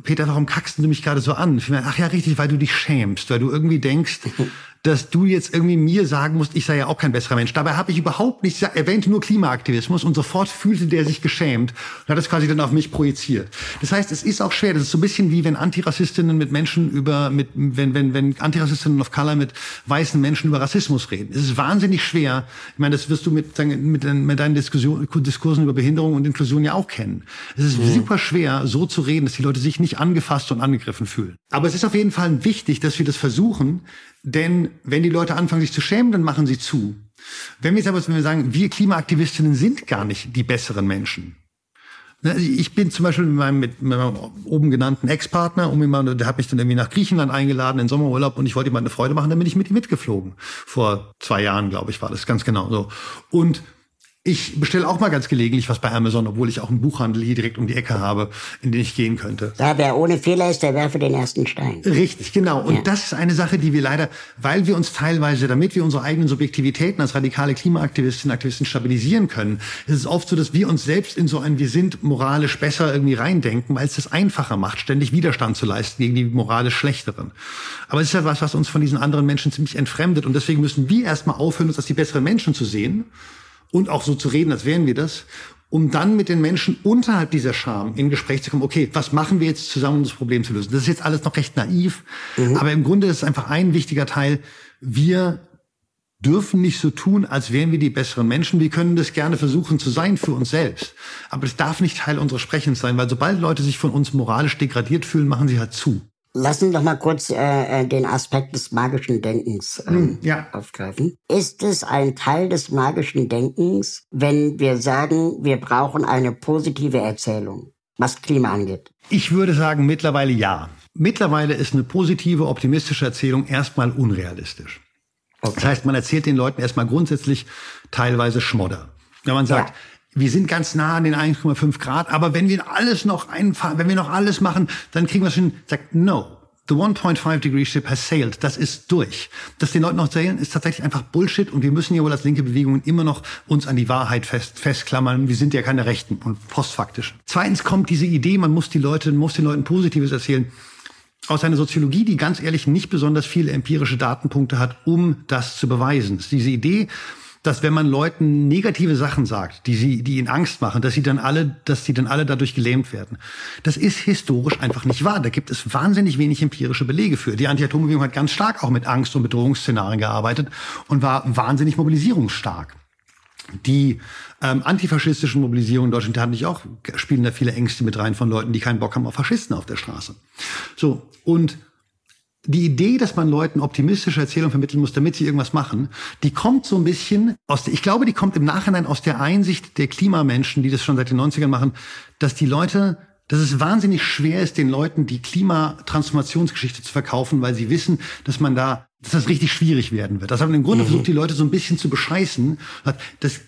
Peter, warum kackst du mich gerade so an? Ach ja, richtig, weil du dich schämst, weil du irgendwie denkst, dass du jetzt irgendwie mir sagen musst, ich sei ja auch kein besserer Mensch. Dabei habe ich überhaupt nicht erwähnt, nur Klimaaktivismus und sofort fühlte der sich geschämt und hat es quasi dann auf mich projiziert. Das heißt, es ist auch schwer. Das ist so ein bisschen wie wenn Antirassistinnen mit Menschen über, mit, wenn, wenn, wenn Antirassistinnen of Color mit weißen Menschen über Rassismus reden. Es ist wahnsinnig schwer. Ich meine, das wirst du mit, mit, mit deinen Diskussion, Diskursen über Behinderung und Inklusion ja auch kennen. Es ist mhm. super schwer, so zu reden, dass die Leute sich nicht angefasst und angegriffen fühlen. Aber es ist auf jeden Fall wichtig, dass wir das versuchen, denn wenn die Leute anfangen, sich zu schämen, dann machen sie zu. Wenn wir jetzt aber wenn wir sagen, wir Klimaaktivistinnen sind gar nicht die besseren Menschen. Ne, ich bin zum Beispiel mit meinem, mit meinem oben genannten Ex-Partner, um der hat mich dann irgendwie nach Griechenland eingeladen in Sommerurlaub und ich wollte ihm eine Freude machen, dann bin ich mit ihm mitgeflogen. Vor zwei Jahren, glaube ich, war das ganz genau so. Und ich bestelle auch mal ganz gelegentlich was bei Amazon, obwohl ich auch einen Buchhandel hier direkt um die Ecke habe, in den ich gehen könnte. Da wer ohne Fehler ist, der werfe den ersten Stein. Richtig, genau. Und ja. das ist eine Sache, die wir leider, weil wir uns teilweise, damit wir unsere eigenen Subjektivitäten als radikale Klimaaktivistinnen und Aktivisten stabilisieren können, ist es oft so, dass wir uns selbst in so ein Wir sind moralisch besser irgendwie reindenken, weil es das einfacher macht, ständig Widerstand zu leisten gegen die moralisch Schlechteren. Aber es ist ja was, was uns von diesen anderen Menschen ziemlich entfremdet. Und deswegen müssen wir erstmal aufhören, uns als die besseren Menschen zu sehen und auch so zu reden, als wären wir das, um dann mit den Menschen unterhalb dieser Scham in Gespräch zu kommen, okay, was machen wir jetzt zusammen, um das Problem zu lösen? Das ist jetzt alles noch recht naiv, mhm. aber im Grunde ist es einfach ein wichtiger Teil. Wir dürfen nicht so tun, als wären wir die besseren Menschen. Wir können das gerne versuchen zu sein für uns selbst. Aber das darf nicht Teil unseres Sprechens sein, weil sobald Leute sich von uns moralisch degradiert fühlen, machen sie halt zu. Lassen Sie doch mal kurz äh, äh, den Aspekt des magischen Denkens ähm, ja. aufgreifen. Ist es ein Teil des magischen Denkens, wenn wir sagen, wir brauchen eine positive Erzählung, was Klima angeht? Ich würde sagen, mittlerweile ja. Mittlerweile ist eine positive, optimistische Erzählung erstmal unrealistisch. Okay. Das heißt, man erzählt den Leuten erstmal grundsätzlich teilweise Schmodder. Wenn man sagt, ja wir sind ganz nah an den 1,5 Grad, aber wenn wir alles noch einfahren, wenn wir noch alles machen, dann kriegen wir schon, sagt, no. The 1.5 degree ship has sailed. Das ist durch. Das den Leuten noch erzählen, ist tatsächlich einfach Bullshit und wir müssen ja wohl als linke Bewegungen immer noch uns an die Wahrheit fest, festklammern. Wir sind ja keine Rechten und postfaktisch. Zweitens kommt diese Idee, man muss die Leute, muss den Leuten Positives erzählen aus einer Soziologie, die ganz ehrlich nicht besonders viele empirische Datenpunkte hat, um das zu beweisen. Diese Idee, dass wenn man Leuten negative Sachen sagt, die sie, die ihnen Angst machen, dass sie dann alle, dass sie dann alle dadurch gelähmt werden. Das ist historisch einfach nicht wahr. Da gibt es wahnsinnig wenig empirische Belege für. Die Anti-Atom-Bewegung hat ganz stark auch mit Angst- und Bedrohungsszenarien gearbeitet und war wahnsinnig mobilisierungsstark. Die ähm, antifaschistischen Mobilisierungen in Deutschland hatten nicht auch, spielen da viele Ängste mit rein von Leuten, die keinen Bock haben auf Faschisten auf der Straße. So, und die Idee, dass man Leuten optimistische Erzählungen vermitteln muss, damit sie irgendwas machen, die kommt so ein bisschen aus, der, ich glaube, die kommt im Nachhinein aus der Einsicht der Klimamenschen, die das schon seit den 90ern machen, dass die Leute, dass es wahnsinnig schwer ist, den Leuten die Klimatransformationsgeschichte zu verkaufen, weil sie wissen, dass man da, dass das richtig schwierig werden wird. Das haben im Grunde mhm. versucht, die Leute so ein bisschen zu bescheißen. Das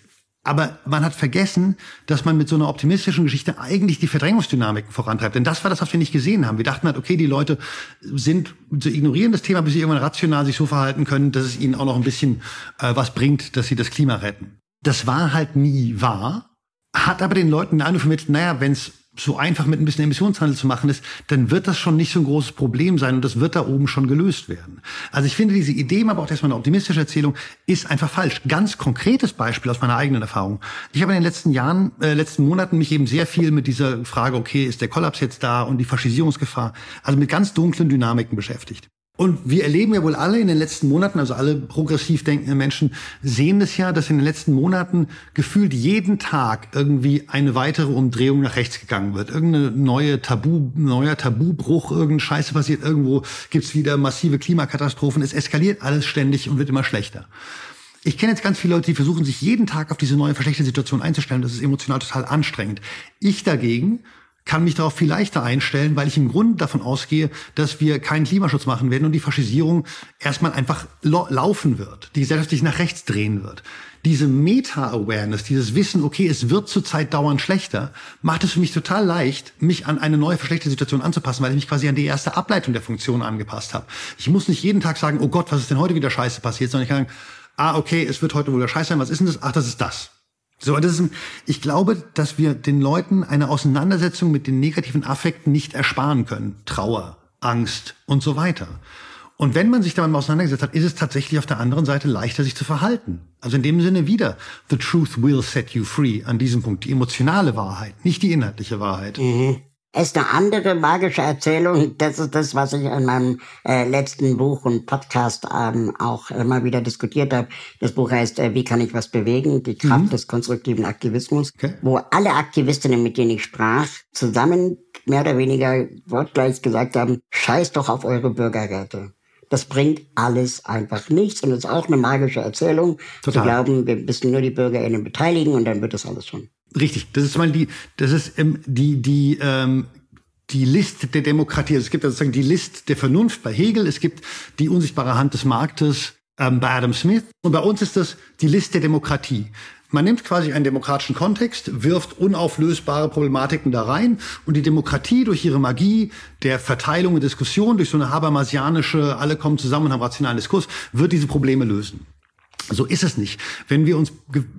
aber man hat vergessen, dass man mit so einer optimistischen Geschichte eigentlich die Verdrängungsdynamiken vorantreibt. Denn das war das, was wir nicht gesehen haben. Wir dachten halt, okay, die Leute sind, sie ignorieren das Thema, bis sie irgendwann rational sich so verhalten können, dass es ihnen auch noch ein bisschen äh, was bringt, dass sie das Klima retten. Das war halt nie wahr, hat aber den Leuten eine vermittelt, naja, wenn es so einfach mit ein bisschen Emissionshandel zu machen ist, dann wird das schon nicht so ein großes Problem sein und das wird da oben schon gelöst werden. Also ich finde diese Idee, aber auch erstmal eine optimistische Erzählung, ist einfach falsch. Ganz konkretes Beispiel aus meiner eigenen Erfahrung. Ich habe in den letzten Jahren, äh, letzten Monaten mich eben sehr viel mit dieser Frage, okay, ist der Kollaps jetzt da und die Faschisierungsgefahr, also mit ganz dunklen Dynamiken beschäftigt. Und wir erleben ja wohl alle in den letzten Monaten, also alle progressiv denkenden Menschen sehen das ja, dass in den letzten Monaten gefühlt jeden Tag irgendwie eine weitere Umdrehung nach rechts gegangen wird. Irgendeine neue Tabu, neuer Tabubruch, irgendeine Scheiße passiert, irgendwo gibt's wieder massive Klimakatastrophen. Es eskaliert alles ständig und wird immer schlechter. Ich kenne jetzt ganz viele Leute, die versuchen, sich jeden Tag auf diese neue verschlechterte Situation einzustellen. Das ist emotional total anstrengend. Ich dagegen kann mich darauf viel leichter einstellen, weil ich im Grunde davon ausgehe, dass wir keinen Klimaschutz machen werden und die Faschisierung erstmal einfach laufen wird, die Gesellschaft sich nach rechts drehen wird. Diese Meta-Awareness, dieses Wissen, okay, es wird zurzeit dauernd schlechter, macht es für mich total leicht, mich an eine neue verschlechterte Situation anzupassen, weil ich mich quasi an die erste Ableitung der Funktion angepasst habe. Ich muss nicht jeden Tag sagen, oh Gott, was ist denn heute wieder scheiße passiert, sondern ich kann sagen, ah, okay, es wird heute wohl wieder scheiße sein, was ist denn das? Ach, das ist das. So, das ist, ich glaube, dass wir den Leuten eine Auseinandersetzung mit den negativen Affekten nicht ersparen können. Trauer, Angst und so weiter. Und wenn man sich damit auseinandergesetzt hat, ist es tatsächlich auf der anderen Seite leichter, sich zu verhalten. Also in dem Sinne wieder, the truth will set you free an diesem Punkt, die emotionale Wahrheit, nicht die inhaltliche Wahrheit. Mhm. Es ist eine andere magische Erzählung. Das ist das, was ich in meinem äh, letzten Buch und Podcast ähm, auch immer wieder diskutiert habe. Das Buch heißt äh, Wie kann ich was bewegen? Die Kraft mhm. des konstruktiven Aktivismus, okay. wo alle Aktivistinnen, mit denen ich sprach, zusammen mehr oder weniger wortgleich gesagt haben, scheiß doch auf eure Bürgerräte. Das bringt alles einfach nichts und es ist auch eine magische Erzählung. Total. Zu glauben, wir müssen nur die BürgerInnen beteiligen und dann wird das alles schon. Richtig, das ist mal die, das ist ähm, die, die, ähm, die List der Demokratie. Also es gibt sozusagen die List der Vernunft bei Hegel, es gibt die unsichtbare Hand des Marktes ähm, bei Adam Smith und bei uns ist das die List der Demokratie. Man nimmt quasi einen demokratischen Kontext, wirft unauflösbare Problematiken da rein und die Demokratie durch ihre Magie der Verteilung und Diskussion, durch so eine habermasianische, alle kommen zusammen und haben rationalen Diskurs, wird diese Probleme lösen. So ist es nicht. Wenn wir uns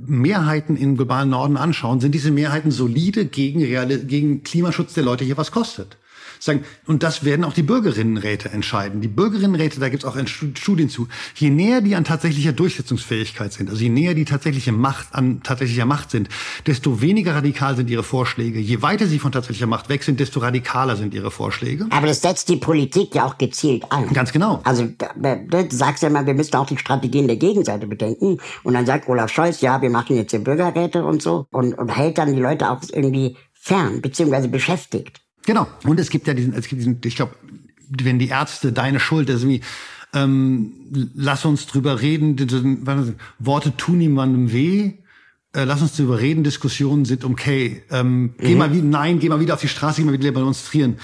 Mehrheiten im globalen Norden anschauen, sind diese Mehrheiten solide gegen, reale, gegen Klimaschutz, der Leute hier was kostet. Sagen, und das werden auch die Bürgerinnenräte entscheiden. Die Bürgerinnenräte, da gibt es auch Studien zu. Je näher die an tatsächlicher Durchsetzungsfähigkeit sind, also je näher die tatsächliche Macht an tatsächlicher Macht sind, desto weniger radikal sind ihre Vorschläge. Je weiter sie von tatsächlicher Macht weg sind, desto radikaler sind ihre Vorschläge. Aber das setzt die Politik ja auch gezielt an. Ganz genau. Also du sagst ja immer, wir müssen auch die Strategien der Gegenseite bedenken. Und dann sagt Olaf Scholz, ja, wir machen jetzt hier Bürgerräte und so und, und hält dann die Leute auch irgendwie fern, beziehungsweise beschäftigt. Genau. Und es gibt ja diesen, es gibt diesen, ich glaube, wenn die Ärzte deine Schuld ist, wie, ähm, lass uns drüber reden, Worte tun niemandem weh, äh, lass uns drüber reden, Diskussionen sind okay. Ähm, mhm. Geh mal wieder, nein, geh mal wieder auf die Straße, geh mal wieder demonstrieren.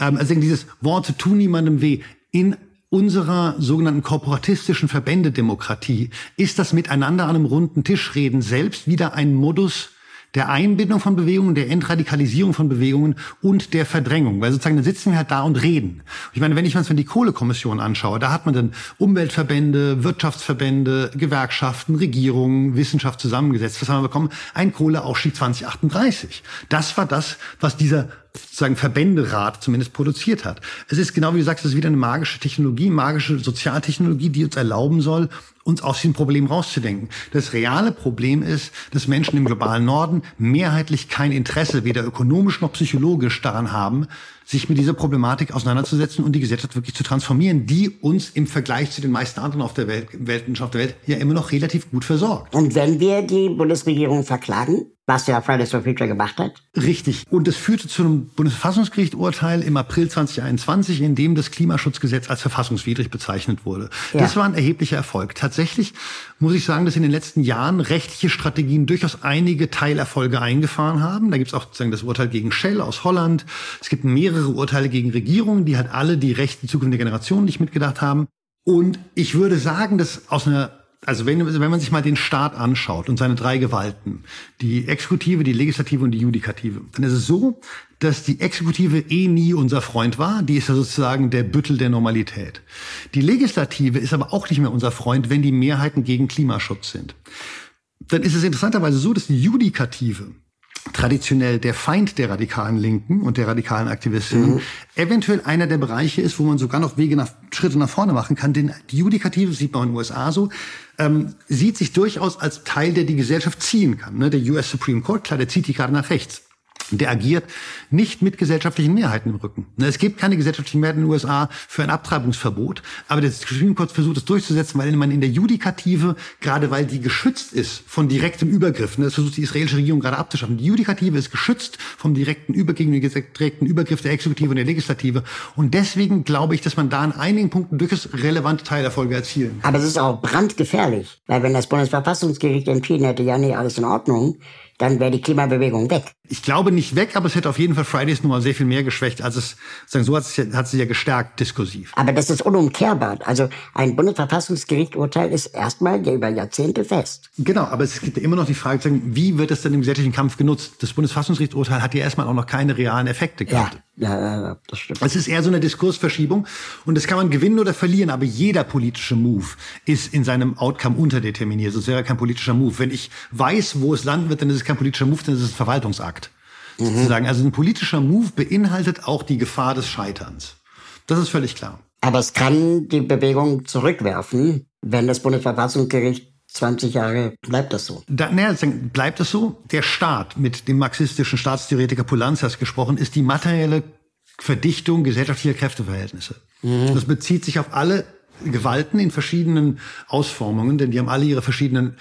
Ähm, also dieses Worte tun niemandem weh in unserer sogenannten korporatistischen Verbändedemokratie ist das Miteinander an einem runden Tisch reden selbst wieder ein Modus der Einbindung von Bewegungen, der Entradikalisierung von Bewegungen und der Verdrängung. Weil sozusagen dann sitzen wir halt da und reden. Ich meine, wenn ich mir die Kohlekommission anschaue, da hat man dann Umweltverbände, Wirtschaftsverbände, Gewerkschaften, Regierungen, Wissenschaft zusammengesetzt. Was haben wir bekommen? Ein Kohleausstieg 2038. Das war das, was dieser sozusagen Verbänderat zumindest produziert hat. Es ist genau wie du sagst, es ist wieder eine magische Technologie, magische Sozialtechnologie, die uns erlauben soll, uns aus diesem Problem rauszudenken. Das reale Problem ist, dass Menschen im globalen Norden mehrheitlich kein Interesse, weder ökonomisch noch psychologisch daran haben, sich mit dieser Problematik auseinanderzusetzen und die Gesellschaft wirklich zu transformieren, die uns im Vergleich zu den meisten anderen auf der Welt, Welt, auf der Welt ja immer noch relativ gut versorgt. Und wenn wir die Bundesregierung verklagen, was ja Fridays for Future gemacht hat. Richtig. Und es führte zu einem Bundesverfassungsgericht-Urteil im April 2021, in dem das Klimaschutzgesetz als verfassungswidrig bezeichnet wurde. Ja. Das war ein erheblicher Erfolg. Tatsächlich muss ich sagen, dass in den letzten Jahren rechtliche Strategien durchaus einige Teilerfolge eingefahren haben. Da gibt es auch sozusagen das Urteil gegen Shell aus Holland. Es gibt mehrere Urteile gegen Regierungen, die halt alle die Rechte zukünftiger Generationen nicht mitgedacht haben. Und ich würde sagen, dass aus einer also wenn, wenn man sich mal den Staat anschaut und seine drei Gewalten, die Exekutive, die Legislative und die Judikative, dann ist es so, dass die Exekutive eh nie unser Freund war. Die ist ja sozusagen der Büttel der Normalität. Die Legislative ist aber auch nicht mehr unser Freund, wenn die Mehrheiten gegen Klimaschutz sind. Dann ist es interessanterweise so, dass die Judikative traditionell der Feind der radikalen Linken und der radikalen Aktivistinnen mhm. eventuell einer der Bereiche ist, wo man sogar noch Wege nach Schritte nach vorne machen kann. Denn die Judikative sieht man in den USA so, ähm, sieht sich durchaus als Teil, der die Gesellschaft ziehen kann. Ne? Der US Supreme Court, klar, der zieht die gerade nach rechts der agiert nicht mit gesellschaftlichen Mehrheiten im Rücken. Ne, es gibt keine gesellschaftlichen Mehrheiten in den USA für ein Abtreibungsverbot, aber der Supreme Court versucht es durchzusetzen, weil man in der Judikative, gerade weil die geschützt ist von direktem Übergriff, ne, das versucht die israelische Regierung gerade abzuschaffen, die Judikative ist geschützt vom direkten Übergriff, direkten Übergriff der Exekutive und der Legislative und deswegen glaube ich, dass man da an einigen Punkten durchaus relevante Teilerfolge erzielen kann. Aber es ist auch brandgefährlich, weil wenn das Bundesverfassungsgericht entschieden hätte, ja nee, alles in Ordnung, dann wäre die Klimabewegung weg. Ich glaube nicht weg, aber es hätte auf jeden Fall Fridays nun mal sehr viel mehr geschwächt, als es, sagen, so hat es, hat sie ja gestärkt, diskursiv. Aber das ist unumkehrbar. Also ein Bundesverfassungsgericht-Urteil ist erstmal über Jahrzehnte fest. Genau, aber es gibt ja immer noch die Frage, wie wird es denn im gesellschaftlichen Kampf genutzt? Das Bundesverfassungsgericht-Urteil hat ja erstmal auch noch keine realen Effekte gehabt. Ja. Ja, ja, das stimmt. Es ist eher so eine Diskursverschiebung und das kann man gewinnen oder verlieren, aber jeder politische Move ist in seinem Outcome unterdeterminiert. Das wäre kein politischer Move. Wenn ich weiß, wo es landen wird, dann ist es kein politischer Move, dann ist es ein Verwaltungsakt. Mhm. Sozusagen. Also ein politischer Move beinhaltet auch die Gefahr des Scheiterns. Das ist völlig klar. Aber es kann die Bewegung zurückwerfen, wenn das Bundesverfassungsgericht 20 Jahre bleibt das so. Da, naja, bleibt das so? Der Staat, mit dem marxistischen Staatstheoretiker Polanzas gesprochen, ist die materielle Verdichtung gesellschaftlicher Kräfteverhältnisse. Mhm. Das bezieht sich auf alle Gewalten in verschiedenen Ausformungen, denn die haben alle ihre verschiedenen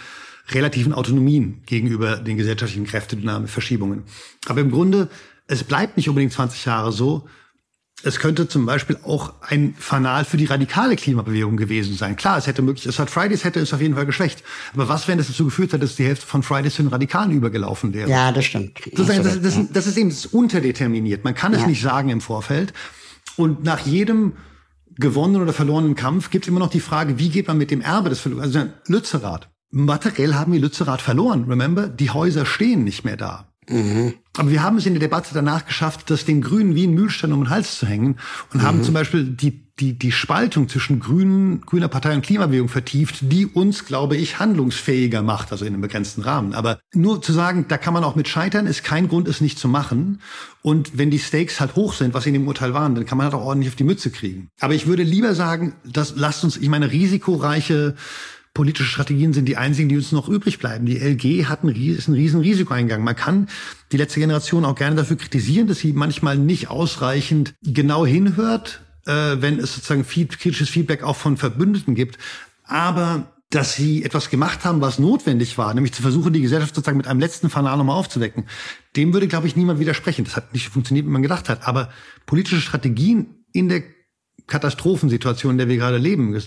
relativen Autonomien gegenüber den gesellschaftlichen Kräftedynamik-Verschiebungen. Aber im Grunde, es bleibt nicht unbedingt 20 Jahre so, es könnte zum Beispiel auch ein Fanal für die radikale Klimabewegung gewesen sein. Klar, es hätte möglich, es hat Fridays hätte es auf jeden Fall geschwächt. Aber was, wenn es dazu geführt hat, dass die Hälfte von Fridays zu den Radikalen übergelaufen wäre? Ja, das stimmt. Das, das, das, das, das ist eben unterdeterminiert. Man kann es ja. nicht sagen im Vorfeld. Und nach jedem gewonnenen oder verlorenen Kampf gibt es immer noch die Frage, wie geht man mit dem Erbe des Verlorenen? Also Lützerath. Materiell haben wir Lützerath verloren. Remember? Die Häuser stehen nicht mehr da. Mhm. Aber wir haben es in der Debatte danach geschafft, das den Grünen wie ein Mühlstein um den Hals zu hängen und mhm. haben zum Beispiel die, die, die Spaltung zwischen Grünen, Grüner Partei und Klimabewegung vertieft, die uns, glaube ich, handlungsfähiger macht, also in einem begrenzten Rahmen. Aber nur zu sagen, da kann man auch mit scheitern, ist kein Grund, es nicht zu machen. Und wenn die Stakes halt hoch sind, was sie in dem Urteil waren, dann kann man halt auch ordentlich auf die Mütze kriegen. Aber ich würde lieber sagen, das lasst uns, ich meine, risikoreiche politische Strategien sind die einzigen, die uns noch übrig bleiben. Die LG hat ein, ist ein riesen Risikoeingang. Man kann die letzte Generation auch gerne dafür kritisieren, dass sie manchmal nicht ausreichend genau hinhört, äh, wenn es sozusagen feed, kritisches Feedback auch von Verbündeten gibt. Aber dass sie etwas gemacht haben, was notwendig war, nämlich zu versuchen, die Gesellschaft sozusagen mit einem letzten Fanal nochmal aufzuwecken, dem würde, glaube ich, niemand widersprechen. Das hat nicht funktioniert, wie man gedacht hat. Aber politische Strategien in der Katastrophensituation, in der wir gerade leben,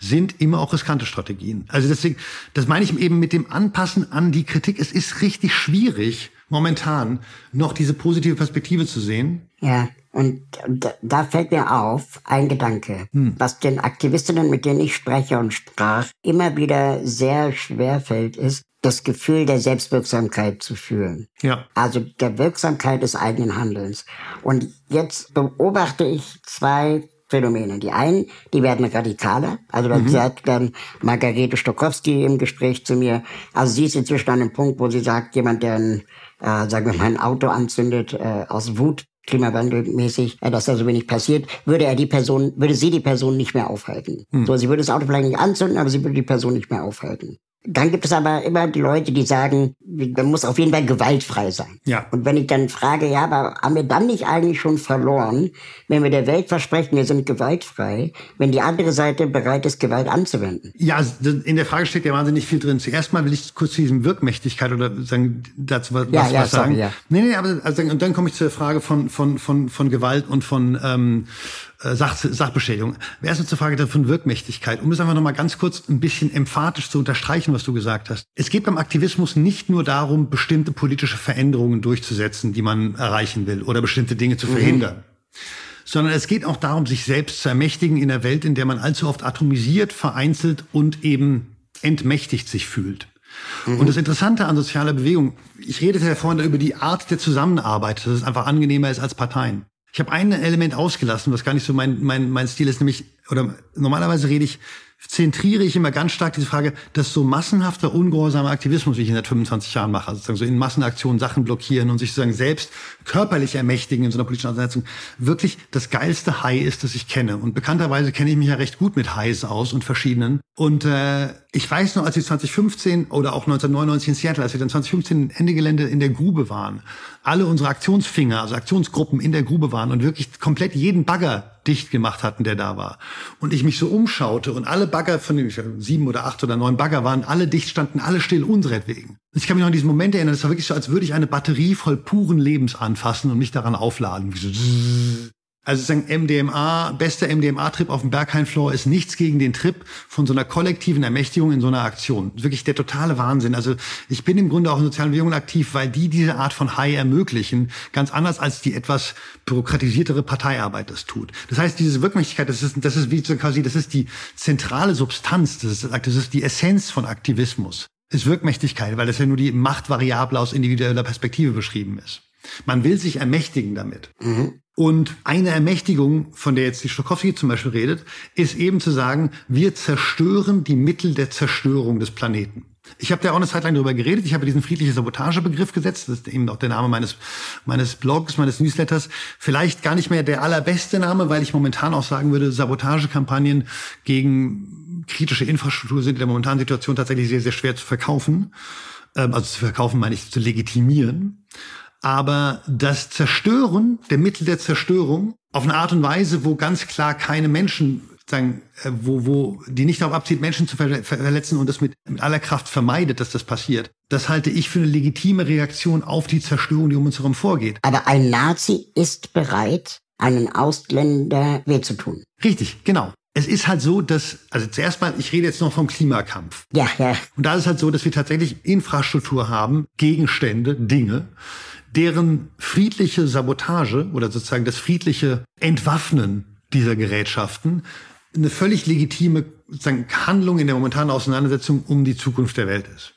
sind immer auch riskante Strategien. Also deswegen, das meine ich eben mit dem Anpassen an die Kritik. Es ist richtig schwierig, momentan noch diese positive Perspektive zu sehen. Ja, und da fällt mir auf ein Gedanke, hm. was den Aktivistinnen, mit denen ich spreche und sprach, immer wieder sehr schwer fällt, ist, das Gefühl der Selbstwirksamkeit zu fühlen. Ja. Also der Wirksamkeit des eigenen Handelns. Und jetzt beobachte ich zwei Phänomene. Die einen, die werden radikaler. Also da mhm. sagt dann Margarete Stokowski im Gespräch zu mir, also sie ist inzwischen an dem Punkt, wo sie sagt, jemand, der ein, äh, sagen wir mal, ein Auto anzündet äh, aus Wut, klimawandelmäßig, äh, dass da so wenig passiert, würde er die Person, würde sie die Person nicht mehr aufhalten. Mhm. So, sie würde das Auto vielleicht nicht anzünden, aber sie würde die Person nicht mehr aufhalten. Dann gibt es aber immer die Leute, die sagen, man muss auf jeden Fall gewaltfrei sein. Ja. Und wenn ich dann frage, ja, aber haben wir dann nicht eigentlich schon verloren, wenn wir der Welt versprechen, wir sind gewaltfrei, wenn die andere Seite bereit ist, Gewalt anzuwenden? Ja, in der Frage steckt ja wahnsinnig viel drin. Zuerst mal will ich kurz zu diesem Wirkmächtigkeit oder sagen, dazu was, ja, was, ja, was sorry, sagen. Ja. Nee, nee, aber also, und dann komme ich zur Frage von, von, von, von Gewalt und von, ähm, äh, Sach Sachbeschädigung. Erstmal zur Frage von Wirkmächtigkeit. Um es einfach nochmal ganz kurz ein bisschen emphatisch zu unterstreichen, was du gesagt hast. Es geht beim Aktivismus nicht nur darum, bestimmte politische Veränderungen durchzusetzen, die man erreichen will oder bestimmte Dinge zu mhm. verhindern. Mhm. Sondern es geht auch darum, sich selbst zu ermächtigen in einer Welt, in der man allzu oft atomisiert, vereinzelt und eben entmächtigt sich fühlt. Mhm. Und das Interessante an sozialer Bewegung, ich redete ja vorhin über die Art der Zusammenarbeit, dass es einfach angenehmer ist als Parteien. Ich habe ein Element ausgelassen, was gar nicht so mein, mein, mein Stil ist, nämlich, oder normalerweise rede ich zentriere ich immer ganz stark diese Frage, dass so massenhafter, ungehorsamer Aktivismus, wie ich in seit 25 Jahren mache, also sozusagen so in Massenaktionen Sachen blockieren und sich sozusagen selbst körperlich ermächtigen in so einer politischen Auseinandersetzung, wirklich das geilste High ist, das ich kenne. Und bekannterweise kenne ich mich ja recht gut mit Highs aus und verschiedenen. Und äh, ich weiß noch, als wir 2015 oder auch 1999 in Seattle, als wir dann 2015 Ende Gelände in der Grube waren, alle unsere Aktionsfinger, also Aktionsgruppen in der Grube waren und wirklich komplett jeden Bagger dicht gemacht hatten, der da war. Und ich mich so umschaute und alle Bagger von den sieben oder acht oder neun Bagger waren alle dicht, standen alle still unseretwegen. Ich kann mich noch an diesen Moment erinnern, es war wirklich so, als würde ich eine Batterie voll puren Lebens anfassen und mich daran aufladen. Also sagen MDMA, bester MDMA-Trip auf dem Berghain-Floor ist nichts gegen den Trip von so einer kollektiven Ermächtigung in so einer Aktion. Wirklich der totale Wahnsinn. Also ich bin im Grunde auch in sozialen Bewegungen aktiv, weil die diese Art von High ermöglichen, ganz anders als die etwas bürokratisiertere Parteiarbeit das tut. Das heißt, diese Wirkmächtigkeit, das ist, das ist wie so quasi, das ist die zentrale Substanz, das ist, das ist die Essenz von Aktivismus. Ist Wirkmächtigkeit, weil das ja nur die Machtvariable aus individueller Perspektive beschrieben ist. Man will sich ermächtigen damit. Mhm. Und eine Ermächtigung, von der jetzt die Stokowski zum Beispiel redet, ist eben zu sagen, wir zerstören die Mittel der Zerstörung des Planeten. Ich habe da auch eine Zeit lang darüber geredet. Ich habe diesen friedliche Sabotagebegriff gesetzt. Das ist eben auch der Name meines, meines Blogs, meines Newsletters. Vielleicht gar nicht mehr der allerbeste Name, weil ich momentan auch sagen würde, Sabotagekampagnen gegen kritische Infrastruktur sind in der momentanen Situation tatsächlich sehr, sehr schwer zu verkaufen. Ähm, also zu verkaufen meine ich zu legitimieren. Aber das Zerstören der Mittel der Zerstörung auf eine Art und Weise, wo ganz klar keine Menschen sagen, äh, wo, wo die nicht darauf abzieht, Menschen zu verletzen und das mit, mit aller Kraft vermeidet, dass das passiert. Das halte ich für eine legitime Reaktion auf die Zerstörung, die um uns herum vorgeht. Aber ein Nazi ist bereit, einen Ausländer weh zu tun. Richtig, genau. Es ist halt so, dass, also zuerst mal, ich rede jetzt noch vom Klimakampf. Ja, ja. Und da ist halt so, dass wir tatsächlich Infrastruktur haben, Gegenstände, Dinge, deren friedliche Sabotage oder sozusagen das friedliche Entwaffnen dieser Gerätschaften eine völlig legitime sozusagen, Handlung in der momentanen Auseinandersetzung um die Zukunft der Welt ist.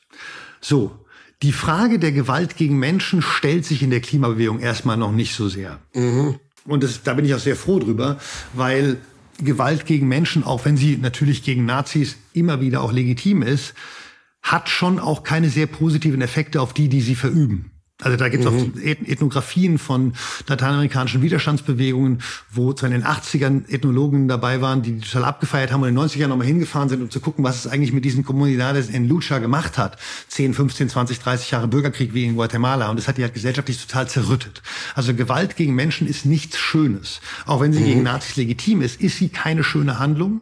So, die Frage der Gewalt gegen Menschen stellt sich in der Klimabewegung erstmal noch nicht so sehr. Mhm. Und das, da bin ich auch sehr froh drüber, weil Gewalt gegen Menschen, auch wenn sie natürlich gegen Nazis immer wieder auch legitim ist, hat schon auch keine sehr positiven Effekte auf die, die sie verüben. Also da gibt es mhm. auch Ethnografien von lateinamerikanischen Widerstandsbewegungen, wo zu den 80ern Ethnologen dabei waren, die total abgefeiert haben und in den 90ern nochmal hingefahren sind, um zu gucken, was es eigentlich mit diesen Comunidades in Lucha gemacht hat. 10, 15, 20, 30 Jahre Bürgerkrieg wie in Guatemala. Und das hat die halt gesellschaftlich total zerrüttet. Also Gewalt gegen Menschen ist nichts Schönes. Auch wenn sie mhm. gegen Nazis legitim ist, ist sie keine schöne Handlung.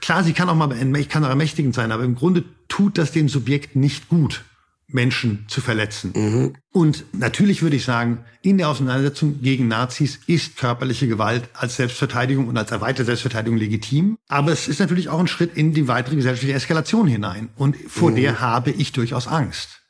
Klar, sie kann auch mal kann auch ermächtigend sein, aber im Grunde tut das dem Subjekt nicht gut. Menschen zu verletzen. Mhm. Und natürlich würde ich sagen, in der Auseinandersetzung gegen Nazis ist körperliche Gewalt als Selbstverteidigung und als erweiterte Selbstverteidigung legitim. Aber es ist natürlich auch ein Schritt in die weitere gesellschaftliche Eskalation hinein. Und vor mhm. der habe ich durchaus Angst.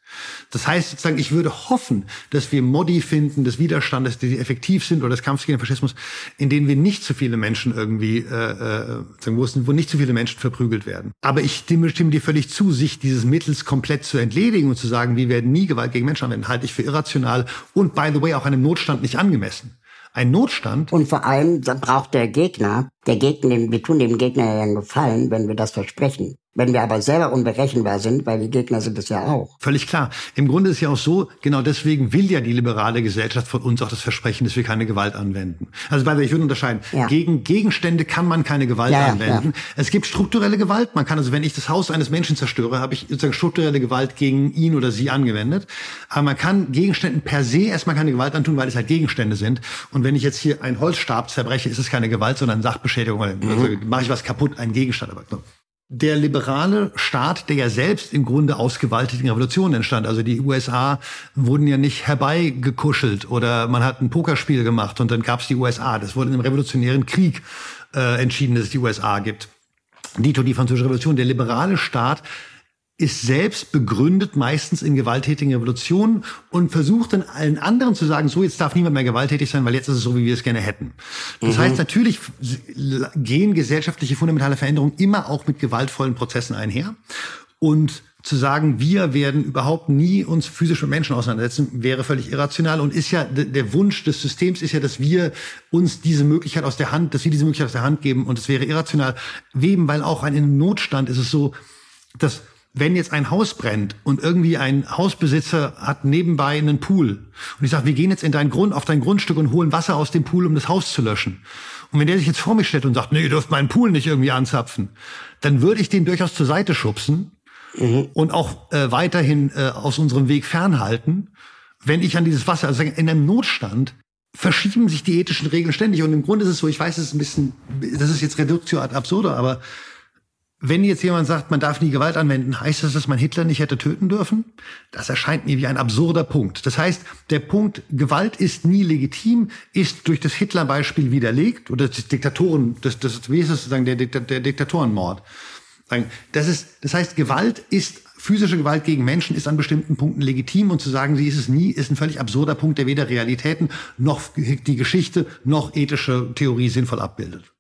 Das heißt sozusagen, ich würde hoffen, dass wir Modi finden des Widerstandes, die effektiv sind oder des Kampfes gegen den Faschismus, in denen wir nicht zu viele Menschen irgendwie, äh, äh, sagen mussten, wo nicht zu viele Menschen verprügelt werden. Aber ich stimme, stimme dir völlig zu, sich dieses Mittels komplett zu entledigen und zu sagen, wir werden nie Gewalt gegen Menschen anwenden, halte ich für irrational und by the way auch einem Notstand nicht angemessen. Ein Notstand. Und vor allem braucht der Gegner, der Gegner, wir tun dem Gegner ja einen Gefallen, wenn wir das versprechen. Wenn wir aber selber unberechenbar sind, weil die Gegner sind es ja auch. Völlig klar. Im Grunde ist ja auch so, genau deswegen will ja die liberale Gesellschaft von uns auch das Versprechen, dass wir keine Gewalt anwenden. Also bei ich würde unterscheiden. Ja. Gegen Gegenstände kann man keine Gewalt ja, anwenden. Ja. Es gibt strukturelle Gewalt. Man kann also, wenn ich das Haus eines Menschen zerstöre, habe ich sozusagen strukturelle Gewalt gegen ihn oder sie angewendet. Aber man kann Gegenständen per se erstmal keine Gewalt antun, weil es halt Gegenstände sind. Und wenn ich jetzt hier einen Holzstab zerbreche, ist es keine Gewalt, sondern Sachbeschädigung. Also mhm. mache ich was kaputt, ein Gegenstand. Aber der liberale Staat, der ja selbst im Grunde aus gewaltigen Revolutionen entstand. Also die USA wurden ja nicht herbeigekuschelt oder man hat ein Pokerspiel gemacht und dann gab es die USA. Das wurde in einem revolutionären Krieg äh, entschieden, dass es die USA gibt. Dito, die französische Revolution. Der liberale Staat ist selbst begründet meistens in gewalttätigen Revolutionen und versucht dann allen anderen zu sagen, so jetzt darf niemand mehr gewalttätig sein, weil jetzt ist es so, wie wir es gerne hätten. Das mhm. heißt, natürlich gehen gesellschaftliche fundamentale Veränderungen immer auch mit gewaltvollen Prozessen einher. Und zu sagen, wir werden überhaupt nie uns physisch mit Menschen auseinandersetzen, wäre völlig irrational und ist ja der Wunsch des Systems ist ja, dass wir uns diese Möglichkeit aus der Hand, dass wir diese Möglichkeit aus der Hand geben und es wäre irrational. Weben, weil auch ein Notstand ist es so, dass wenn jetzt ein Haus brennt und irgendwie ein Hausbesitzer hat nebenbei einen Pool und ich sage, wir gehen jetzt in dein Grund, auf dein Grundstück und holen Wasser aus dem Pool, um das Haus zu löschen. Und wenn der sich jetzt vor mich stellt und sagt, nee, ihr dürft meinen Pool nicht irgendwie anzapfen, dann würde ich den durchaus zur Seite schubsen mhm. und auch äh, weiterhin äh, aus unserem Weg fernhalten, wenn ich an dieses Wasser, also in einem Notstand, verschieben sich die ethischen Regeln ständig. Und im Grunde ist es so, ich weiß, es ist ein bisschen, das ist jetzt Reduktio ad absurda, aber wenn jetzt jemand sagt, man darf nie Gewalt anwenden, heißt das, dass man Hitler nicht hätte töten dürfen? Das erscheint mir wie ein absurder Punkt. Das heißt, der Punkt, Gewalt ist nie legitim, ist durch das Hitler-Beispiel widerlegt oder das Diktatoren, das, das, wie ist das sozusagen, der, der, Diktatorenmord. Das ist, das heißt, Gewalt ist physische Gewalt gegen Menschen ist an bestimmten Punkten legitim und zu sagen, sie ist es nie, ist ein völlig absurder Punkt, der weder Realitäten noch die Geschichte noch ethische Theorie sinnvoll abbildet.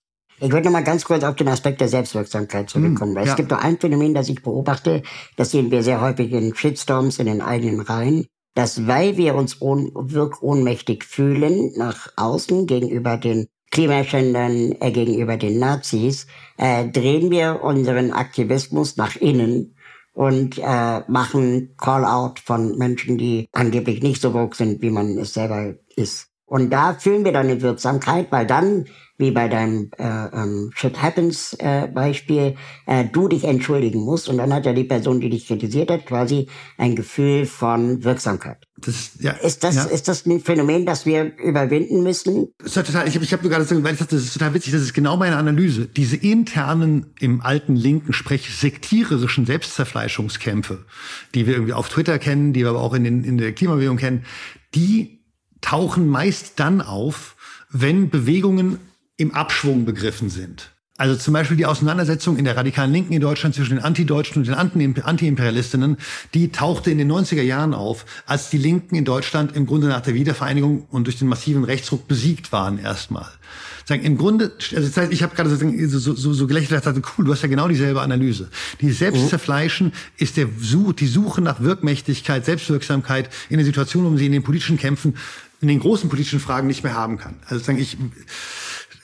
Ich würde noch mal ganz kurz auf den Aspekt der Selbstwirksamkeit zurückkommen. Hm, weil ja. Es gibt noch ein Phänomen, das ich beobachte, das sehen wir sehr häufig in Shitstorms in den eigenen Reihen, dass weil wir uns wirkohnmächtig fühlen nach außen gegenüber den Klimaschändern, äh, gegenüber den Nazis, äh, drehen wir unseren Aktivismus nach innen und äh, machen Call-out von Menschen, die angeblich nicht so woke sind, wie man es selber ist. Und da fühlen wir dann eine Wirksamkeit, weil dann, wie bei deinem äh, ähm, Shit Happens äh, Beispiel, äh, du dich entschuldigen musst und dann hat ja die Person, die dich kritisiert hat, quasi ein Gefühl von Wirksamkeit. Das, ja, ist, das, ja. ist das ein Phänomen, das wir überwinden müssen? Das ist total, ich habe ich hab gerade gesagt, weil ich dachte, das ist total witzig, das ist genau meine Analyse. Diese internen, im alten Linken, sprech sektiererischen Selbstzerfleischungskämpfe, die wir irgendwie auf Twitter kennen, die wir aber auch in, den, in der Klimabewegung kennen, die tauchen meist dann auf, wenn Bewegungen im Abschwung begriffen sind. Also zum Beispiel die Auseinandersetzung in der radikalen Linken in Deutschland zwischen den Antideutschen und den Anti-Imperialistinnen, die tauchte in den 90er Jahren auf, als die Linken in Deutschland im Grunde nach der Wiedervereinigung und durch den massiven Rechtsruck besiegt waren erstmal. Sagen, Im Grunde, also ich habe gerade so, so, so gelächelt, dachte, cool, du hast ja genau dieselbe Analyse. Die Selbstzerfleischen ist der, die Suche nach Wirkmächtigkeit, Selbstwirksamkeit in der Situation, um sie in den politischen Kämpfen in den großen politischen Fragen nicht mehr haben kann. Also sagen ich,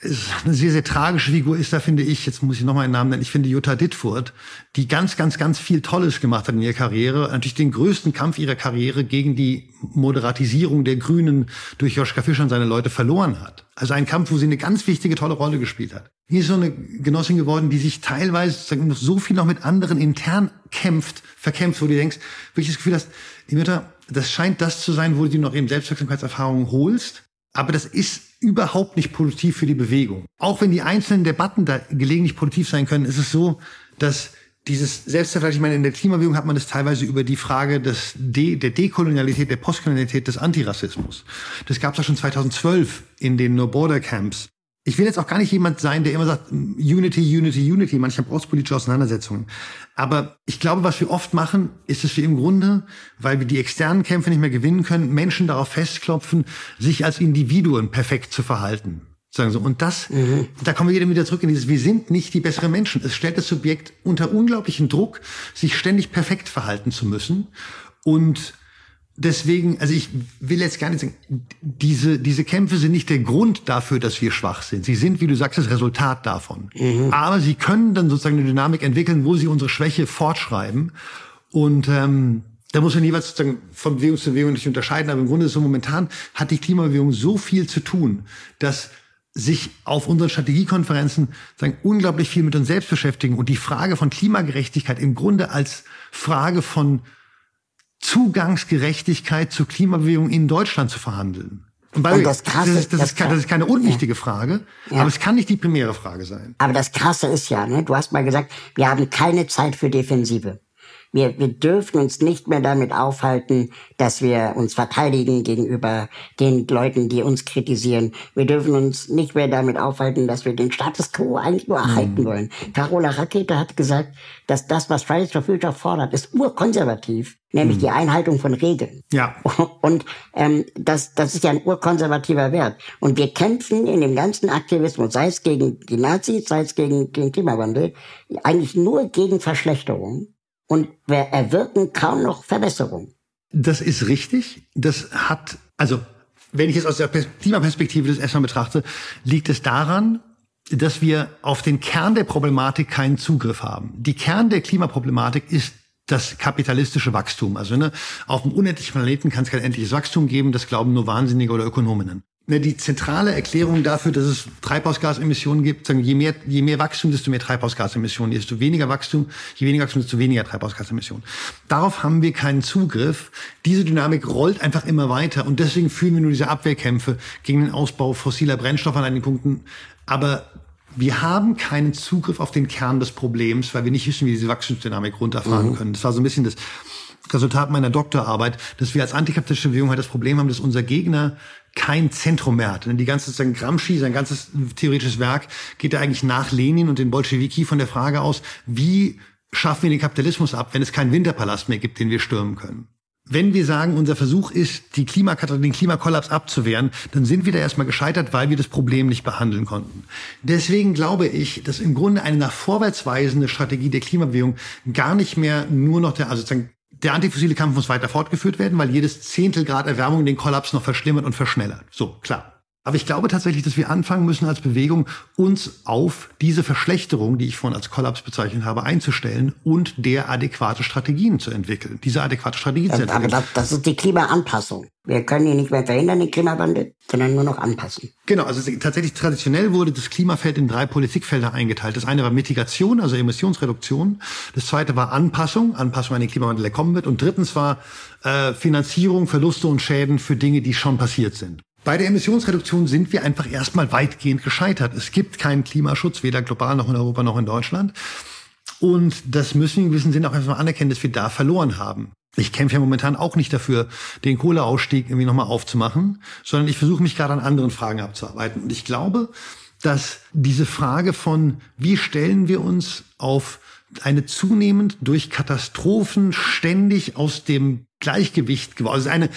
ist eine sehr, sehr tragische Figur ist da, finde ich, jetzt muss ich nochmal einen Namen nennen, ich finde Jutta Dittfurt, die ganz, ganz, ganz viel Tolles gemacht hat in ihrer Karriere. Natürlich den größten Kampf ihrer Karriere gegen die Moderatisierung der Grünen durch Joschka Fischer und seine Leute verloren hat. Also ein Kampf, wo sie eine ganz wichtige, tolle Rolle gespielt hat. Hier ist so eine Genossin geworden, die sich teilweise so viel noch mit anderen intern kämpft, verkämpft, wo du denkst, wirklich das Gefühl hast, die Mütter, das scheint das zu sein, wo du noch eben Selbstwirksamkeitserfahrungen holst. Aber das ist überhaupt nicht produktiv für die Bewegung. Auch wenn die einzelnen Debatten da gelegentlich produktiv sein können, ist es so, dass dieses Selbstvergleich, ich meine, in der Klimabewegung hat man das teilweise über die Frage des De der Dekolonialität, der Postkolonialität, des Antirassismus. Das gab es ja schon 2012 in den No Border Camps ich will jetzt auch gar nicht jemand sein, der immer sagt, Unity, Unity, Unity. Manchmal braucht es politische Auseinandersetzungen. Aber ich glaube, was wir oft machen, ist, dass wir im Grunde, weil wir die externen Kämpfe nicht mehr gewinnen können, Menschen darauf festklopfen, sich als Individuen perfekt zu verhalten. Sagen so. Und das, mhm. da kommen wir wieder zurück in dieses, wir sind nicht die besseren Menschen. Es stellt das Subjekt unter unglaublichen Druck, sich ständig perfekt verhalten zu müssen. Und deswegen, also ich will jetzt gar nicht sagen, diese, diese Kämpfe sind nicht der Grund dafür, dass wir schwach sind. Sie sind, wie du sagst, das Resultat davon. Mhm. Aber sie können dann sozusagen eine Dynamik entwickeln, wo sie unsere Schwäche fortschreiben. Und ähm, da muss man jeweils sozusagen von Bewegung zu Bewegung nicht unterscheiden. Aber im Grunde ist so momentan hat die Klimabewegung so viel zu tun, dass sich auf unseren Strategiekonferenzen sagen, unglaublich viel mit uns selbst beschäftigen und die Frage von Klimagerechtigkeit im Grunde als Frage von Zugangsgerechtigkeit zur Klimabewegung in Deutschland zu verhandeln. Und und das, Krasse, das, ist, das, das, ist, das ist keine unwichtige ja. Frage, ja. aber es kann nicht die primäre Frage sein. Aber das Krasse ist ja, ne, du hast mal gesagt, wir haben keine Zeit für Defensive. Wir, wir dürfen uns nicht mehr damit aufhalten, dass wir uns verteidigen gegenüber den Leuten, die uns kritisieren. Wir dürfen uns nicht mehr damit aufhalten, dass wir den Status quo eigentlich nur erhalten mhm. wollen. Carola Rakete hat gesagt, dass das, was Fridays for Future fordert, ist urkonservativ, nämlich mhm. die Einhaltung von Regeln. Ja. Und ähm, das, das ist ja ein urkonservativer Wert. Und wir kämpfen in dem ganzen Aktivismus, sei es gegen die Nazis, sei es gegen den Klimawandel, eigentlich nur gegen Verschlechterung und wir erwirken kaum noch Verbesserung. Das ist richtig. Das hat, also wenn ich es aus der Klimaperspektive das erstmal betrachte, liegt es daran, dass wir auf den Kern der Problematik keinen Zugriff haben. Die Kern der Klimaproblematik ist das kapitalistische Wachstum. Also ne, auf einem unendlichen Planeten kann es kein endliches Wachstum geben, das glauben nur Wahnsinnige oder Ökonominnen ne, die zentrale Erklärung dafür, dass es Treibhausgasemissionen gibt, sagen, je mehr, je mehr Wachstum, desto mehr Treibhausgasemissionen, desto weniger Wachstum, je weniger Wachstum, desto weniger Treibhausgasemissionen. Darauf haben wir keinen Zugriff. Diese Dynamik rollt einfach immer weiter und deswegen führen wir nur diese Abwehrkämpfe gegen den Ausbau fossiler Brennstoffe an einigen Punkten. Aber wir haben keinen Zugriff auf den Kern des Problems, weil wir nicht wissen, wie diese Wachstumsdynamik runterfahren mhm. können. Das war so ein bisschen das Resultat meiner Doktorarbeit, dass wir als antikapitalistische Bewegung halt das Problem haben, dass unser Gegner kein Zentrum mehr hat. Die ganze sozusagen Gramsci, sein ganzes theoretisches Werk geht ja eigentlich nach Lenin und den Bolschewiki von der Frage aus, wie schaffen wir den Kapitalismus ab, wenn es keinen Winterpalast mehr gibt, den wir stürmen können. Wenn wir sagen, unser Versuch ist, die Klimakatastrophe, den Klimakollaps abzuwehren, dann sind wir da erstmal gescheitert, weil wir das Problem nicht behandeln konnten. Deswegen glaube ich, dass im Grunde eine nach vorwärts weisende Strategie der Klimabewegung gar nicht mehr nur noch der, also sozusagen der antifossile Kampf muss weiter fortgeführt werden, weil jedes Zehntel Grad Erwärmung den Kollaps noch verschlimmert und verschnellert. So, klar. Aber ich glaube tatsächlich, dass wir anfangen müssen als Bewegung, uns auf diese Verschlechterung, die ich vorhin als Kollaps bezeichnet habe, einzustellen und der adäquate Strategien zu entwickeln. Diese adäquate Strategien zu entwickeln. Aber das, das ist die Klimaanpassung. Wir können ihn nicht mehr verhindern, den Klimawandel, sondern nur noch anpassen. Genau, also tatsächlich traditionell wurde das Klimafeld in drei Politikfelder eingeteilt. Das eine war Mitigation, also Emissionsreduktion. Das zweite war Anpassung, Anpassung an den Klimawandel, der kommen wird. Und drittens war äh, Finanzierung, Verluste und Schäden für Dinge, die schon passiert sind. Bei der Emissionsreduktion sind wir einfach erstmal weitgehend gescheitert. Es gibt keinen Klimaschutz, weder global noch in Europa noch in Deutschland. Und das müssen wir in gewissem Sinne auch erstmal anerkennen, dass wir da verloren haben. Ich kämpfe ja momentan auch nicht dafür, den Kohleausstieg irgendwie nochmal aufzumachen, sondern ich versuche mich gerade an anderen Fragen abzuarbeiten. Und ich glaube, dass diese Frage von, wie stellen wir uns auf eine zunehmend durch Katastrophen ständig aus dem Gleichgewicht geworden, also eine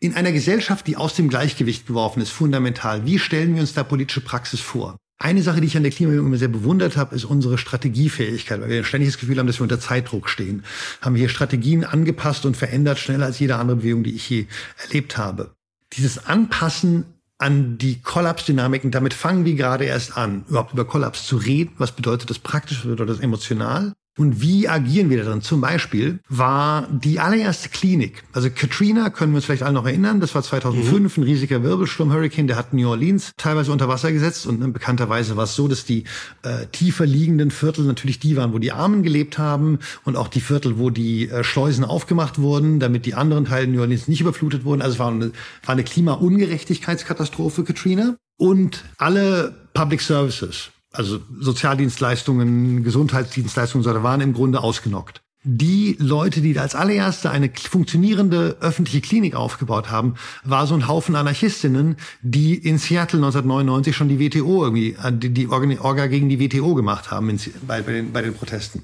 in einer Gesellschaft, die aus dem Gleichgewicht geworfen ist, fundamental. Wie stellen wir uns da politische Praxis vor? Eine Sache, die ich an der Klimabewegung immer sehr bewundert habe, ist unsere Strategiefähigkeit, weil wir ständig das Gefühl haben, dass wir unter Zeitdruck stehen. Haben wir hier Strategien angepasst und verändert, schneller als jede andere Bewegung, die ich je erlebt habe. Dieses Anpassen an die Kollapsdynamiken, damit fangen wir gerade erst an, überhaupt über Kollaps zu reden. Was bedeutet das praktisch, was bedeutet das emotional? Und wie agieren wir darin? Zum Beispiel war die allererste Klinik, also Katrina, können wir uns vielleicht alle noch erinnern, das war 2005 mhm. ein riesiger Wirbelsturm-Hurricane, der hat New Orleans teilweise unter Wasser gesetzt und ne, bekannterweise war es so, dass die äh, tiefer liegenden Viertel natürlich die waren, wo die Armen gelebt haben und auch die Viertel, wo die äh, Schleusen aufgemacht wurden, damit die anderen Teile New Orleans nicht überflutet wurden. Also es war eine, war eine Klimaungerechtigkeitskatastrophe, Katrina. Und alle Public Services, also Sozialdienstleistungen, Gesundheitsdienstleistungen so, waren im Grunde ausgenockt. Die Leute, die als allererste eine funktionierende öffentliche Klinik aufgebaut haben, war so ein Haufen Anarchistinnen, die in Seattle 1999 schon die WTO irgendwie, äh, die, die Orga gegen die WTO gemacht haben in, bei, bei, den, bei den Protesten.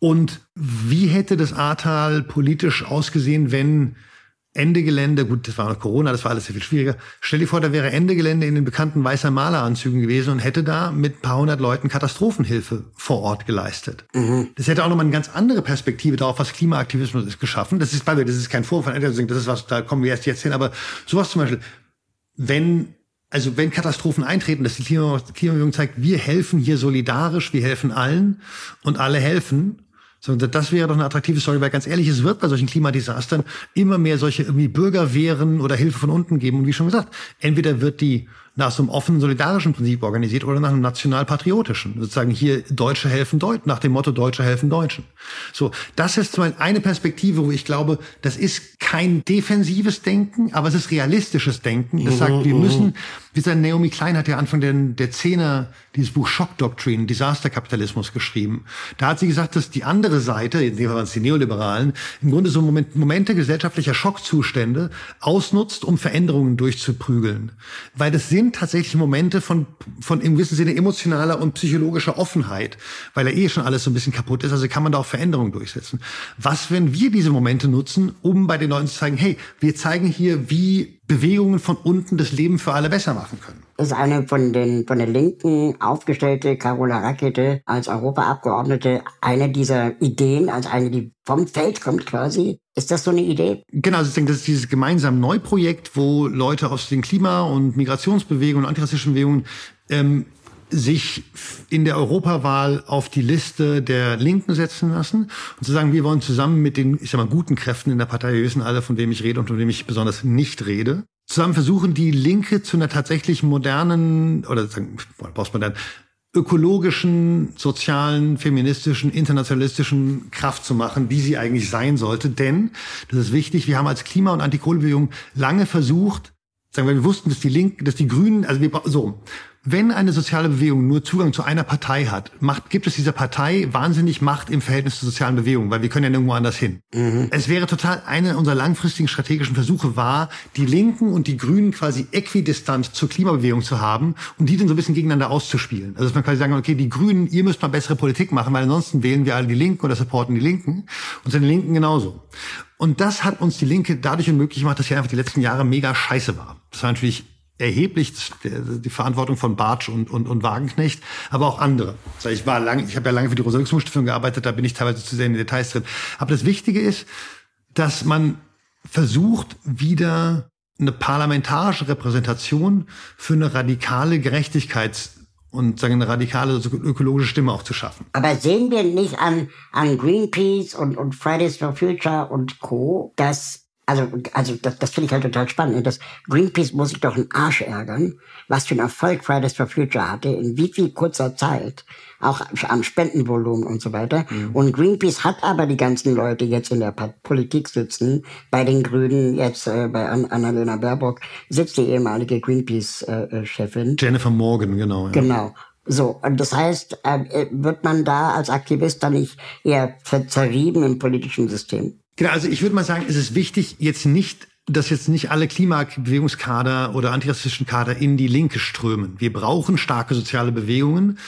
Und wie hätte das Ahrtal politisch ausgesehen, wenn Ende Gelände, gut, das war noch Corona, das war alles sehr viel schwieriger. Stell dir vor, da wäre Ende Gelände in den bekannten weißer Maleranzügen gewesen und hätte da mit ein paar hundert Leuten Katastrophenhilfe vor Ort geleistet. Mhm. Das hätte auch nochmal eine ganz andere Perspektive darauf, was Klimaaktivismus ist, geschaffen. Das ist, bei mir, das ist kein Vorwurf von das ist was, da kommen wir erst jetzt hin, aber sowas zum Beispiel, wenn also wenn Katastrophen eintreten, dass die Klimabewegung zeigt, wir helfen hier solidarisch, wir helfen allen und alle helfen, so, das wäre doch eine attraktive Story, weil ganz ehrlich, es wird bei solchen Klimadesastern immer mehr solche irgendwie Bürgerwehren oder Hilfe von unten geben. Und wie schon gesagt, entweder wird die nach so einem offenen solidarischen Prinzip organisiert oder nach einem nationalpatriotischen. Sozusagen hier Deutsche helfen Deutschen, nach dem Motto Deutsche helfen Deutschen. So, das ist zum eine Perspektive, wo ich glaube, das ist kein defensives Denken, aber es ist realistisches Denken. Das sagt, wir mhm, müssen, mhm. wie gesagt, Naomi Klein hat ja Anfang der, der Zehner dieses Buch Shock Doctrine, Disasterkapitalismus geschrieben. Da hat sie gesagt, dass die andere Seite, in dem Fall waren es die Neoliberalen, im Grunde so Moment, Momente gesellschaftlicher Schockzustände ausnutzt, um Veränderungen durchzuprügeln. Weil das sind tatsächlich Momente von, von im gewissen Sinne emotionaler und psychologischer Offenheit, weil ja eh schon alles so ein bisschen kaputt ist. Also kann man da auch Veränderungen durchsetzen. Was, wenn wir diese Momente nutzen, um bei den Leuten zu zeigen, hey, wir zeigen hier, wie Bewegungen von unten das Leben für alle besser machen können. Ist eine von den, von den Linken aufgestellte Carola Rakete als Europaabgeordnete eine dieser Ideen, als eine, die vom Feld kommt quasi. Ist das so eine Idee? Genau, also ich denke, das ist dieses gemeinsame Neuprojekt, wo Leute aus den Klima- und Migrationsbewegungen und antirassistischen Bewegungen ähm, sich in der Europawahl auf die Liste der Linken setzen lassen und zu sagen, wir wollen zusammen mit den, ich sag mal, guten Kräften in der Partei, wir wissen alle, von wem ich rede und von wem ich besonders nicht rede, zusammen versuchen, die Linke zu einer tatsächlich modernen oder sagen, postmodern, ökologischen, sozialen, feministischen, internationalistischen Kraft zu machen, die sie eigentlich sein sollte. Denn, das ist wichtig, wir haben als Klima- und Antikohlbewegung lange versucht, sagen wir, wir wussten, dass die Linken, dass die Grünen, also wir, so, wenn eine soziale Bewegung nur Zugang zu einer Partei hat, macht, gibt es dieser Partei wahnsinnig Macht im Verhältnis zur sozialen Bewegung, weil wir können ja nirgendwo anders hin. Mhm. Es wäre total eine unserer langfristigen strategischen Versuche war, die Linken und die Grünen quasi äquidistant zur Klimabewegung zu haben und die dann so ein bisschen gegeneinander auszuspielen. Also dass man quasi sagen, okay, die Grünen, ihr müsst mal bessere Politik machen, weil ansonsten wählen wir alle die Linken oder supporten die Linken und sind die Linken genauso. Und das hat uns die Linke dadurch unmöglich gemacht, dass sie einfach die letzten Jahre mega scheiße war. Das war natürlich erheblich die Verantwortung von Bartsch und, und, und Wagenknecht, aber auch andere. Ich war lang, ich habe ja lange für die Rosa-Luxemburg-Stiftung gearbeitet, da bin ich teilweise zu sehr in den Details drin. Aber das Wichtige ist, dass man versucht, wieder eine parlamentarische Repräsentation für eine radikale Gerechtigkeits- und sagen eine radikale ökologische Stimme auch zu schaffen. Aber sehen wir nicht an, an Greenpeace und, und Fridays for Future und Co., dass also, also das, das finde ich halt total spannend. Das Greenpeace muss sich doch einen Arsch ärgern, was für einen Erfolg Fridays for Future hatte, in wie viel kurzer Zeit, auch am Spendenvolumen und so weiter. Mhm. Und Greenpeace hat aber die ganzen Leute jetzt in der Politik sitzen, bei den Grünen, jetzt äh, bei An Annalena Baerbock sitzt die ehemalige Greenpeace-Chefin. Äh, Jennifer Morgan, genau. Ja. Genau. So, und das heißt, äh, wird man da als Aktivist dann nicht eher zerrieben im politischen System? Genau, also ich würde mal sagen, es ist wichtig, jetzt nicht dass jetzt nicht alle Klimabewegungskader oder antirassistischen Kader in die Linke strömen. Wir brauchen starke soziale Bewegungen,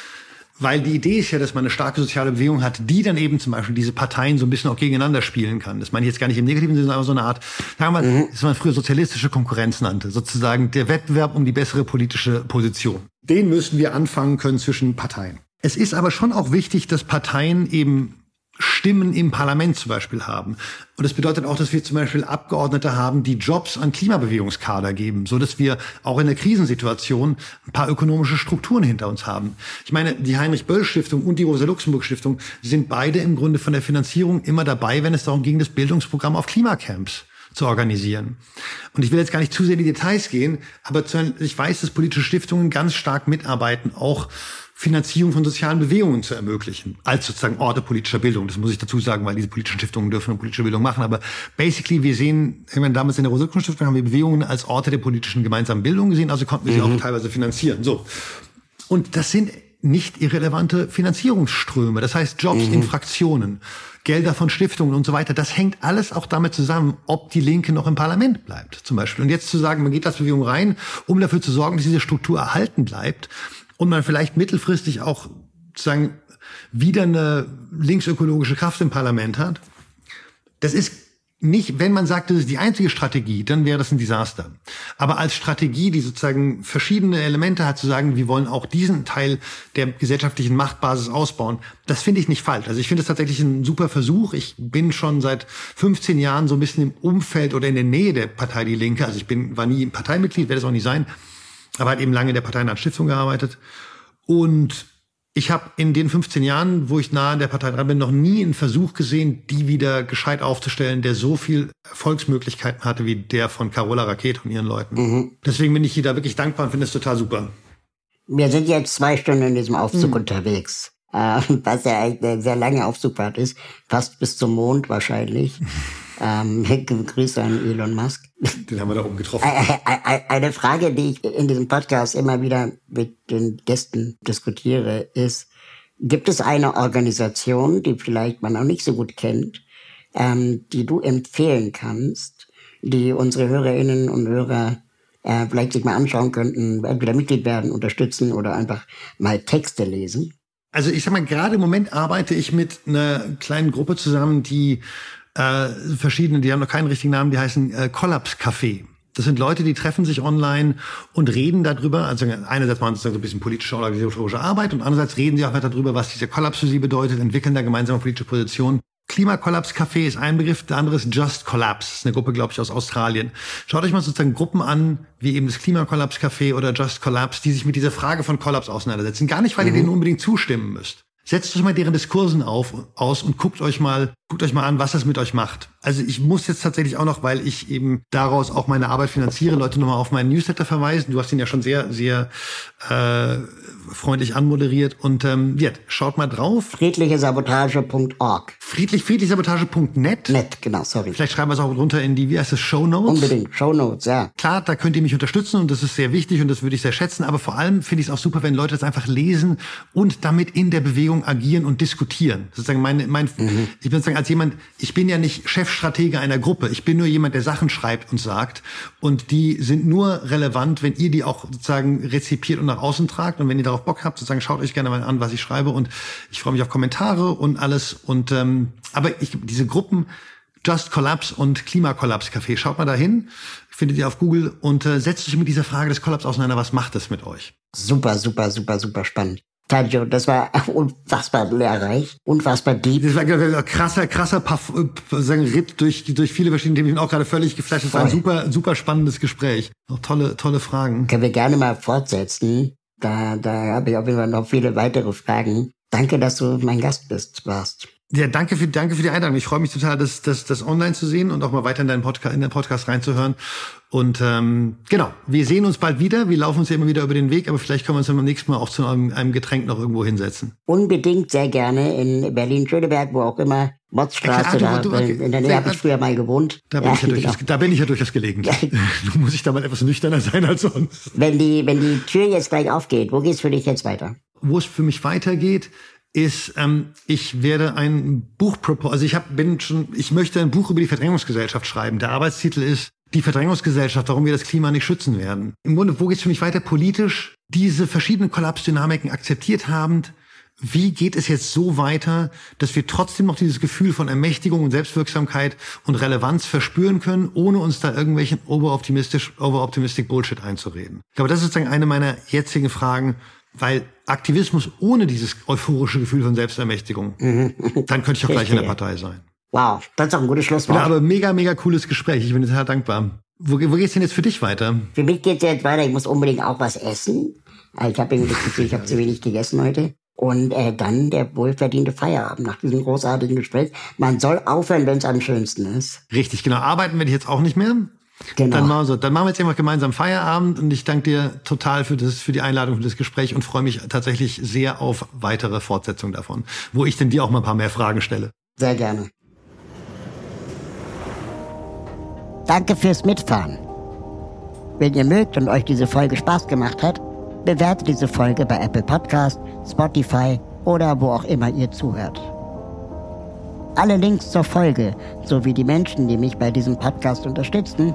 weil die Idee ist ja, dass man eine starke soziale Bewegung hat, die dann eben zum Beispiel diese Parteien so ein bisschen auch gegeneinander spielen kann. Das meine ich jetzt gar nicht im negativen Sinne, aber so eine Art, sagen wir mal, mhm. das man früher sozialistische Konkurrenz nannte. Sozusagen der Wettbewerb um die bessere politische Position. Den müssen wir anfangen können zwischen Parteien. Es ist aber schon auch wichtig, dass Parteien eben Stimmen im Parlament zum Beispiel haben. Und das bedeutet auch, dass wir zum Beispiel Abgeordnete haben, die Jobs an Klimabewegungskader geben, so dass wir auch in der Krisensituation ein paar ökonomische Strukturen hinter uns haben. Ich meine, die Heinrich-Böll-Stiftung und die Rosa-Luxemburg-Stiftung sind beide im Grunde von der Finanzierung immer dabei, wenn es darum ging, das Bildungsprogramm auf Klimacamps zu organisieren. Und ich will jetzt gar nicht zu sehr in die Details gehen, aber ich weiß, dass politische Stiftungen ganz stark mitarbeiten, auch Finanzierung von sozialen Bewegungen zu ermöglichen, als sozusagen Orte politischer Bildung. Das muss ich dazu sagen, weil diese politischen Stiftungen dürfen politische Bildung machen. Aber basically, wir sehen, ich meine, damals in der Rosa-Stiftung haben wir Bewegungen als Orte der politischen gemeinsamen Bildung gesehen, also konnten wir sie mhm. auch teilweise finanzieren. So. Und das sind nicht irrelevante Finanzierungsströme. Das heißt Jobs mhm. in Fraktionen, Gelder von Stiftungen und so weiter. Das hängt alles auch damit zusammen, ob die Linke noch im Parlament bleibt, zum Beispiel. Und jetzt zu sagen, man geht als Bewegung rein, um dafür zu sorgen, dass diese Struktur erhalten bleibt, und man vielleicht mittelfristig auch sozusagen wieder eine linksökologische Kraft im Parlament hat. Das ist nicht, wenn man sagt, das ist die einzige Strategie, dann wäre das ein Desaster. Aber als Strategie, die sozusagen verschiedene Elemente hat, zu sagen, wir wollen auch diesen Teil der gesellschaftlichen Machtbasis ausbauen, das finde ich nicht falsch. Also ich finde es tatsächlich ein super Versuch. Ich bin schon seit 15 Jahren so ein bisschen im Umfeld oder in der Nähe der Partei Die Linke. Also ich bin, war nie Parteimitglied, werde es auch nicht sein aber hat eben lange in der Partei Stiftung gearbeitet. Und ich habe in den 15 Jahren, wo ich nah an der Partei dran bin, noch nie einen Versuch gesehen, die wieder gescheit aufzustellen, der so viel Erfolgsmöglichkeiten hatte wie der von Carola Raket und ihren Leuten. Mhm. Deswegen bin ich hier da wirklich dankbar und finde es total super. Wir sind jetzt zwei Stunden in diesem Aufzug mhm. unterwegs, äh, was ja eigentlich eine sehr lange Aufzugfahrt ist, fast bis zum Mond wahrscheinlich. Ähm, Grüße an Elon Musk. Den haben wir da oben getroffen. Eine Frage, die ich in diesem Podcast immer wieder mit den Gästen diskutiere, ist, gibt es eine Organisation, die vielleicht man auch nicht so gut kennt, ähm, die du empfehlen kannst, die unsere Hörerinnen und Hörer äh, vielleicht sich mal anschauen könnten, entweder Mitglied werden, unterstützen oder einfach mal Texte lesen? Also ich sag mal, gerade im Moment arbeite ich mit einer kleinen Gruppe zusammen, die äh, verschiedene, die haben noch keinen richtigen Namen, die heißen äh, Collapse Café. Das sind Leute, die treffen sich online und reden darüber. Also einerseits machen sie so ein bisschen politische organisatorische Arbeit und andererseits reden sie auch weiter darüber, was dieser Kollaps für sie bedeutet, entwickeln da gemeinsame politische Positionen. Klimakollaps Café ist ein Begriff, der andere ist Just Collapse. Das ist eine Gruppe, glaube ich, aus Australien. Schaut euch mal sozusagen Gruppen an, wie eben das Klimakollaps Café oder Just Collapse, die sich mit dieser Frage von Kollaps auseinandersetzen. Gar nicht, weil mhm. ihr denen unbedingt zustimmen müsst. Setzt euch mal deren Diskursen auf, aus und guckt euch mal, guckt euch mal an, was das mit euch macht. Also ich muss jetzt tatsächlich auch noch, weil ich eben daraus auch meine Arbeit finanziere, Leute nochmal auf meinen Newsletter verweisen. Du hast ihn ja schon sehr, sehr äh, freundlich anmoderiert. Und ähm, ja, schaut mal drauf. Friedlichesabotage.org. Friedlich, friedlichsabotage.net. Net, genau, sorry. Vielleicht schreiben wir es auch drunter in die, wie heißt es, Show Notes. Unbedingt, Show Notes, ja. Klar, da könnt ihr mich unterstützen und das ist sehr wichtig und das würde ich sehr schätzen. Aber vor allem finde ich es auch super, wenn Leute das einfach lesen und damit in der Bewegung agieren und diskutieren. Sozusagen mein, mein, mhm. ich würde sagen, als jemand, ich bin ja nicht Chefstratege einer Gruppe. Ich bin nur jemand, der Sachen schreibt und sagt. Und die sind nur relevant, wenn ihr die auch sozusagen rezipiert und nach außen tragt und wenn ihr darauf Bock habt, sozusagen schaut euch gerne mal an, was ich schreibe und ich freue mich auf Kommentare und alles. Und ähm, aber ich, diese Gruppen Just Collapse und Klimakollaps Café, schaut mal dahin, findet ihr auf Google und äh, setzt euch mit dieser Frage des Kollaps auseinander. Was macht das mit euch? Super, super, super, super spannend. Tajo, das war unfassbar lehrreich, unfassbar deep. Das war ein krasser, krasser Puff, äh, sagen, Ritt durch, durch viele verschiedene Themen. Ich bin auch gerade völlig geflasht. Das war ein super, super spannendes Gespräch. Auch tolle, tolle Fragen. Können wir gerne mal fortsetzen. Da, da habe ich auf jeden Fall noch viele weitere Fragen. Danke, dass du mein Gast bist, warst. Ja, danke für, danke für die Einladung. Ich freue mich total, das, das, das online zu sehen und auch mal weiter in deinen Podcast, in den Podcast reinzuhören. Und ähm, genau, wir sehen uns bald wieder. Wir laufen uns ja immer wieder über den Weg, aber vielleicht können wir uns dann beim nächsten Mal auch zu einem, einem Getränk noch irgendwo hinsetzen. Unbedingt sehr gerne in Berlin-Schöneberg, wo auch immer. Motzstraße, da, du, okay. in der Nähe habe ich früher mal gewohnt. Da bin, ja, ich ja genau. durchaus, da bin ich ja durchaus gelegentlich. du muss ich da mal etwas nüchterner sein als sonst. Wenn die, wenn die Tür jetzt gleich aufgeht, wo geht's für dich jetzt weiter? Wo es für mich weitergeht, ist, ähm, ich werde ein Buch also ich hab, bin schon, ich möchte ein Buch über die Verdrängungsgesellschaft schreiben. Der Arbeitstitel ist die Verdrängungsgesellschaft, warum wir das Klima nicht schützen werden. Im Grunde, wo geht es für mich weiter politisch? Diese verschiedenen Kollapsdynamiken akzeptiert habend, wie geht es jetzt so weiter, dass wir trotzdem noch dieses Gefühl von Ermächtigung und Selbstwirksamkeit und Relevanz verspüren können, ohne uns da irgendwelchen overoptimistisch, overoptimistic Bullshit einzureden? Ich glaube, das ist sozusagen eine meiner jetzigen Fragen, weil Aktivismus ohne dieses euphorische Gefühl von Selbstermächtigung, mhm. dann könnte ich auch gleich in der Partei sein. Wow, das ist auch ein gutes Schlusswort. Ja, aber mega, mega cooles Gespräch. Ich bin sehr dankbar. Wo, wo geht's denn jetzt für dich weiter? Für mich geht's jetzt weiter. Ich muss unbedingt auch was essen. Ich habe irgendwie das Gefühl, ich habe zu wenig gegessen heute. Und äh, dann der wohlverdiente Feierabend nach diesem großartigen Gespräch. Man soll aufhören, wenn es am schönsten ist. Richtig, genau. Arbeiten werde ich jetzt auch nicht mehr. Genau. Dann machen, wir so. dann machen wir jetzt einfach gemeinsam Feierabend und ich danke dir total für, das, für die Einladung, für das Gespräch und freue mich tatsächlich sehr auf weitere Fortsetzungen davon, wo ich denn dir auch mal ein paar mehr Fragen stelle. Sehr gerne. Danke fürs Mitfahren. Wenn ihr mögt und euch diese Folge Spaß gemacht hat, bewertet diese Folge bei Apple Podcast, Spotify oder wo auch immer ihr zuhört. Alle Links zur Folge sowie die Menschen, die mich bei diesem Podcast unterstützen,